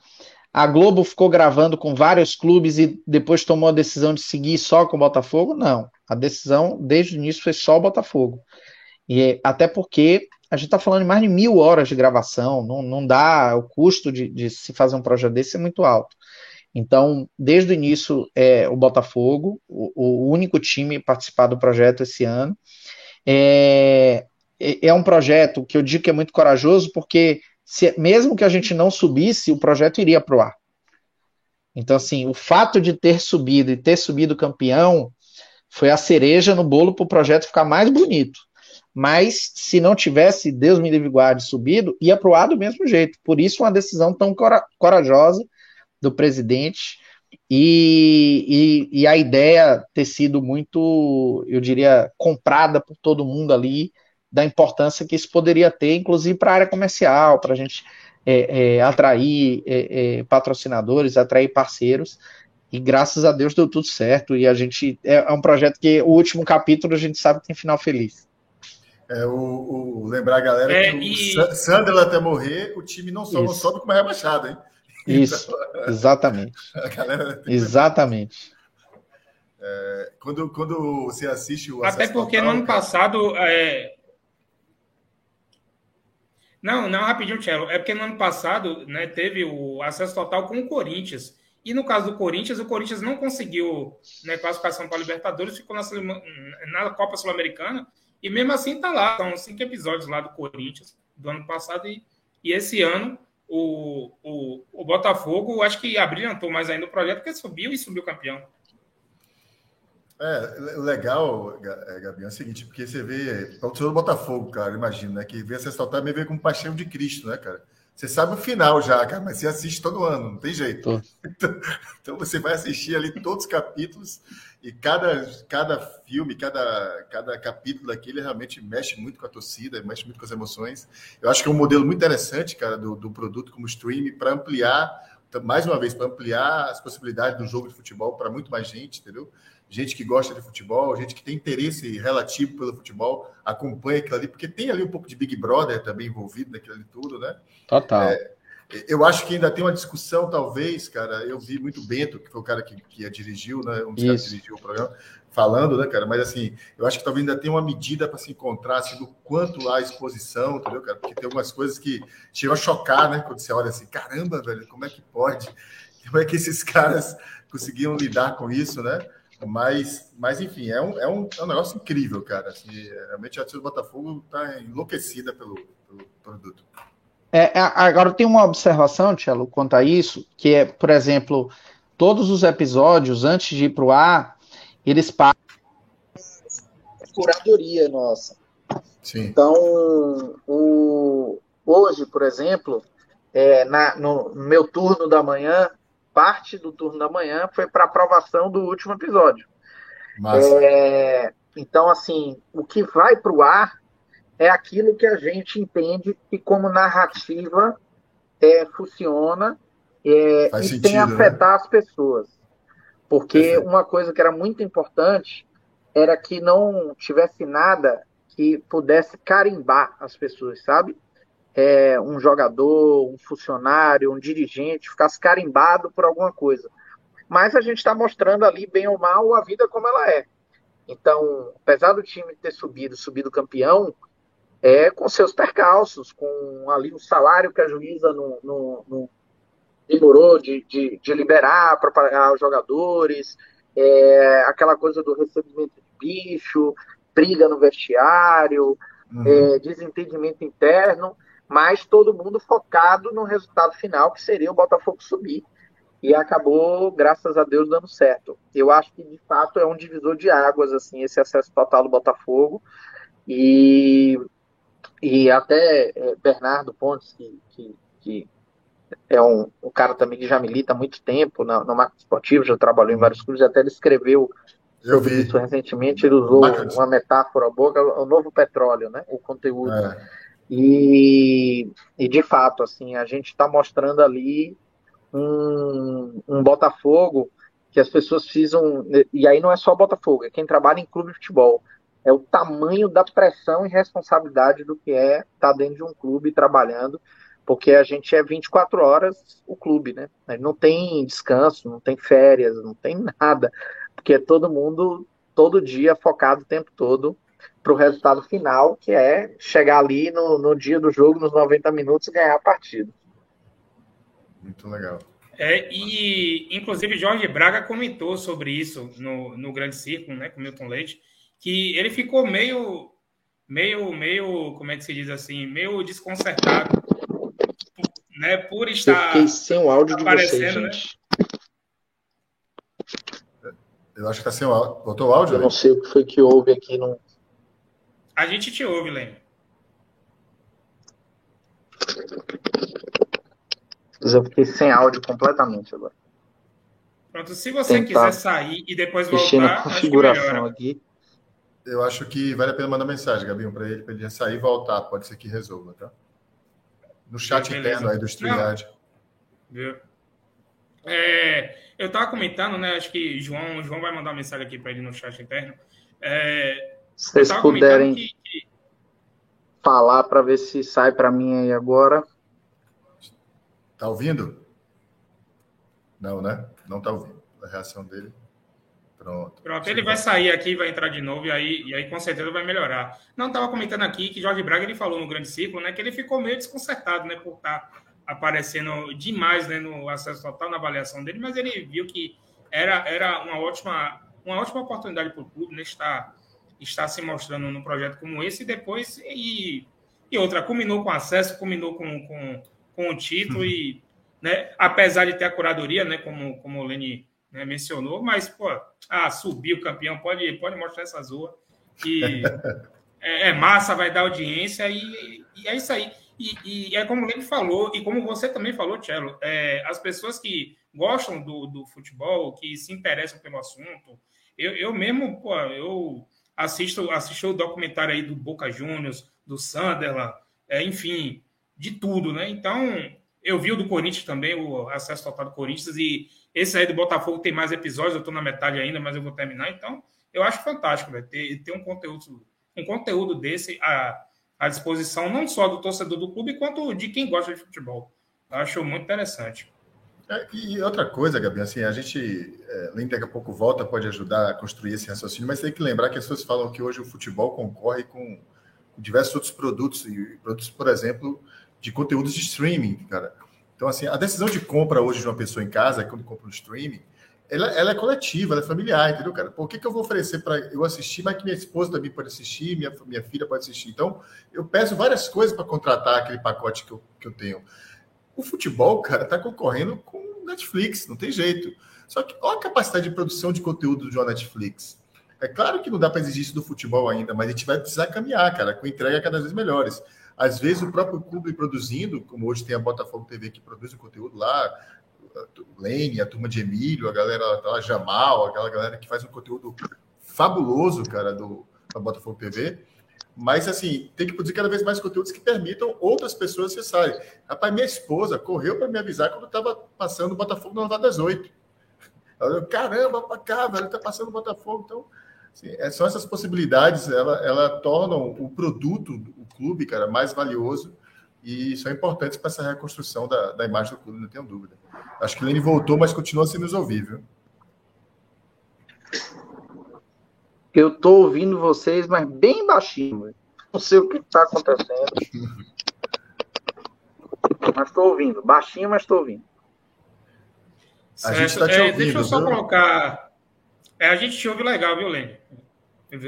a Globo ficou gravando com vários clubes e depois tomou a decisão de seguir só com o Botafogo? Não. A decisão, desde o início, foi só o Botafogo. E até porque a gente está falando de mais de mil horas de gravação, não, não dá, o custo de, de se fazer um projeto desse é muito alto. Então, desde o início, é o Botafogo, o, o único time participar do projeto esse ano. É, é, é um projeto que eu digo que é muito corajoso, porque se, mesmo que a gente não subisse, o projeto iria para o ar. Então, assim, o fato de ter subido e ter subido campeão foi a cereja no bolo para o projeto ficar mais bonito mas se não tivesse, Deus me livre guarde, subido, ia para o ar do mesmo jeito. Por isso, uma decisão tão corajosa do presidente e, e, e, a ideia ter sido muito, eu diria, comprada por todo mundo ali, da importância que isso poderia ter, inclusive para a área comercial, para a gente é, é, atrair é, é, patrocinadores, atrair parceiros. E graças a Deus deu tudo certo. E a gente é, é um projeto que o último capítulo a gente sabe que tem final feliz. É, o, o, lembrar a galera é, que e... o Sandro até morrer, o time não só não sobe como é rebaixado, hein? Isso, então, exatamente. Galera... Exatamente. É, quando, quando você assiste o Até porque total, no ano cara... passado. É... Não, não, rapidinho, Tchelo. É porque no ano passado né, teve o acesso total com o Corinthians. E no caso do Corinthians, o Corinthians não conseguiu né, classificação para a Libertadores, ficou na, na Copa Sul-Americana e mesmo assim tá lá, são cinco episódios lá do Corinthians do ano passado e, e esse ano o, o, o Botafogo acho que abrilhantou mais ainda o projeto porque subiu e subiu campeão. É, legal, é, Gabi, é o seguinte, porque você vê, o do Botafogo, cara, imagina, né, que vê essa saltar me vê com paixão de Cristo, né, cara? Você sabe o final já, cara, mas você assiste todo ano, não tem jeito. Então, então, você vai assistir ali todos os capítulos e cada, cada filme, cada, cada capítulo daquele realmente mexe muito com a torcida, mexe muito com as emoções. Eu acho que é um modelo muito interessante, cara, do, do produto como streaming para ampliar, mais uma vez, para ampliar as possibilidades do jogo de futebol para muito mais gente, entendeu? Gente que gosta de futebol, gente que tem interesse relativo pelo futebol, acompanha aquilo ali, porque tem ali um pouco de Big Brother também envolvido naquilo ali tudo, né? Total. É, eu acho que ainda tem uma discussão, talvez, cara. Eu vi muito Bento, que foi o cara que, que dirigiu, né? Um dos caras que dirigiu o programa, falando, né, cara? Mas assim, eu acho que talvez ainda tem uma medida para se encontrar assim, do quanto há exposição, entendeu, cara? Porque tem algumas coisas que chegam a chocar, né? Quando você olha assim, caramba, velho, como é que pode? Como é que esses caras conseguiam lidar com isso, né? Mas, mas enfim, é um, é um, é um negócio incrível, cara. Assim, realmente a torcida do Botafogo está enlouquecida pelo, pelo produto. É, é, agora tem uma observação, Tchelo, quanto a isso, que é, por exemplo, todos os episódios, antes de ir para o ar, eles passam curadoria nossa. Sim. Então, o, hoje, por exemplo, é, na, no meu turno da manhã, parte do turno da manhã foi para aprovação do último episódio. É, então, assim, o que vai para o ar é aquilo que a gente entende que como narrativa é, funciona é, e sentido, tem afetar né? as pessoas. Porque Perfeito. uma coisa que era muito importante era que não tivesse nada que pudesse carimbar as pessoas, sabe? É, um jogador, um funcionário, um dirigente ficasse carimbado por alguma coisa. Mas a gente está mostrando ali, bem ou mal, a vida como ela é. Então, apesar do time ter subido, subido campeão, é com seus percalços, com ali o salário que a juíza não, não, não demorou de, de, de liberar para pagar os jogadores, é, aquela coisa do recebimento de bicho, briga no vestiário, uhum. é, desentendimento interno mas todo mundo focado no resultado final, que seria o Botafogo subir. E acabou, graças a Deus, dando certo. Eu acho que, de fato, é um divisor de águas, assim, esse acesso total do Botafogo. E, e até é, Bernardo Pontes, que, que, que é um, um, cara também que já milita há muito tempo no, no marketing esportivo, já trabalhou em vários clubes, até ele escreveu sobre isso recentemente, ele usou uma metáfora boa, o novo petróleo, né? O conteúdo. É. E, e de fato, assim, a gente está mostrando ali um, um Botafogo que as pessoas precisam. E aí não é só Botafogo, é quem trabalha em clube de futebol. É o tamanho da pressão e responsabilidade do que é estar tá dentro de um clube trabalhando, porque a gente é 24 horas o clube, né? Não tem descanso, não tem férias, não tem nada, porque é todo mundo todo dia focado o tempo todo para o resultado final, que é chegar ali no, no dia do jogo, nos 90 minutos, e ganhar a partida. Muito legal. É, e, inclusive, Jorge Braga comentou sobre isso no, no Grande Círculo, né, com Milton Leite, que ele ficou meio, meio, meio, como é que se diz assim, meio desconcertado, né, por estar. Eu sem o áudio de vocês, né? Eu acho que está sem o áudio. Botou o áudio? Eu não sei o que foi que houve aqui no, a gente te ouve, Lênin. Eu fiquei sem áudio completamente agora. Pronto, se você Tentar quiser sair e depois voltar, na configuração aqui. Eu acho que vale a pena mandar mensagem, Gabinho, para ele, para ele sair e voltar. Pode ser que resolva, tá? No chat Beleza. interno aí do StreamYard. É, eu estava comentando, né? Acho que João, João vai mandar uma mensagem aqui para ele no chat interno. É, se vocês puderem. Que, falar para ver se sai para mim aí agora. Tá ouvindo? Não, né? Não tá ouvindo. A reação dele. Pronto. Pronto, ele vai sair aqui, vai entrar de novo e aí, e aí com certeza vai melhorar. Não estava comentando aqui que Jorge Braga ele falou no grande ciclo, né, que ele ficou meio desconcertado, né, por estar tá aparecendo demais, né, no acesso total na avaliação dele, mas ele viu que era, era uma ótima uma ótima oportunidade para o clube, né, estar está se mostrando num projeto como esse e depois e, e outra culminou com acesso, culminou com, com, com o título e né, apesar de ter a curadoria, né, como como o Leni né, mencionou, mas, pô, ah, subiu campeão, pode, pode mostrar essa zoa. E é, é, massa, vai dar audiência e, e é isso aí. E, e, é como o Lene falou, e como você também falou, Tchelo, é, as pessoas que gostam do, do futebol, que se interessam pelo assunto, eu, eu mesmo, pô, eu assisto, assisto o documentário aí do Boca Juniors, do Sunderland, é, enfim, de tudo, né? Então, eu vi o do Corinthians também, o acesso total do Corinthians, e esse aí do Botafogo tem mais episódios, eu estou na metade ainda, mas eu vou terminar. Então, eu acho fantástico, véio, ter, ter um conteúdo, um conteúdo desse à, à disposição, não só do torcedor do clube, quanto de quem gosta de futebol. Eu acho muito interessante. É, e outra coisa, Gabi, assim, a gente, é, Lem daqui a pouco volta, pode ajudar a construir esse raciocínio, mas tem que lembrar que as pessoas falam que hoje o futebol concorre com diversos outros produtos, e produtos, por exemplo, de conteúdos de streaming, cara. Então, assim, a decisão de compra hoje de uma pessoa em casa, quando compra um streaming, ela, ela, é coletiva, ela é familiar, entendeu, cara? Por que, que eu vou oferecer para eu assistir, mas que minha esposa também pode assistir, minha, minha filha pode assistir? Então, eu peço várias coisas para contratar aquele pacote que eu, que eu tenho. O futebol, cara, está concorrendo com Netflix, não tem jeito. Só que olha a capacidade de produção de conteúdo do Netflix. É claro que não dá para exigir isso do futebol ainda, mas a gente vai precisar caminhar, cara, com entrega cada vez melhores. Às vezes o próprio clube produzindo, como hoje tem a Botafogo TV que produz o conteúdo lá, o Lane, a turma de Emílio, a galera lá, Jamal, aquela galera que faz um conteúdo fabuloso, cara, do, da Botafogo TV. Mas, assim, tem que produzir cada vez mais conteúdos que permitam outras pessoas acessarem. Rapaz, minha esposa correu para me avisar quando estava passando o Botafogo na 98. Eu, Caramba, para cá, velho, tá passando o Botafogo. Então, assim, é, são essas possibilidades, ela, ela tornam o produto, o clube, cara, mais valioso e são importantes para essa reconstrução da, da imagem do clube, não tenho dúvida. Acho que o Lene voltou, mas continua sem nos ouvir, viu? Eu estou ouvindo vocês, mas bem baixinho. Não sei o que está acontecendo. mas estou ouvindo. Baixinho, mas estou ouvindo. A gente tá te ouvindo, é, deixa eu só viu? colocar. É, a gente te ouve legal, viu, Lene?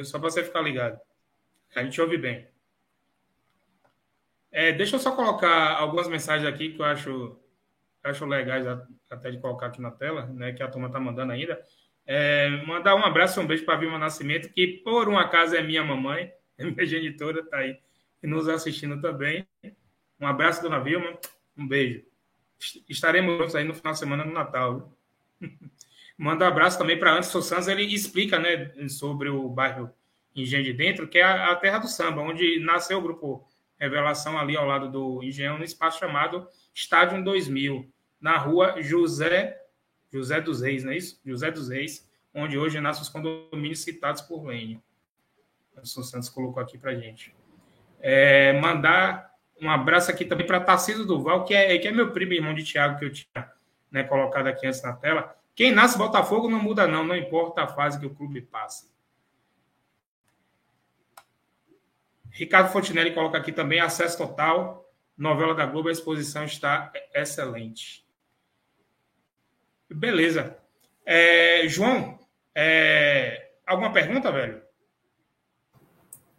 Só para você ficar ligado. A gente ouve bem. É, deixa eu só colocar algumas mensagens aqui que eu acho, acho legais até de colocar aqui na tela, né, que a turma está mandando ainda. É, mandar um abraço e um beijo para a Vilma Nascimento, que por um acaso é minha mamãe, é minha genitora, está aí nos assistindo também. Um abraço, dona Vilma, um beijo. Estaremos aí no final de semana no Natal. Manda um abraço também para Anderson Santos, ele explica né, sobre o bairro Engenho de Dentro, que é a, a terra do samba, onde nasceu o grupo Revelação ali ao lado do Engenhão, no espaço chamado Estádio 2000, na rua José José dos Reis, não é isso? José dos Reis, onde hoje nascem os condomínios citados por Lênin. O Santos colocou aqui para gente. É, mandar um abraço aqui também para Tarcísio Duval, que é, que é meu primo irmão de Thiago, que eu tinha né, colocado aqui antes na tela. Quem nasce Botafogo não muda, não, não importa a fase que o clube passa. Ricardo Fontinelli coloca aqui também acesso total. Novela da Globo, a exposição está excelente. Beleza. É, João, é, alguma pergunta, velho?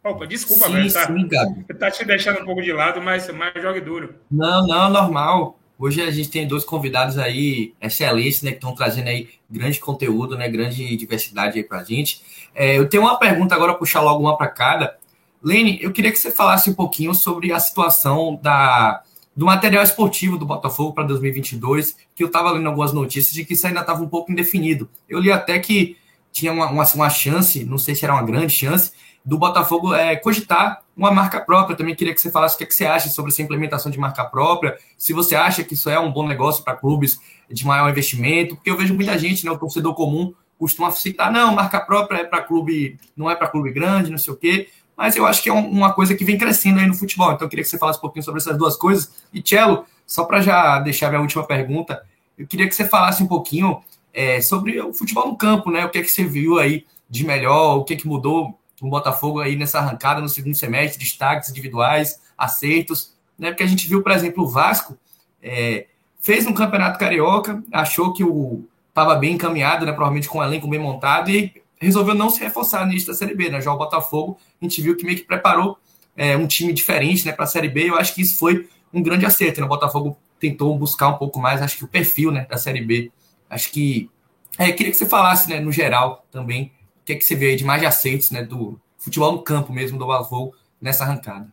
Opa, desculpa, sim, velho. Tá, sim, Gabi. tá te deixando um pouco de lado, mas, mas jogue duro. Não, não, normal. Hoje a gente tem dois convidados aí excelentes, né, que estão trazendo aí grande conteúdo, né, grande diversidade aí pra gente. É, eu tenho uma pergunta agora, puxar logo uma para cada. Lene, eu queria que você falasse um pouquinho sobre a situação da, do material esportivo do Botafogo para 2022, que eu estava lendo algumas notícias de que isso ainda estava um pouco indefinido. Eu li até que tinha uma, uma, uma, chance, não sei se era uma grande chance, do Botafogo é, cogitar uma marca própria. Também queria que você falasse o que, é que você acha sobre essa implementação de marca própria, se você acha que isso é um bom negócio para clubes de maior investimento, porque eu vejo muita gente, né, o torcedor comum, costuma citar, não, marca própria é para clube, não é para clube grande, não sei o quê. mas eu acho que é uma coisa que vem crescendo aí no futebol. Então eu queria que você falasse um pouquinho sobre essas duas coisas. E, Cello, só para já deixar minha última pergunta, eu queria que você falasse um pouquinho é, sobre o futebol no campo, né? O que é que você viu aí de melhor, o que é que mudou no Botafogo aí nessa arrancada no segundo semestre, destaques individuais, acertos, né? Porque a gente viu, por exemplo, o Vasco é, fez um campeonato carioca, achou que o estava bem encaminhado, né? Provavelmente com um elenco bem montado e resolveu não se reforçar nisso da Série B, né? Já o Botafogo, a gente viu que meio que preparou é, um time diferente, né, para a Série B. Eu acho que isso foi um grande acerto, né? O Botafogo tentou buscar um pouco mais, acho que o perfil, né, da Série B. Acho que é, queria que você falasse, né, no geral também, o que é que você vê aí de mais de aceitos, né, do futebol no campo mesmo do Botafogo nessa arrancada.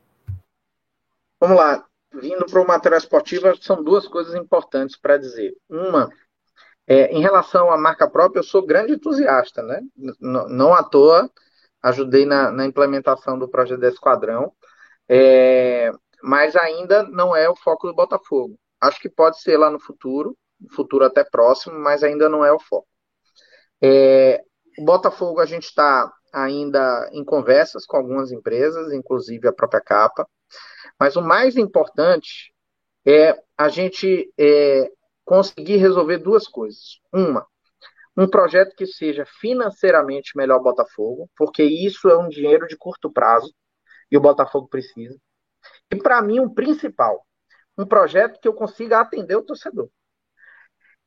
Vamos lá, vindo para o material esportivo, são duas coisas importantes para dizer. Uma é, em relação à marca própria, eu sou grande entusiasta, né? Não à toa, ajudei na, na, implementação do projeto da Esquadrão, é, mas ainda não é o foco do Botafogo. Acho que pode ser lá no futuro, futuro até próximo, mas ainda não é o foco. É, o Botafogo, a gente está ainda em conversas com algumas empresas, inclusive a própria capa, mas o mais importante é a gente é, conseguir resolver duas coisas. Uma, um projeto que seja financeiramente melhor Botafogo, porque isso é um dinheiro de curto prazo e o Botafogo precisa. E para mim, um principal, um projeto que eu consiga atender o torcedor.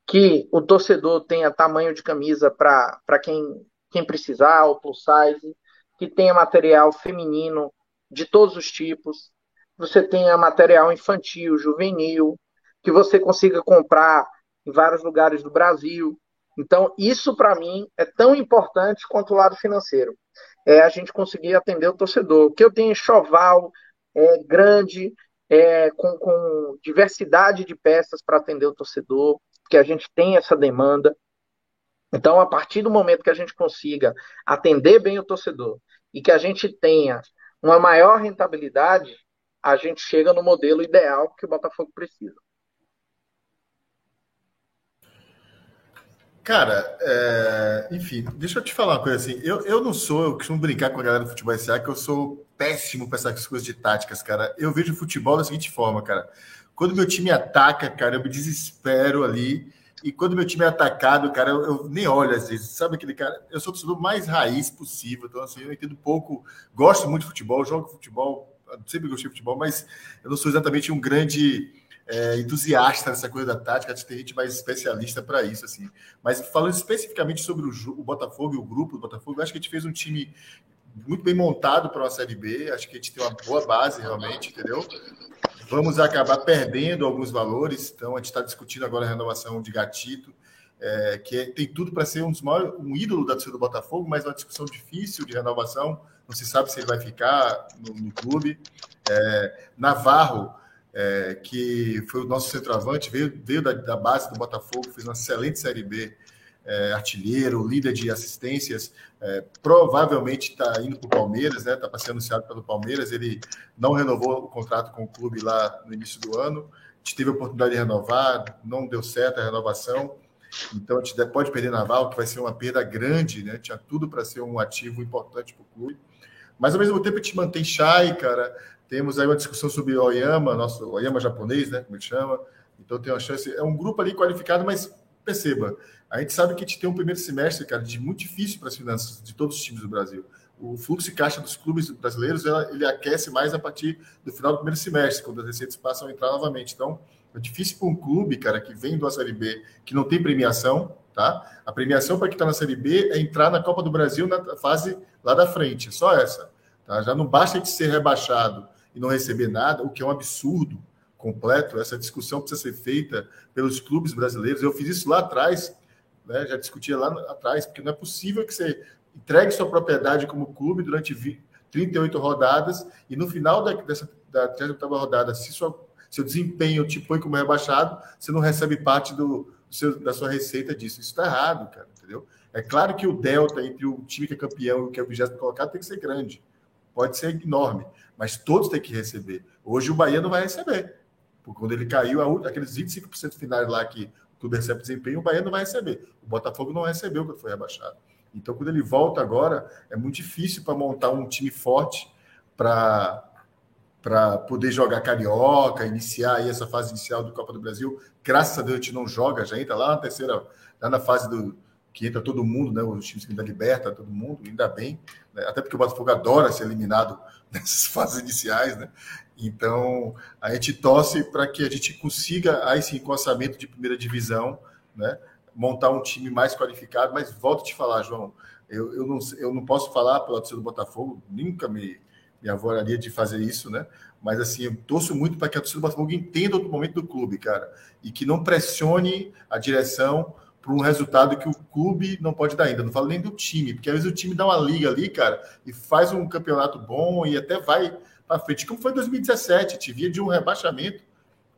Que o torcedor tenha tamanho de camisa para quem, quem precisar, o plus size, que tenha material feminino de todos os tipos, você tenha material infantil, juvenil, que você consiga comprar em vários lugares do Brasil. Então, isso para mim é tão importante quanto o lado financeiro. É a gente conseguir atender o torcedor. O que eu tenho enxoval é, grande, é, com, com diversidade de peças para atender o torcedor, que a gente tem essa demanda. Então, a partir do momento que a gente consiga atender bem o torcedor e que a gente tenha uma maior rentabilidade, a gente chega no modelo ideal que o Botafogo precisa. Cara, é... enfim, deixa eu te falar uma coisa assim. Eu, eu não sou, eu costumo brincar com a galera do futebol SA que eu sou péssimo para essas coisas de táticas, cara. Eu vejo o futebol da seguinte forma, cara. Quando meu time ataca, cara, eu me desespero ali. E quando meu time é atacado, cara, eu, eu nem olho às vezes. Sabe aquele cara? Eu sou o torcedor mais raiz possível. Então, assim, eu entendo pouco. Gosto muito de futebol, jogo futebol, sempre gostei de futebol, mas eu não sou exatamente um grande é, entusiasta dessa coisa da tática, tem gente mais especialista para isso, assim. Mas falando especificamente sobre o, o, Botafogo e o grupo do Botafogo, acho que a gente fez um time muito bem montado para uma Série B, acho que a gente tem uma boa base realmente, entendeu? Vamos acabar perdendo alguns valores, então a gente está discutindo agora a renovação de Gatito, é, que é, tem tudo para ser um, dos maiores, um ídolo da torcida do Botafogo, mas uma discussão difícil de renovação, não se sabe se ele vai ficar no, no clube. É, Navarro é, que foi o nosso centroavante, veio, veio da, da, base do Botafogo, fez uma excelente Série B, é, artilheiro, líder de assistências, é, provavelmente está indo para o Palmeiras, né? Está para anunciado pelo Palmeiras. Ele não renovou o contrato com o clube lá no início do ano. A gente teve a oportunidade de renovar, não deu certo a renovação. Então a gente pode perder Naval, que vai ser uma perda grande, né? Tinha tudo para ser um ativo importante para o clube. Mas ao mesmo tempo a gente mantém Chay, cara. Temos aí uma discussão sobre Oyama, nosso Oyama japonês, né? Como ele chama. Então tem uma chance. É um grupo ali qualificado, mas perceba, a gente sabe que a gente tem um primeiro semestre, cara, de muito difícil para as finanças de todos os times do Brasil. O fluxo de caixa dos clubes brasileiros ele aquece mais a partir do final do primeiro semestre, quando as receitas passam a entrar novamente. Então, é difícil para um clube, cara, que vem do Série B, que não tem premiação, tá? A premiação para quem está na Série B é entrar na Copa do Brasil na fase lá da frente, é só essa. Tá? Já não basta gente ser rebaixado e não receber nada, o que é um absurdo completo. Essa discussão precisa ser feita pelos clubes brasileiros. Eu fiz isso lá atrás, né? já discutia lá atrás, porque não é possível que você entregue sua propriedade como clube durante 20, 38 rodadas e no final da, dessa da 38 rodada, se sua, seu desempenho te põe como rebaixado, você não recebe parte do, do seu, da sua receita disso. Isso está errado, cara, entendeu? É claro que o delta entre o time que é campeão e o que é o vigésimo colocado tem que ser grande. Pode ser enorme mas todos têm que receber. Hoje o Bahia não vai receber. Porque quando ele caiu, aqueles 25% finais lá que clube recebe desempenho, o Bahia não vai receber. O Botafogo não recebeu quando foi rebaixado. Então, quando ele volta agora, é muito difícil para montar um time forte para para poder jogar carioca, iniciar aí essa fase inicial do Copa do Brasil. Graças a Deus a gente não joga, já entra lá na terceira, lá na fase do que entra todo mundo, né? Os times que da liberta todo mundo, ainda bem, né? até porque o Botafogo adora ser eliminado nessas fases iniciais, né? Então a gente torce para que a gente consiga aí sim com orçamento de primeira divisão, né? Montar um time mais qualificado, mas volto a te falar, João, eu, eu, não, eu não posso falar pela torcida do Botafogo, nunca me me avoraria de fazer isso, né? Mas assim, eu torço muito para que a torcida do Botafogo entenda o momento do clube, cara, e que não pressione a direção para um resultado que o clube não pode dar ainda. Não falo nem do time, porque às vezes o time dá uma liga ali, cara, e faz um campeonato bom e até vai para frente. Como foi em 2017, te via de um rebaixamento,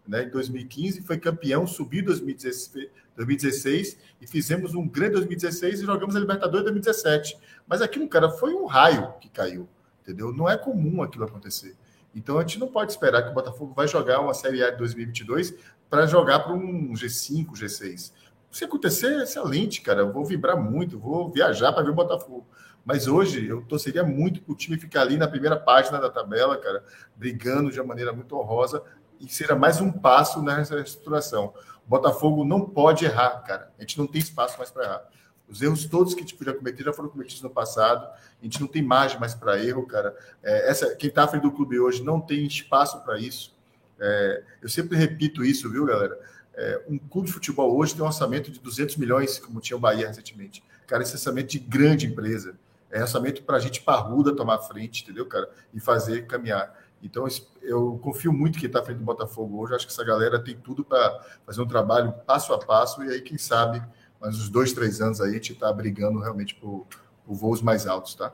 né? Em 2015 foi campeão, subiu em 2016, 2016 e fizemos um grande 2016 e jogamos a Libertadores em 2017. Mas aqui, cara, foi um raio que caiu entendeu? Não é comum aquilo acontecer. Então a gente não pode esperar que o Botafogo vai jogar uma Série A de 2022 para jogar para um G5, G6. Se acontecer, é excelente, cara. Eu vou vibrar muito, vou viajar para ver o Botafogo. Mas hoje eu torceria muito para o time ficar ali na primeira página da tabela, cara, brigando de uma maneira muito honrosa e seria mais um passo nessa reestruturação. O Botafogo não pode errar, cara. A gente não tem espaço mais para errar. Os erros todos que a gente podia cometer já foram cometidos no passado. A gente não tem margem mais para erro, cara. É, essa, quem está à frente do clube hoje não tem espaço para isso. É, eu sempre repito isso, viu, galera? É, um clube de futebol hoje tem um orçamento de 200 milhões, como tinha o Bahia recentemente. Cara, esse orçamento de grande empresa. É orçamento para a gente parruda tomar frente, entendeu, cara? E fazer caminhar. Então, eu confio muito que está frente do Botafogo hoje. Acho que essa galera tem tudo para fazer um trabalho passo a passo. E aí, quem sabe, mas uns dois, três anos aí a gente está brigando realmente por, por, voos mais altos, tá?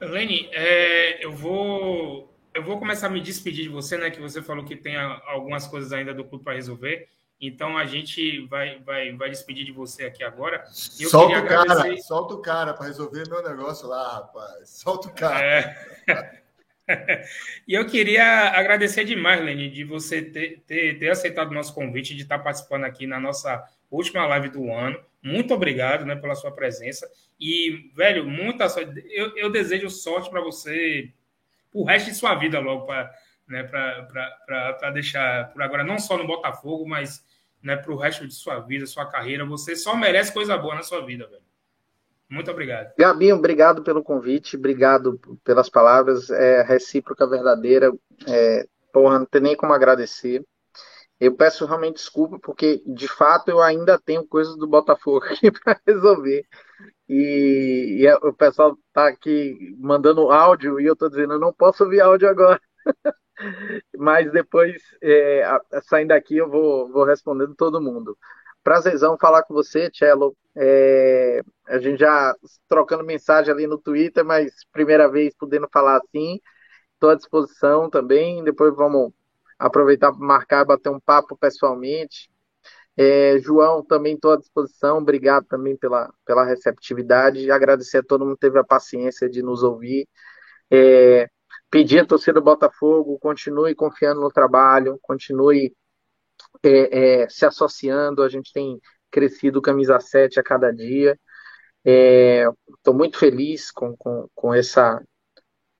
Lene, é, eu vou eu vou começar a me despedir de você, né? Que você falou que tem algumas coisas ainda do clube para resolver. Então a gente vai, vai, vai despedir de você aqui agora. Eu solta o cara, agradecer... solta o cara para resolver meu negócio lá, rapaz. Solta o cara. É... e eu queria agradecer demais, Lenny, de você ter, ter, ter aceitado o nosso convite, de estar participando aqui na nossa última live do ano. Muito obrigado né, pela sua presença. E, velho, muita sorte. Eu, eu desejo sorte para você o resto de sua vida logo, para né, deixar por agora, não só no Botafogo, mas né, para o resto de sua vida, sua carreira. Você só merece coisa boa na sua vida, velho. Muito obrigado. Gabinho, obrigado pelo convite, obrigado pelas palavras, é recíproca verdadeira, é, porra, não tem nem como agradecer. Eu peço realmente desculpa, porque de fato eu ainda tenho coisas do Botafogo aqui para resolver. E, e, o pessoal tá aqui mandando áudio e eu tô dizendo, eu não posso ouvir áudio agora. Mas depois, é, saindo daqui, eu vou, vou respondendo todo mundo. Prazerzão falar com você, Cello. É, a gente já trocando mensagem ali no Twitter, mas primeira vez podendo falar assim. Estou à disposição também. Depois vamos aproveitar para marcar, bater um papo pessoalmente. É, João, também estou à disposição. Obrigado também pela, pela receptividade. Agradecer a todo mundo que teve a paciência de nos ouvir. É, pedir a torcida do Botafogo, continue confiando no trabalho, continue é, é, se associando, a gente tem crescido camisa 7 a cada dia. Estou é, muito feliz com, com, com, essa,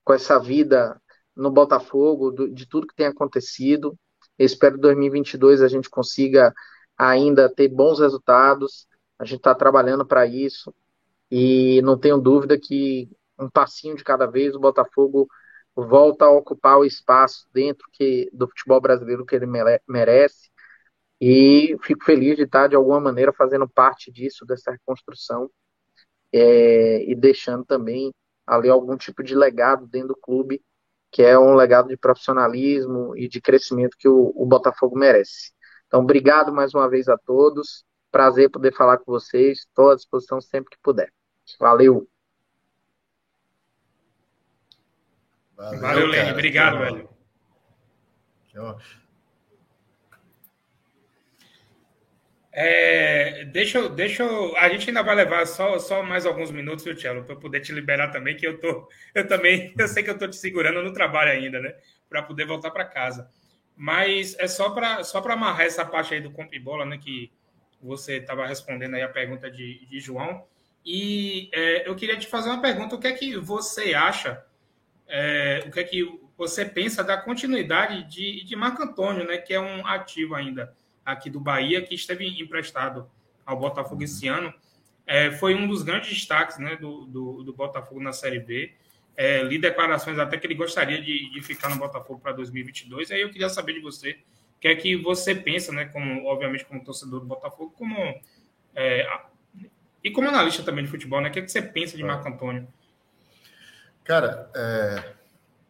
com essa vida no Botafogo, do, de tudo que tem acontecido. Espero que 2022 a gente consiga ainda ter bons resultados. A gente está trabalhando para isso e não tenho dúvida que um passinho de cada vez o Botafogo volta a ocupar o espaço dentro que, do futebol brasileiro que ele merece e fico feliz de estar, de alguma maneira, fazendo parte disso, dessa reconstrução, é, e deixando também ali algum tipo de legado dentro do clube, que é um legado de profissionalismo e de crescimento que o, o Botafogo merece. Então, obrigado mais uma vez a todos. Prazer poder falar com vocês. Estou à disposição sempre que puder. Valeu. Valeu, Valeu Lene. Obrigado, velho. É, deixa, eu, deixa eu, a gente ainda vai levar só, só mais alguns minutos, viu, Tchelo, para poder te liberar também, que eu tô, eu também, eu sei que eu tô te segurando no trabalho ainda, né, para poder voltar para casa. Mas é só para só para amarrar essa parte aí do comp bola, né, que você estava respondendo aí a pergunta de, de João. E é, eu queria te fazer uma pergunta: o que é que você acha? É, o que é que você pensa da continuidade de, de Marco Antônio, né, que é um ativo ainda aqui do Bahia, que esteve emprestado ao Botafogo esse ano? É, foi um dos grandes destaques né, do, do, do Botafogo na Série B. É, li declarações até que ele gostaria de, de ficar no Botafogo para 2022. Aí eu queria saber de você o que é que você pensa, né, como, obviamente, como torcedor do Botafogo, como, é, e como analista também de futebol, né, o que, é que você pensa de Marco Antônio? Cara, é,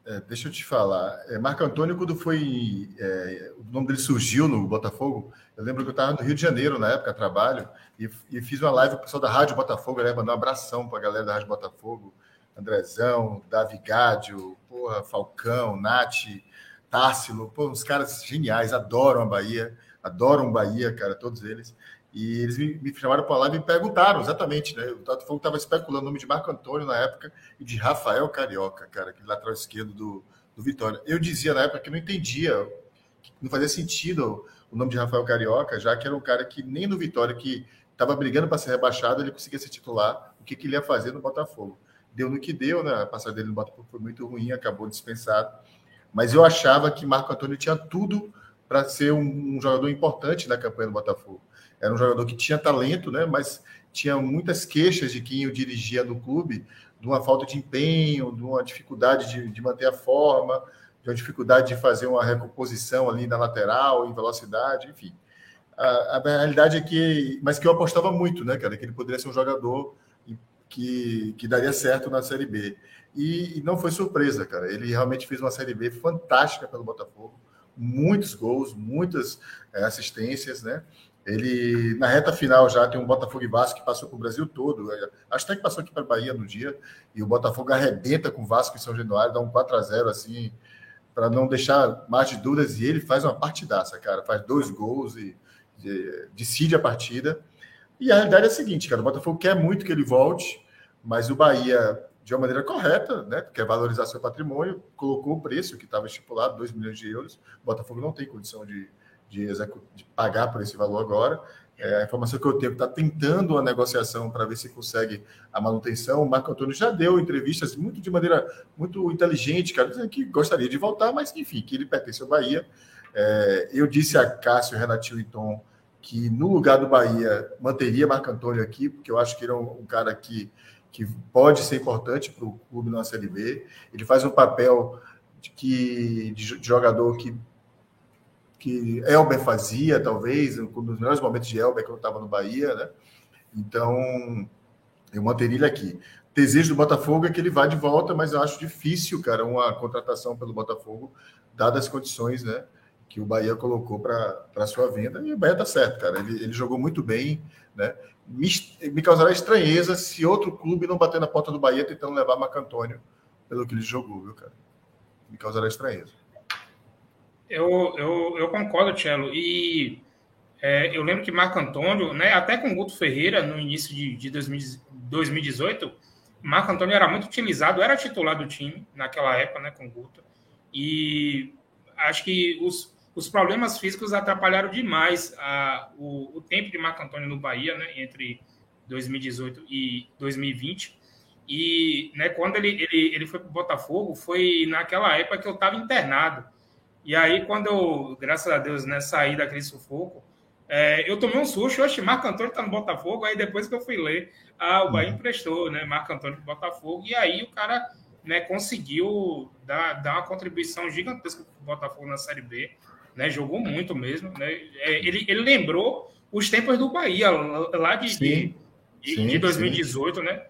é, deixa eu te falar. É, Marco Antônio, quando foi. É, o nome dele surgiu no Botafogo, eu lembro que eu estava no Rio de Janeiro na época, trabalho, e, e fiz uma live com o pessoal da Rádio Botafogo, né? Mandar um abração para a galera da Rádio Botafogo. Andrezão, Davi Gádio, porra, Falcão, Nath, Tássilo, pô, uns caras geniais, adoram a Bahia, adoram Bahia, cara, todos eles. E eles me, me chamaram para lá e me perguntaram exatamente, né? O Tato Fogo estava especulando o nome de Marco Antônio na época e de Rafael Carioca, cara, aquele lateral esquerdo do, do Vitória. Eu dizia na época que não entendia, que não fazia sentido o nome de Rafael Carioca, já que era um cara que nem no Vitória, que estava brigando para ser rebaixado, ele conseguia ser titular, o que, que ele ia fazer no Botafogo. Deu no que deu, né? A passagem dele no Botafogo foi muito ruim, acabou dispensado. Mas eu achava que Marco Antônio tinha tudo para ser um, um jogador importante na campanha do Botafogo. Era um jogador que tinha talento, né? Mas tinha muitas queixas de quem o dirigia no clube, de uma falta de empenho, de uma dificuldade de, de manter a forma, de uma dificuldade de fazer uma recomposição ali na lateral, em velocidade, enfim. A, a, realidade é que, mas que eu apostava muito, né, cara, que ele poderia ser um jogador que, que daria certo na Série B. E, e não foi surpresa, cara. Ele realmente fez uma Série B fantástica pelo Botafogo, muitos gols, muitas é, assistências, né? Ele, na reta final, já tem um Botafogo e Vasco que passou para o Brasil todo. É, acho até que passou aqui para a Bahia no dia. E o Botafogo arrebenta com o Vasco em São Januário, dá um 4 a 0 assim, para não deixar mais de dúvidas. E ele faz uma partidaça, cara. Faz dois gols e de, decide a partida. E a realidade é a seguinte, cara. O Botafogo quer muito que ele volte, mas o Bahia, de uma maneira correta, né? Quer valorizar seu patrimônio, colocou o preço que estava estipulado, 2 milhões de euros. O Botafogo não tem condição de de, de pagar por esse valor agora. É, a informação que eu tenho está tentando uma negociação para ver se consegue a manutenção. O Marco Antônio já deu entrevistas muito de maneira muito inteligente, cara, dizendo que gostaria de voltar, mas enfim, que ele pertence ao Bahia. É, eu disse a Cássio Renatinho e Tom que no lugar do Bahia manteria Marco Antônio aqui, porque eu acho que ele é um, um cara que, que pode ser importante para o clube na Série B. Ele faz um papel de, que, de jogador que que Elber fazia, talvez, um dos melhores momentos de Elber quando estava no Bahia, né? Então, eu manteria ele aqui. Desejo do Botafogo é que ele vá de volta, mas eu acho difícil, cara, uma contratação pelo Botafogo, dadas as condições, né? Que o Bahia colocou para a sua venda. E o Bahia tá certo, cara. Ele, ele jogou muito bem, né? Me, me causará estranheza se outro clube não bater na porta do Bahia tentando levar Marco Antônio pelo que ele jogou, viu, cara? Me causará estranheza. Eu, eu, eu concordo, Tchelo. E é, eu lembro que Marco Antônio, né, até com Guto Ferreira, no início de, de 2018, Marco Antônio era muito utilizado, era titular do time naquela época, né, com Guto. E acho que os, os problemas físicos atrapalharam demais a, o, o tempo de Marco Antônio no Bahia, né, entre 2018 e 2020. E né, quando ele, ele, ele foi para o Botafogo, foi naquela época que eu estava internado. E aí, quando eu, graças a Deus, né, saí daquele sufoco, é, eu tomei um susto, oxe, Marco Antônio está no Botafogo, aí depois que eu fui ler, ah, o Bahia uhum. emprestou, né, Marco Antônio para o Botafogo, e aí o cara né, conseguiu dar, dar uma contribuição gigantesca para o Botafogo na Série B, né, jogou muito mesmo, né, é, ele, ele lembrou os tempos do Bahia, lá de, sim, de, sim, de 2018, sim. né,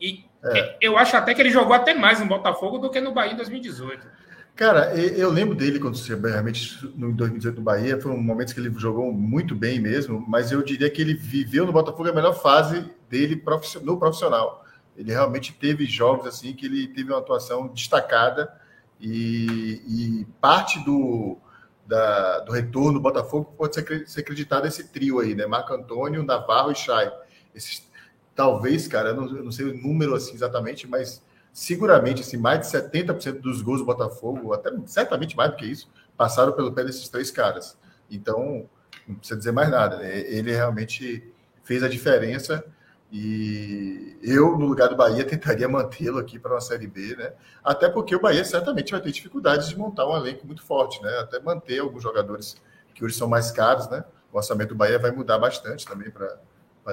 e é. eu acho até que ele jogou até mais no Botafogo do que no Bahia em 2018. Cara, eu lembro dele quando realmente no 2018 no Bahia, foi um momento que ele jogou muito bem mesmo, mas eu diria que ele viveu no Botafogo a melhor fase dele no profissional. Ele realmente teve jogos assim que ele teve uma atuação destacada e, e parte do, da, do retorno do Botafogo pode ser, ser acreditado esse trio aí, né? Marco Antônio, Navarro e Chay. Esses, talvez, cara, eu não, eu não sei o número assim exatamente, mas seguramente assim, mais de 70% dos gols do Botafogo, até certamente mais do que isso, passaram pelo pé desses três caras. Então, não precisa dizer mais nada. Né? Ele realmente fez a diferença E eu, no lugar do Bahia, tentaria mantê-lo aqui para uma Série B, né? Até porque o Bahia certamente vai ter dificuldades de montar um elenco muito forte, né? Até manter alguns jogadores que hoje são mais caros, né? O orçamento do Bahia vai mudar bastante também para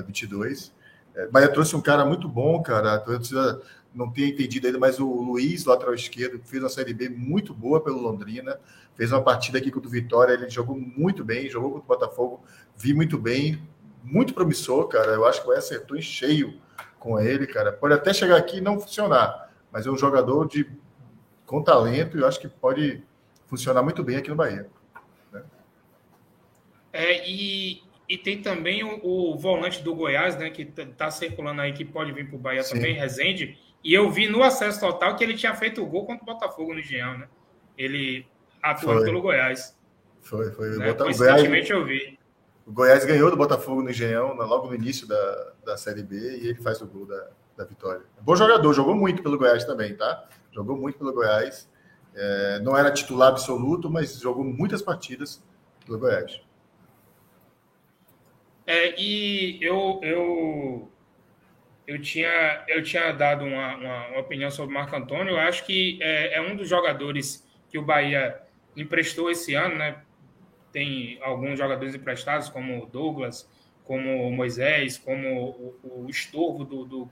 22. É, Bahia trouxe um cara muito bom, cara. A torcida não tinha entendido ainda, mas o Luiz, lateral esquerdo, fez uma Série B muito boa pelo Londrina. Fez uma partida aqui contra o Vitória, ele jogou muito bem, jogou contra o Botafogo, vi muito bem, muito promissor, cara. Eu acho que o Bahia acertou em cheio com ele, cara. Pode até chegar aqui e não funcionar, mas é um jogador de com talento e eu acho que pode funcionar muito bem aqui no Bahia. Né? É, e, e tem também o, o, volante do Goiás, né, que está circulando aí, que pode vir para o Bahia Sim. também, Rezende. E eu vi no acesso total que ele tinha feito o gol contra o Botafogo no Engenhão, né? Ele atuando pelo Goiás. Foi, foi. Né? Coincidentemente eu vi. O Goiás ganhou do Botafogo no Engenhão, logo no início da, da Série B, e ele faz o gol da, da vitória. Bom jogador, jogou muito pelo Goiás também, tá? Jogou muito pelo Goiás. É, não era titular absoluto, mas jogou muitas partidas pelo Goiás. É, e eu, eu, eu, tinha, eu tinha dado uma, uma, uma opinião sobre o Marco Antônio. Eu acho que é, é um dos jogadores que o Bahia emprestou esse ano, né? tem alguns jogadores emprestados, como o Douglas, como o Moisés, como o, o estorvo do, do.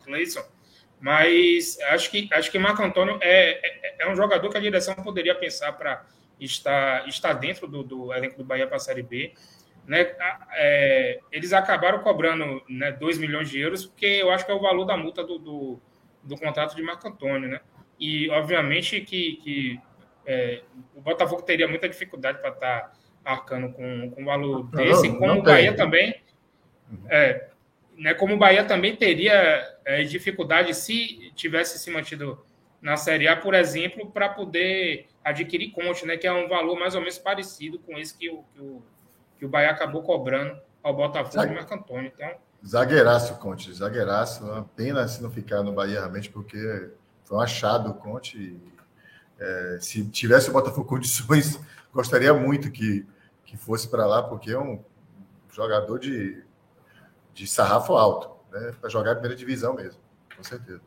Mas acho que acho que Marco Antônio é, é, é um jogador que a direção poderia pensar para estar, estar dentro do, do elenco do Bahia para a Série B. Né? É, eles acabaram cobrando né, 2 milhões de euros, porque eu acho que é o valor da multa do, do, do contrato de Marco Antônio. Né? E, obviamente, que, que é, o Botafogo teria muita dificuldade para estar tá arcando com, com um valor desse, não, como não o Bahia tem. também. É, né, como o Bahia também teria é, dificuldade se tivesse se mantido na Série A, por exemplo, para poder adquirir Conte, né, que é um valor mais ou menos parecido com esse que o, que o, que o Bahia acabou cobrando ao Botafogo Zague... e Marco Antônio. Então, zagueiraço, Conte, zagueiraço. Uma pena se não ficar no Bahia realmente, porque foi um achado o Conte. É, se tivesse o Botafogo condições, gostaria muito que que fosse para lá, porque é um jogador de, de sarrafo alto, né? Para jogar a primeira divisão mesmo, com certeza.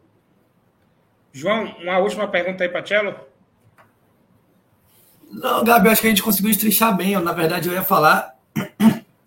João, uma última pergunta aí para Tchelo. Não, Gabi, acho que a gente conseguiu estrichar bem. Eu, na verdade, eu ia falar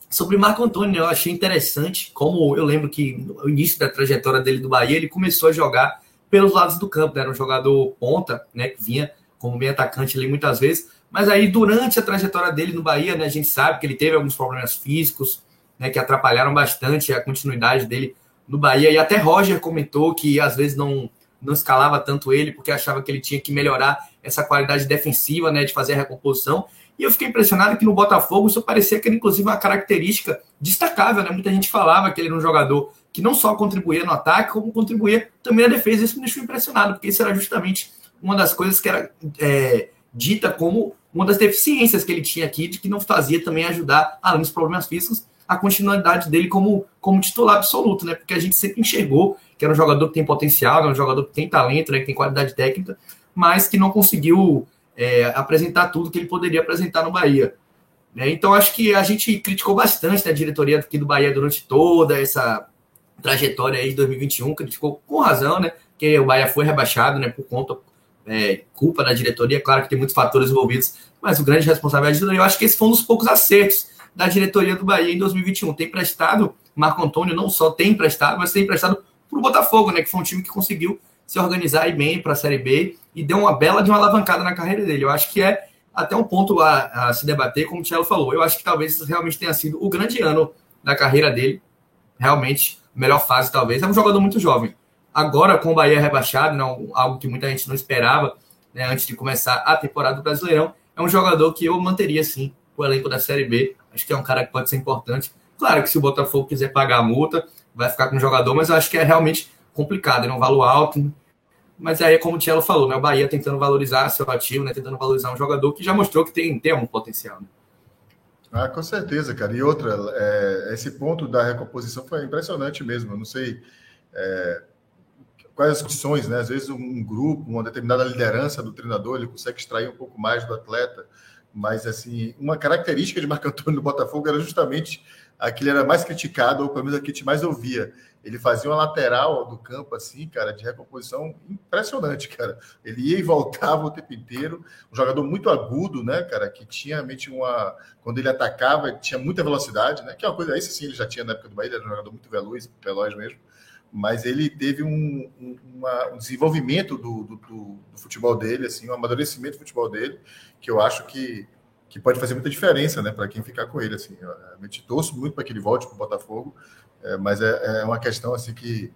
sobre Marco Antônio. Eu achei interessante como eu lembro que no início da trajetória dele do Bahia, ele começou a jogar pelos lados do campo. Né? Era um jogador ponta, né? Que vinha como bem atacante ali muitas vezes. Mas aí, durante a trajetória dele no Bahia, né, a gente sabe que ele teve alguns problemas físicos, né, que atrapalharam bastante a continuidade dele no Bahia. E até Roger comentou que às vezes não, não escalava tanto ele, porque achava que ele tinha que melhorar essa qualidade defensiva, né, de fazer a recomposição. E eu fiquei impressionado que no Botafogo isso parecia que era inclusive uma característica destacável, né? Muita gente falava que ele era um jogador que não só contribuía no ataque, como contribuía também na defesa. Isso me deixou impressionado, porque isso era justamente uma das coisas que era é, dita como uma das deficiências que ele tinha aqui, de que não fazia também ajudar, além dos problemas físicos, a continuidade dele como, como titular absoluto, né? Porque a gente sempre enxergou que era um jogador que tem potencial, é um jogador que tem talento, né? que tem qualidade técnica, mas que não conseguiu é, apresentar tudo que ele poderia apresentar no Bahia. Né? Então, acho que a gente criticou bastante a diretoria aqui do Bahia durante toda essa trajetória aí de 2021, criticou com razão, né? Que o Bahia foi rebaixado, né? Por conta é, culpa da diretoria, claro que tem muitos fatores envolvidos, mas o grande responsável é a diretoria. Eu acho que esse foi um dos poucos acertos da diretoria do Bahia em 2021. Tem prestado, Marco Antônio não só tem emprestado, mas tem emprestado para o Botafogo, né, que foi um time que conseguiu se organizar bem para a Série B e deu uma bela de uma alavancada na carreira dele. Eu acho que é até um ponto a, a se debater, como o Thiago falou. Eu acho que talvez isso realmente tenha sido o grande ano da carreira dele, realmente, melhor fase talvez. É um jogador muito jovem. Agora, com o Bahia rebaixado, não, algo que muita gente não esperava, né, antes de começar a temporada do Brasileirão, é um jogador que eu manteria, sim, o elenco da Série B. Acho que é um cara que pode ser importante. Claro que se o Botafogo quiser pagar a multa, vai ficar com o jogador, mas eu acho que é realmente complicado, é um valor alto. Mas aí, como o Tielo falou, né, o Bahia tentando valorizar seu ativo, né, tentando valorizar um jogador que já mostrou que tem, tem um potencial. Né? Ah, com certeza, cara. E outra, é, esse ponto da recomposição foi impressionante mesmo. Eu não sei é, quais as condições, né? Às vezes um grupo, uma determinada liderança do treinador, ele consegue extrair um pouco mais do atleta Mas, assim, uma característica de Marco Antônio do Botafogo era justamente a que ele era mais criticado, ou pelo menos a que a gente mais ouvia. Ele fazia uma lateral do campo, assim, cara, de recomposição impressionante, cara. Ele ia e voltava o tempo inteiro. Um jogador muito agudo, né, cara, que tinha realmente uma. Quando ele atacava, tinha muita velocidade, né? Que é uma coisa, isso sim, ele já tinha na época do Bahia, ele era um jogador muito veloz, veloz mesmo. Mas ele teve um, um, uma, um desenvolvimento do, do, do, do futebol dele, assim, um amadurecimento do futebol dele, que eu acho que que pode fazer muita diferença, né, para quem ficar com ele. Assim, eu realmente torço muito para que ele volte para o Botafogo, é, mas é, é, uma questão assim que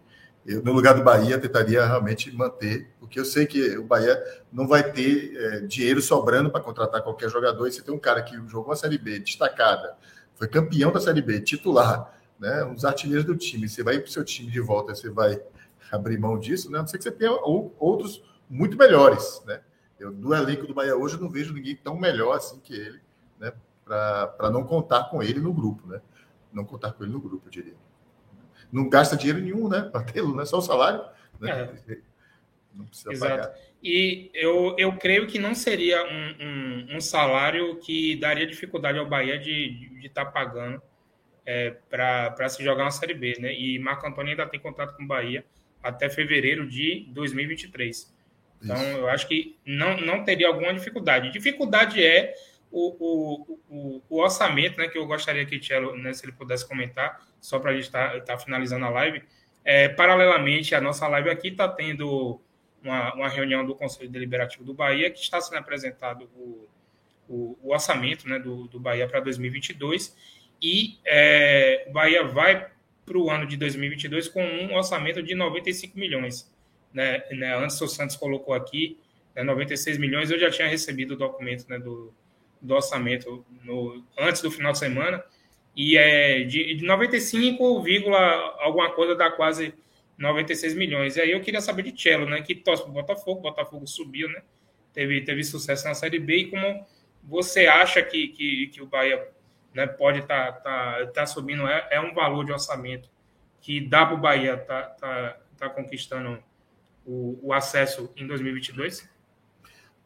eu, no lugar do Bahia, tentaria realmente manter, porque eu sei que o Bahia não vai ter é, dinheiro sobrando para contratar qualquer jogador. E você tem um cara que jogou a Série B destacada, foi campeão da Série B, titular, né, um dos artilheiros do time. Você vai para o seu time de volta, você vai abrir mão disso, né? A não ser que você tenha outros muito melhores, né? Eu, do elenco do Bahia hoje, eu não vejo ninguém tão melhor assim que ele, né? Para não contar com ele no grupo, né? Não contar com ele no grupo, eu diria. Não gasta dinheiro nenhum, né? Para tê-lo, né? Só o salário. Né? É. Não precisa Exato. pagar. E eu, eu creio que não seria um, um, um salário que daria dificuldade ao Bahia de estar de, tá pagando é, para se jogar uma Série B, né? E Marco Antônio ainda tem contrato com o Bahia até fevereiro de 2023. Então, Isso. eu acho que não, não teria alguma dificuldade. Dificuldade é o, o, o, o orçamento, né, que eu gostaria que Tchelo, né, se ele pudesse comentar, só para a gente estar tá, tá finalizando a live. É, paralelamente, a nossa live aqui está tendo uma, uma reunião do Conselho Deliberativo do Bahia, que está sendo apresentado o, o, o orçamento né, do, do Bahia para 2022, e é, o Bahia vai para o ano de 2022 com um orçamento de 95 milhões né, né, Santos colocou aqui, né, 96 milhões, eu já tinha recebido o documento né, do, do orçamento no, antes do final de semana, e é de, de 95, alguma coisa dá quase 96 milhões. E aí eu queria saber de Cello, né, que torce para o Botafogo, Botafogo subiu, né, teve, teve sucesso na Série B, e como você acha que, que, que o Bahia né, pode estar tá, tá, tá subindo, é, é um valor de orçamento que dá para o Bahia tá, tá, tá conquistando o, o acesso em 2022?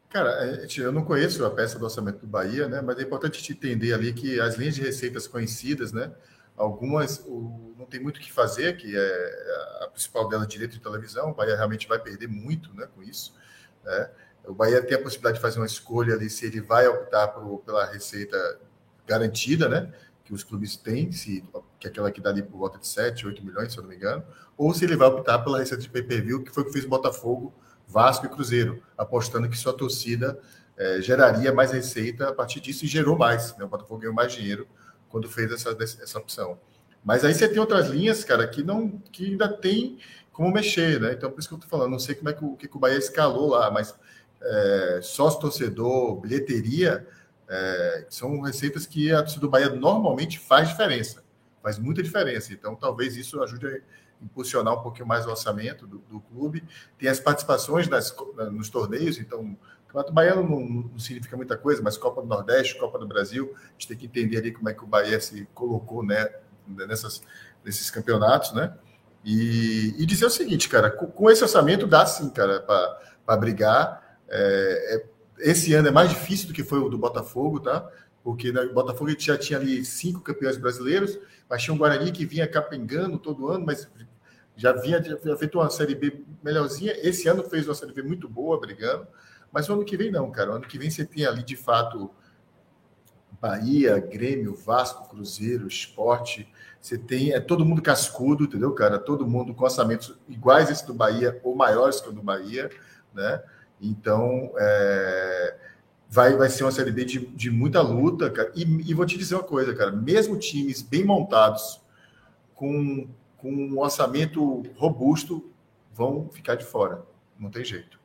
Cara, é, eu não conheço a peça do orçamento do Bahia, né? Mas é importante te entender ali que as linhas de receitas conhecidas, né? Algumas o, não tem muito o que fazer, que é a principal dela direito de televisão. O Bahia realmente vai perder muito, né? Com isso, né? O Bahia tem a possibilidade de fazer uma escolha ali se ele vai optar por, pela receita garantida, né? Que os clubes têm, se, que é aquela que dá ali por volta de 7, 8 milhões, se eu não me engano, ou se ele vai optar pela receita de pay-per-view, que foi o que fez Botafogo, Vasco e Cruzeiro, apostando que sua torcida é, geraria mais receita a partir disso e gerou mais. Né? O Botafogo ganhou mais dinheiro quando fez essa, essa opção. Mas aí você tem outras linhas, cara, que não que ainda tem como mexer, né? Então, por isso que eu tô falando, não sei como é que o, que o Bahia escalou lá, mas é, sócio-torcedor, bilheteria, é, são receitas que a torcida do Bahia normalmente faz diferença, faz muita diferença. Então, talvez isso ajude a impulsionar um pouquinho mais o orçamento do, do clube. Tem as participações nas, nos torneios, então Campeonato Baiano não, não, significa muita coisa, mas Copa do Nordeste, Copa do Brasil, a gente tem que entender ali como é que o Bahia se colocou né, nessas, nesses campeonatos, né? E, e dizer o seguinte, cara, com, com esse orçamento dá sim, cara, para brigar. É, é, esse ano é mais difícil do que foi o do Botafogo, tá? Porque o Botafogo já tinha ali cinco campeões brasileiros, mas tinha um Guarani que vinha capengando todo ano, mas já vinha, já feito uma Série B melhorzinha. Esse ano fez uma Série B muito boa, brigando. Mas o ano que vem não, cara. O ano que vem você tem ali, de fato, Bahia, Grêmio, Vasco, Cruzeiro, Esporte. Você tem é todo mundo cascudo, entendeu, cara? Todo mundo com orçamentos iguais esse do Bahia ou maiores que o do Bahia, né? Então, é, vai, vai ser uma Série B de, de muita luta, cara. E, e, vou te dizer uma coisa, cara. Mesmo times bem montados, com, com um orçamento robusto, vão ficar de fora. Não tem jeito.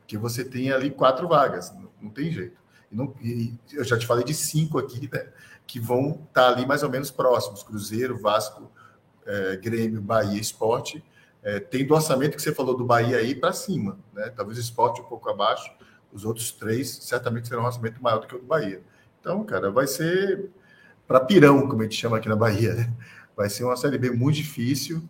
Porque você tem ali quatro vagas, não, não tem jeito. E, não, e eu já te falei de cinco aqui, né? Que vão estar tá ali mais ou menos próximos: Cruzeiro, Vasco, é, Grêmio, Bahia, Esporte. É, tem do orçamento que você falou do Bahia aí para cima, né? Talvez o esporte um pouco abaixo, os outros três certamente serão um orçamento maior do que o do Bahia. Então, cara, vai ser para pirão, como a gente chama aqui na Bahia, né? Vai ser uma Série B muito difícil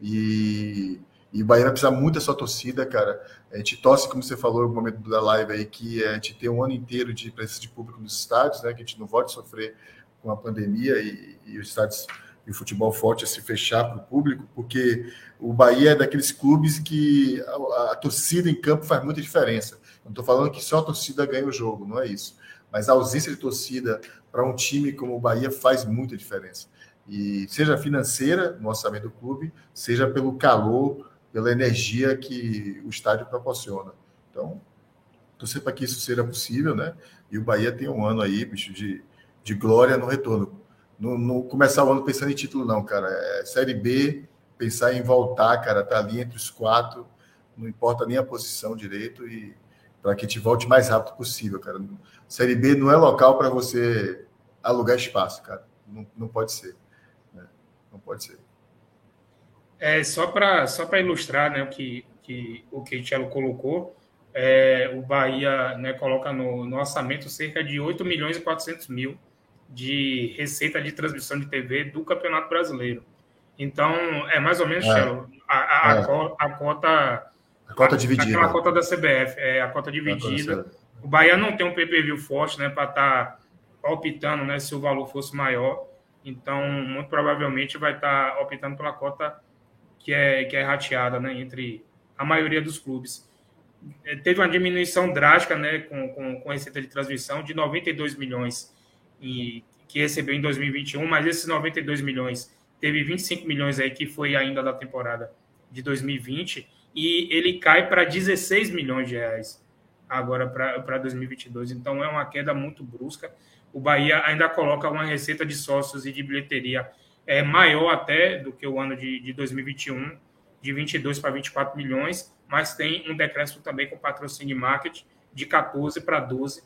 e, E o Bahia vai precisar muito da sua torcida, cara. A gente torce, como você falou no momento da live aí, que a gente tem um ano inteiro de presença de público nos estádios, né? Que a gente não a sofrer com a pandemia e, e os estádios e o futebol forte a se fechar para o público, porque o Bahia é daqueles clubes que a, a torcida em campo faz muita diferença. Não estou falando que só a torcida ganha o jogo, não é isso. Mas a ausência de torcida para um time como o Bahia faz muita diferença. E seja financeira no orçamento do clube, seja pelo calor pela energia que o estádio proporciona. Então, torcer para que isso seja possível, né? E o Bahia tem um ano aí, bicho, de, de glória no retorno. Não, começar o ano pensando em título, não, cara. É Série B, pensar em voltar, cara, tá ali entre os quatro, não importa nem a posição direito, e para que te volte mais rápido possível, cara. Série B não é local para você alugar espaço, cara. Não, não pode ser. Né? Não pode ser. É, só para só ilustrar né, o que, que o que colocou, é, o Bahia né, coloca no, no, orçamento cerca de 8 milhões e 400 mil de receita de transmissão de TV do Campeonato Brasileiro. Então, é mais ou menos, é. Tchelo, a, a, é. a, cota... A cota dividida. A cota da CBF, é a cota dividida. O Bahia não tem um PPV forte né, para estar tá optando né, se o valor fosse maior. Então, muito provavelmente vai estar tá optando pela cota que é, que é rateada né, entre a maioria dos clubes. É, teve uma diminuição drástica né, com, com, com receita de transmissão de 92 milhões e, que recebeu em 2021, mas esses 92 milhões teve 25 milhões aí que foi ainda da temporada de 2020 e ele cai para 16 milhões de reais agora para 2022. Então é uma queda muito brusca. O Bahia ainda coloca uma receita de sócios e de bilheteria é maior até do que o ano de, de 2021, de 22 para 24 milhões, mas tem um decréscimo também com patrocínio e marketing de 14 para 12,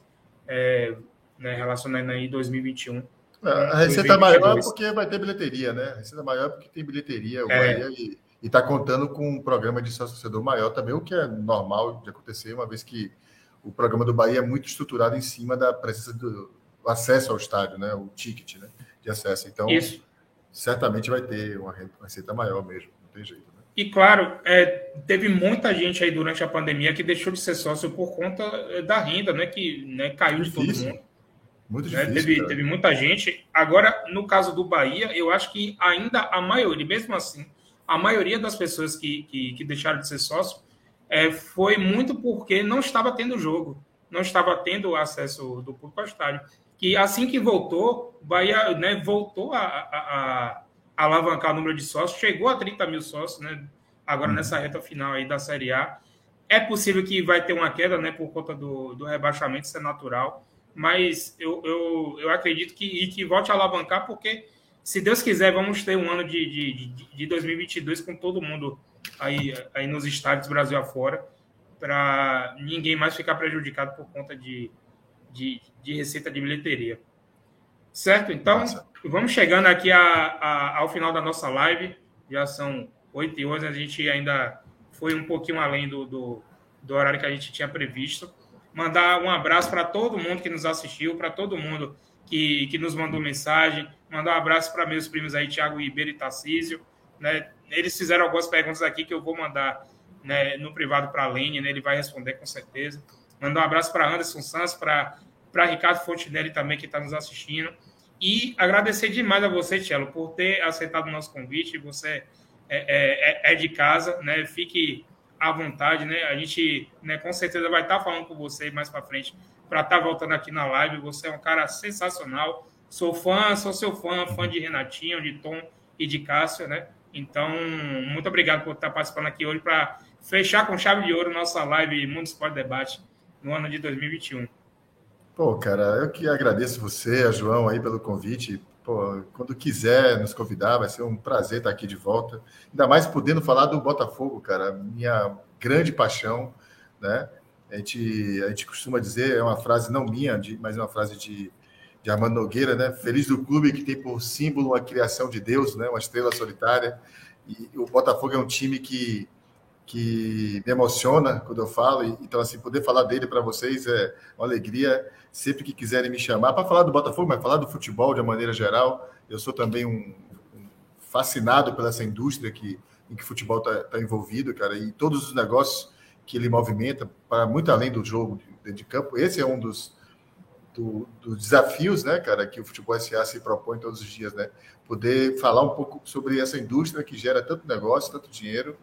é, né, relacionando aí 2021. É, a receita 2022. maior é porque vai ter bilheteria, né? A receita maior é porque tem bilheteria, o é. Bahia e está contando com um programa de sócio maior também, o que é normal de acontecer, uma vez que o programa do Bahia é muito estruturado em cima da presença do acesso ao estádio, né? O ticket, né? De acesso. Então, Isso certamente vai ter uma receita maior mesmo, não tem jeito. Né? E claro, é, teve muita gente aí durante a pandemia que deixou de ser sócio por conta é, da renda, né? Que né, caiu de todo mundo. Muito né, difícil. Teve, teve, muita gente. Agora, no caso do Bahia, eu acho que ainda a maioria, mesmo assim, a maioria das pessoas que, que, que deixaram de ser sócio é, foi muito porque não estava tendo jogo, não estava tendo acesso do público ao estádio que assim que voltou, Bahia né, voltou a, a, a, alavancar o número de sócios, chegou a 30 mil sócios, né, agora uhum. nessa reta final aí da Série A. É possível que vai ter uma queda né, por conta do, do rebaixamento, isso é natural, mas eu, eu, eu acredito que, e que volte a alavancar, porque se Deus quiser, vamos ter um ano de, de, de, de 2022 com todo mundo aí, aí nos estádios Brasil afora, para ninguém mais ficar prejudicado por conta de, de, de receita de bilheteria. Certo? Então, Nossa. vamos chegando aqui a, a, ao final da nossa live. Já são 8 e 11, a gente ainda foi um pouquinho além do, do, do horário que a gente tinha previsto. Mandar um abraço para todo mundo que nos assistiu, para todo mundo que, que nos mandou mensagem. Mandar um abraço para meus primos aí, Thiago Ribeiro e Tarcísio. Né? Eles fizeram algumas perguntas aqui que eu vou mandar né, no privado para a Lene, né? ele vai responder com certeza. Mandar um abraço para Anderson Santos, para Ricardo Fontinelli também, que está nos assistindo. E agradecer demais a você, Tchelo, por ter aceitado o nosso convite. Você é, é, é, de casa, né? Fique à vontade, né? A gente, né, com certeza, vai estar tá falando com você mais para frente para estar tá voltando aqui na live. Você é um cara sensacional. Sou fã, sou seu fã, fã de Renatinho, de Tom e de Cássio, né? Então, muito obrigado por estar participando aqui hoje para fechar com chave de ouro nossa live Mundo Esporte Debate no ano de 2021. Pô, cara, eu que agradeço você, a João, aí pelo convite. Pô, quando quiser nos convidar, vai ser um prazer estar aqui de volta. Ainda mais podendo falar do Botafogo, cara, minha grande paixão, né? A gente, a gente costuma dizer, é uma frase não minha, mas é uma frase de, de Armando Nogueira, né? Feliz do clube que tem por símbolo a criação de Deus, né? Uma estrela solitária. E o Botafogo é um time que que me emociona quando eu falo. Então, assim, poder falar dele para vocês é uma alegria. Sempre que quiserem me chamar para falar do Botafogo, mas falar do futebol de uma maneira geral. Eu sou também um, um fascinado pela essa indústria que em que o futebol está tá envolvido, cara, e todos os negócios que ele movimenta para muito além do jogo de, de campo. Esse é um dos, do, dos desafios, né, cara, que o futebol SA se propõe todos os dias, né? Poder falar um pouco sobre essa indústria que gera tanto negócio, tanto dinheiro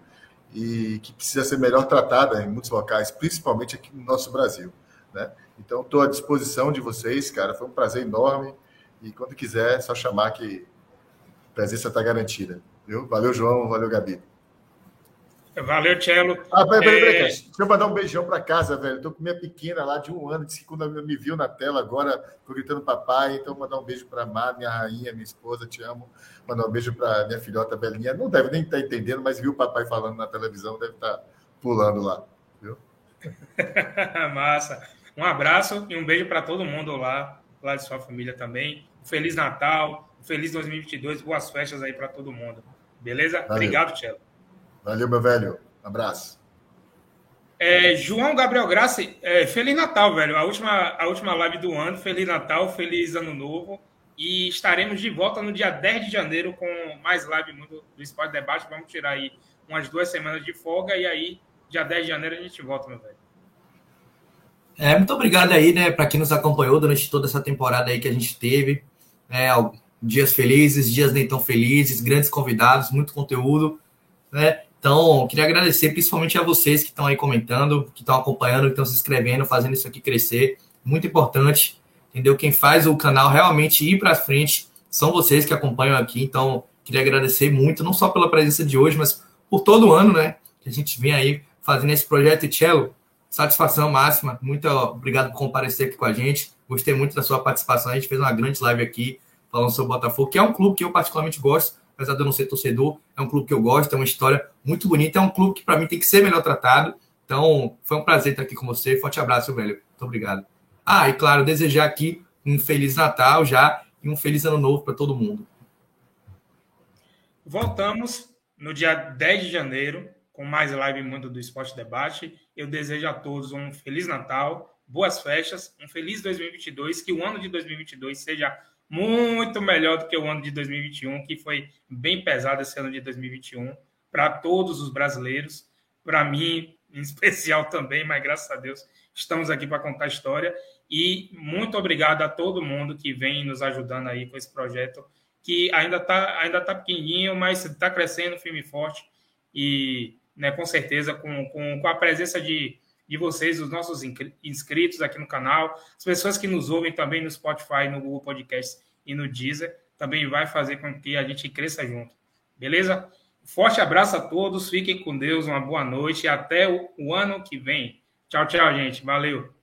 e que precisa ser melhor tratada em muitos locais, principalmente aqui no nosso Brasil, né? Então, estou à disposição de vocês, cara. Foi um prazer enorme. E quando quiser, só chamar que a presença está garantida. Viu? Valeu, João. Valeu, Gabi. Valeu, Tchelo. Ah, peraí, peraí, peraí. É... Deixa eu mandar um beijão para casa, velho. Estou com minha pequena lá de um ano, disse que quando me viu na tela agora, ficou gritando papai. Então, mandar um beijo para Mar, minha rainha, minha esposa, te amo. Mandar um beijo para minha filhota Belinha. Não deve nem estar tá entendendo, mas viu o papai falando na televisão, deve estar tá pulando lá. Viu? Massa. Um abraço e um beijo para todo mundo lá, lá de sua família também. Feliz Natal, feliz 2022, boas festas aí para todo mundo. Beleza? Valeu. Obrigado, Tchelo. Valeu, meu velho. Abraço. É, João Gabriel Graça, é, Feliz Natal, velho. A última, a última live do ano. Feliz Natal, feliz Ano Novo. E estaremos de volta no dia 10 de janeiro com mais live do, do Esporte Debate. Vamos tirar aí umas duas semanas de folga. E aí, dia 10 de janeiro, a gente volta, meu velho. É, muito obrigado aí, né, para quem nos acompanhou durante toda essa temporada aí que a gente teve. É, dias felizes, dias nem tão felizes, grandes convidados, muito conteúdo, né? Então, queria agradecer principalmente a vocês que estão aí comentando, que estão acompanhando, que estão se inscrevendo, fazendo isso aqui crescer. Muito importante, entendeu? Quem faz o canal realmente ir para frente são vocês que acompanham aqui. Então, queria agradecer muito, não só pela presença de hoje, mas por todo ano, né? Que a gente vem aí fazendo esse projeto. E, Cello, Satisfação máxima. Muito obrigado por comparecer aqui com a gente. Gostei muito da sua participação. A gente fez uma grande live aqui falando sobre o Botafogo, que é um clube que eu particularmente gosto, apesar de eu não ser torcedor. É um clube que eu gosto, é uma história muito bonita. É um clube que, para mim, tem que ser melhor tratado. Então, foi um prazer estar aqui com você. Forte abraço, velho. Muito obrigado. Ah, e claro, desejar aqui um Feliz Natal já e um Feliz Ano Novo para todo mundo. Voltamos no dia 10 de janeiro com mais live Mundo do Esporte Debate. Eu desejo a todos um Feliz Natal, boas festas, um feliz 2022, que o ano de 2022 seja muito melhor do que o ano de 2021, que foi bem pesado esse ano de 2021 para todos os brasileiros, para mim em especial também, mas graças a Deus estamos aqui para contar a história. E muito obrigado a todo mundo que vem nos ajudando aí com esse projeto, que ainda está ainda tá pequenininho, mas está crescendo firme e forte. E né, com certeza, com, com, com a presença de, de vocês, os nossos inscritos aqui no canal, as pessoas que nos ouvem também no Spotify, no Google Podcast e no Deezer, também vai fazer com que a gente cresça junto. Beleza? Forte abraço a todos, fiquem com Deus, uma boa noite e até o, o ano que vem. Tchau, tchau, gente. Valeu.